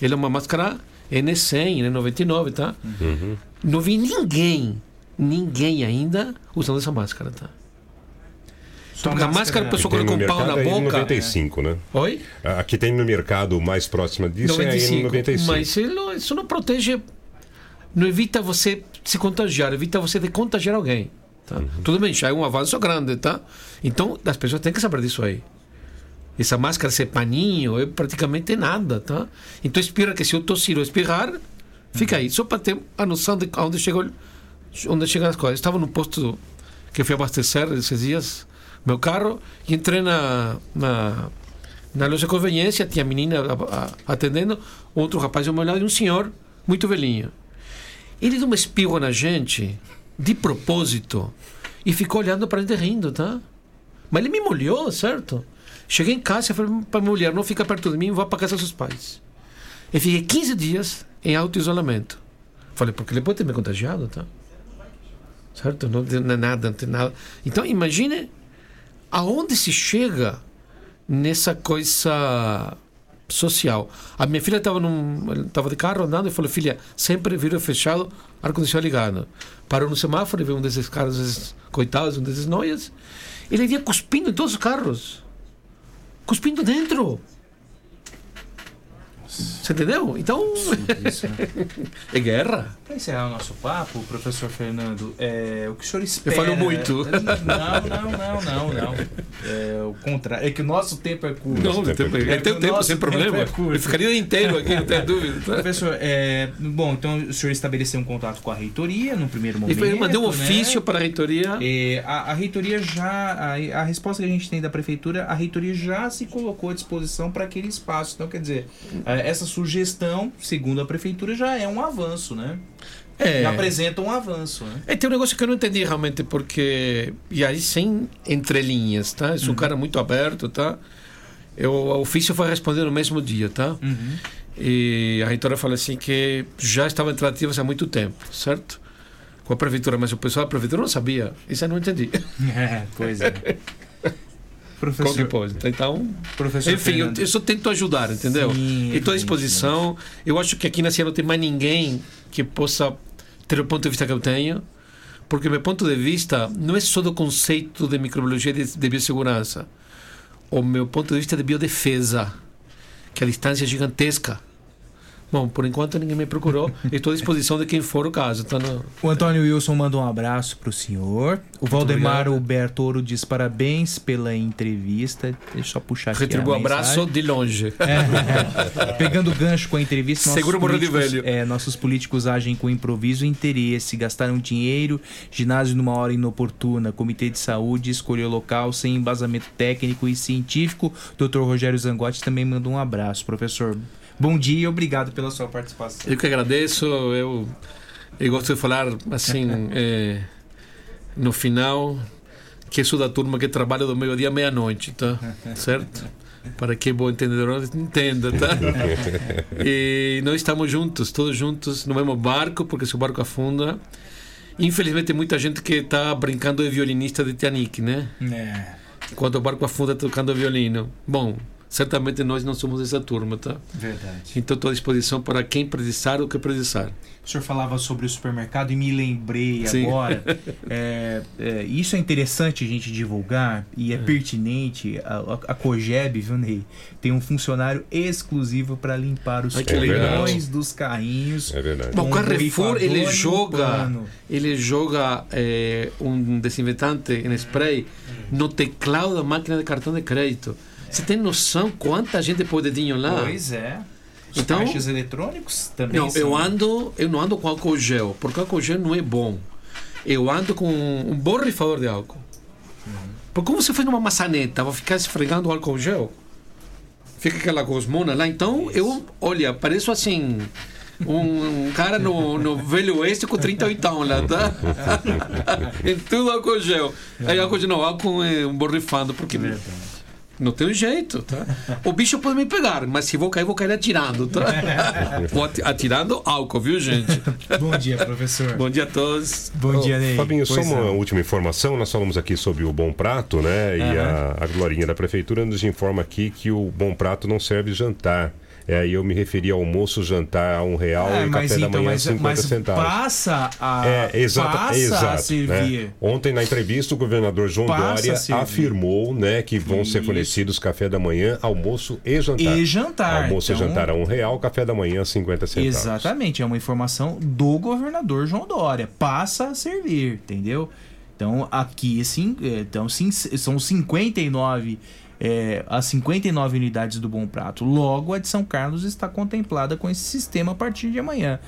Ela é uma máscara N100, N99, tá? Não vi ninguém, ninguém ainda usando essa máscara, tá? Porque a máscara a pessoa coloca no um pau na é boca. N95, né? Oi? Aqui tem no mercado mais próximo disso é a N95. Mas isso não, isso não protege, não evita você se contagiar, evita você de contagiar alguém. Tá? Uhum. Tudo bem, já é um avanço grande, tá? Então as pessoas têm que saber disso aí. Essa máscara, esse paninho, é praticamente nada, tá? Então espera que se eu tossir ou espirrar, fica aí, só para ter a noção de onde chegou, onde chegam as coisas. Estava no posto que fui abastecer esses dias, meu carro, e entrei na, na, na loja de conveniência, tinha a menina a- a- atendendo, outro rapaz ao meu lado e um senhor muito velhinho. Ele deu um espirro na gente, de propósito, e ficou olhando para gente rindo, tá? Mas ele me molhou, certo? Cheguei em casa e falei para a mulher: não fica perto de mim, vá para casa dos seus pais. E fiquei 15 dias em auto-isolamento. Falei, porque ele pode ter me contagiado, tá? Certo? Não tem nada, não tem nada. Então, imagine aonde se chega nessa coisa social. A minha filha estava estava de carro andando e falou: Filha, sempre vidro fechado, ar-condicionado ligado. Parou no semáforo e veio um desses caras, esses coitados, um desses noias. Ele ia cuspindo em todos os carros. Cuspindo dentro. Você entendeu? Então. é guerra. Para encerrar o nosso papo, professor Fernando, é, o que o senhor espera... falo muito. Não, não, não, não, não. É o contrário. É que o nosso tempo é curto. Não, o tempo é- é teu o tempo, sem problema. é curto. Eu ficaria inteiro aqui, não tenho dúvida. tá? Professor, é, bom, então o senhor estabeleceu um contato com a reitoria no primeiro momento. Eu mandei um né? ofício para a reitoria. É, a, a reitoria já. A, a resposta que a gente tem da prefeitura, a reitoria já se colocou à disposição para aquele espaço. Então, quer dizer, é, essa sugestão, segundo a prefeitura, já é um avanço, né? É. Já apresenta um avanço, né? É, tem um negócio que eu não entendi realmente, porque. E aí, sem entrelinhas, tá? Eu sou um cara muito aberto, tá? Eu, o ofício foi responder no mesmo dia, tá? E a reitora falou assim que já estava em tratativas há muito tempo, certo? Com a prefeitura, mas o pessoal da prefeitura não sabia. Isso eu não entendi. É, pois é. Professor- Qual que pode? Então, Professor enfim, eu, eu só tento ajudar, entendeu? Sim, Estou à disposição. Eu acho que aqui na CIA não tem mais ninguém que possa ter o ponto de vista que eu tenho, porque meu ponto de vista não é só do conceito de microbiologia de, de biossegurança. O meu ponto de vista é de biodefesa, que a distância é gigantesca. Bom, por enquanto ninguém me procurou. Estou à disposição de quem for o caso. Tá no... O Antônio Wilson manda um abraço pro senhor. O Valdemar. Albertoro diz parabéns pela entrevista. Deixa eu só puxar aqui. O abraço de longe. É, pegando gancho com a entrevista, Seguro morrer de velho. É, nossos políticos agem com improviso e interesse, gastaram dinheiro, ginásio numa hora inoportuna, comitê de saúde escolheu local sem embasamento técnico e científico. Dr. Rogério Zangotti também manda um abraço, professor. Bom dia e obrigado pela sua participação. Eu que agradeço. Eu, eu gosto de falar assim, eh, no final, que sou da turma que trabalha do meio-dia à meia-noite, tá? Certo? Para que bom entendedor entenda, tá? E nós estamos juntos, todos juntos, no mesmo barco, porque se o barco afunda. Infelizmente, muita gente que está brincando de violinista de Titanic, né? É. Enquanto o barco afunda tocando violino. Bom, certamente nós não somos essa turma, tá? Verdade. Então estou à disposição para quem precisar ou que precisar. O senhor falava sobre o supermercado e me lembrei Sim. agora. é, é, isso é interessante a gente divulgar e é, pertinente. A, a, a Cogeb, viu, Ney? Tem um funcionário exclusivo para limpar os portões dos carrinhos. É verdade. Bom, o Carrefour ele joga, pano. ele joga eh, um desinfetante em spray no teclado da máquina de cartão de crédito. Você tem noção quanta gente põe o dedinho lá? Pois é. Os Então- caixas eletrônicos também Não, são. eu ando, eu não ando com álcool gel, porque álcool gel não é bom. Eu ando com um borrifador de álcool. Porque como você faz numa maçaneta, vou ficar esfregando o álcool gel? Fica aquela gosmona lá. Então, eu, olha, pareço assim. Um, um cara no, no Velho Oeste com 38 lá, tá? em tudo álcool gel. Aí álcool gel não, álcool é um borrifando, porque não tem jeito, tá? O bicho pode me pegar, mas se vou cair, vou cair atirando, tá? Vou ati- atirando álcool, viu, gente? Bom dia, professor. Bom dia a todos. Bom dia, Ney. Fabinho, só Pois uma última informação. Nós falamos aqui sobre o Bom Prato, né? E a, a Glorinha da Prefeitura nos informa aqui que o Bom Prato não serve jantar. É, e eu me referi ao almoço, jantar a um real É, e café da então, manhã mas, 50 mas centavos. passa a É, exata, passa exato. a servir. né? Ontem, na entrevista, o governador João Passa Dória afirmou né, que vão ser Isso. fornecidos café da manhã, almoço e jantar. E jantar, Almoço então- e jantar a um real, café da manhã 50 centavos. Exatamente, é uma informação do governador João Dória. Passa a servir, entendeu? Então, aqui sim, é, então, sim, são 59 é, as 59 unidades do Bom Prato. Logo, a de São Carlos está contemplada com esse sistema a partir de amanhã.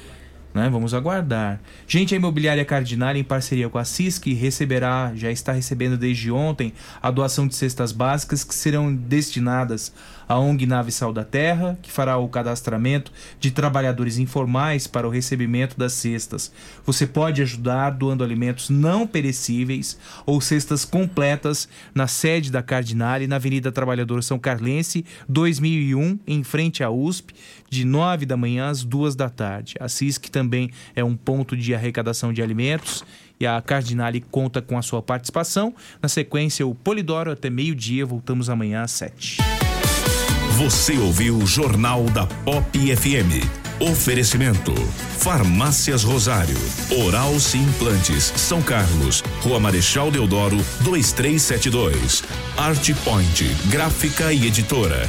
Né? Vamos aguardar. Gente, a Imobiliária Cardinal, em parceria com a CISC, receberá, já está recebendo desde ontem, a doação de cestas básicas que serão destinadas à ONG Nave Sal da Terra, que fará o cadastramento de trabalhadores informais para o recebimento das cestas. Você pode ajudar doando alimentos não perecíveis ou cestas completas na sede da Cardinale, na Avenida Trabalhador São Carlense, 2001, em frente à USP, de 9 da manhã às 2 da tarde. A CISC também é um ponto de arrecadação de alimentos e a Cardinale conta com a sua participação. Na sequência, o Polidoro até meio-dia. Voltamos amanhã às 7. Você ouviu o Jornal da Pop FM. Oferecimento: Farmácias Rosário, Oral Implantes, São Carlos, Rua Marechal Deodoro, 2372. Art Point, Gráfica e Editora.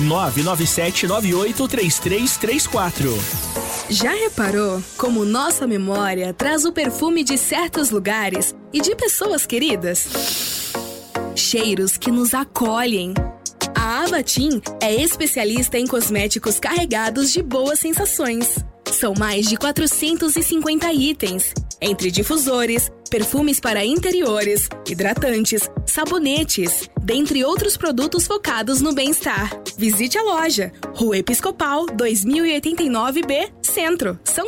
997983334. Já reparou como nossa memória traz o perfume de certos lugares e de pessoas queridas? Cheiros que nos acolhem. A Abatim é especialista em cosméticos carregados de boas sensações. São mais de 450 itens, entre difusores, perfumes para interiores, hidratantes, sabonetes, dentre outros produtos focados no bem-estar. Visite a loja, Rua Episcopal 2089B, Centro, São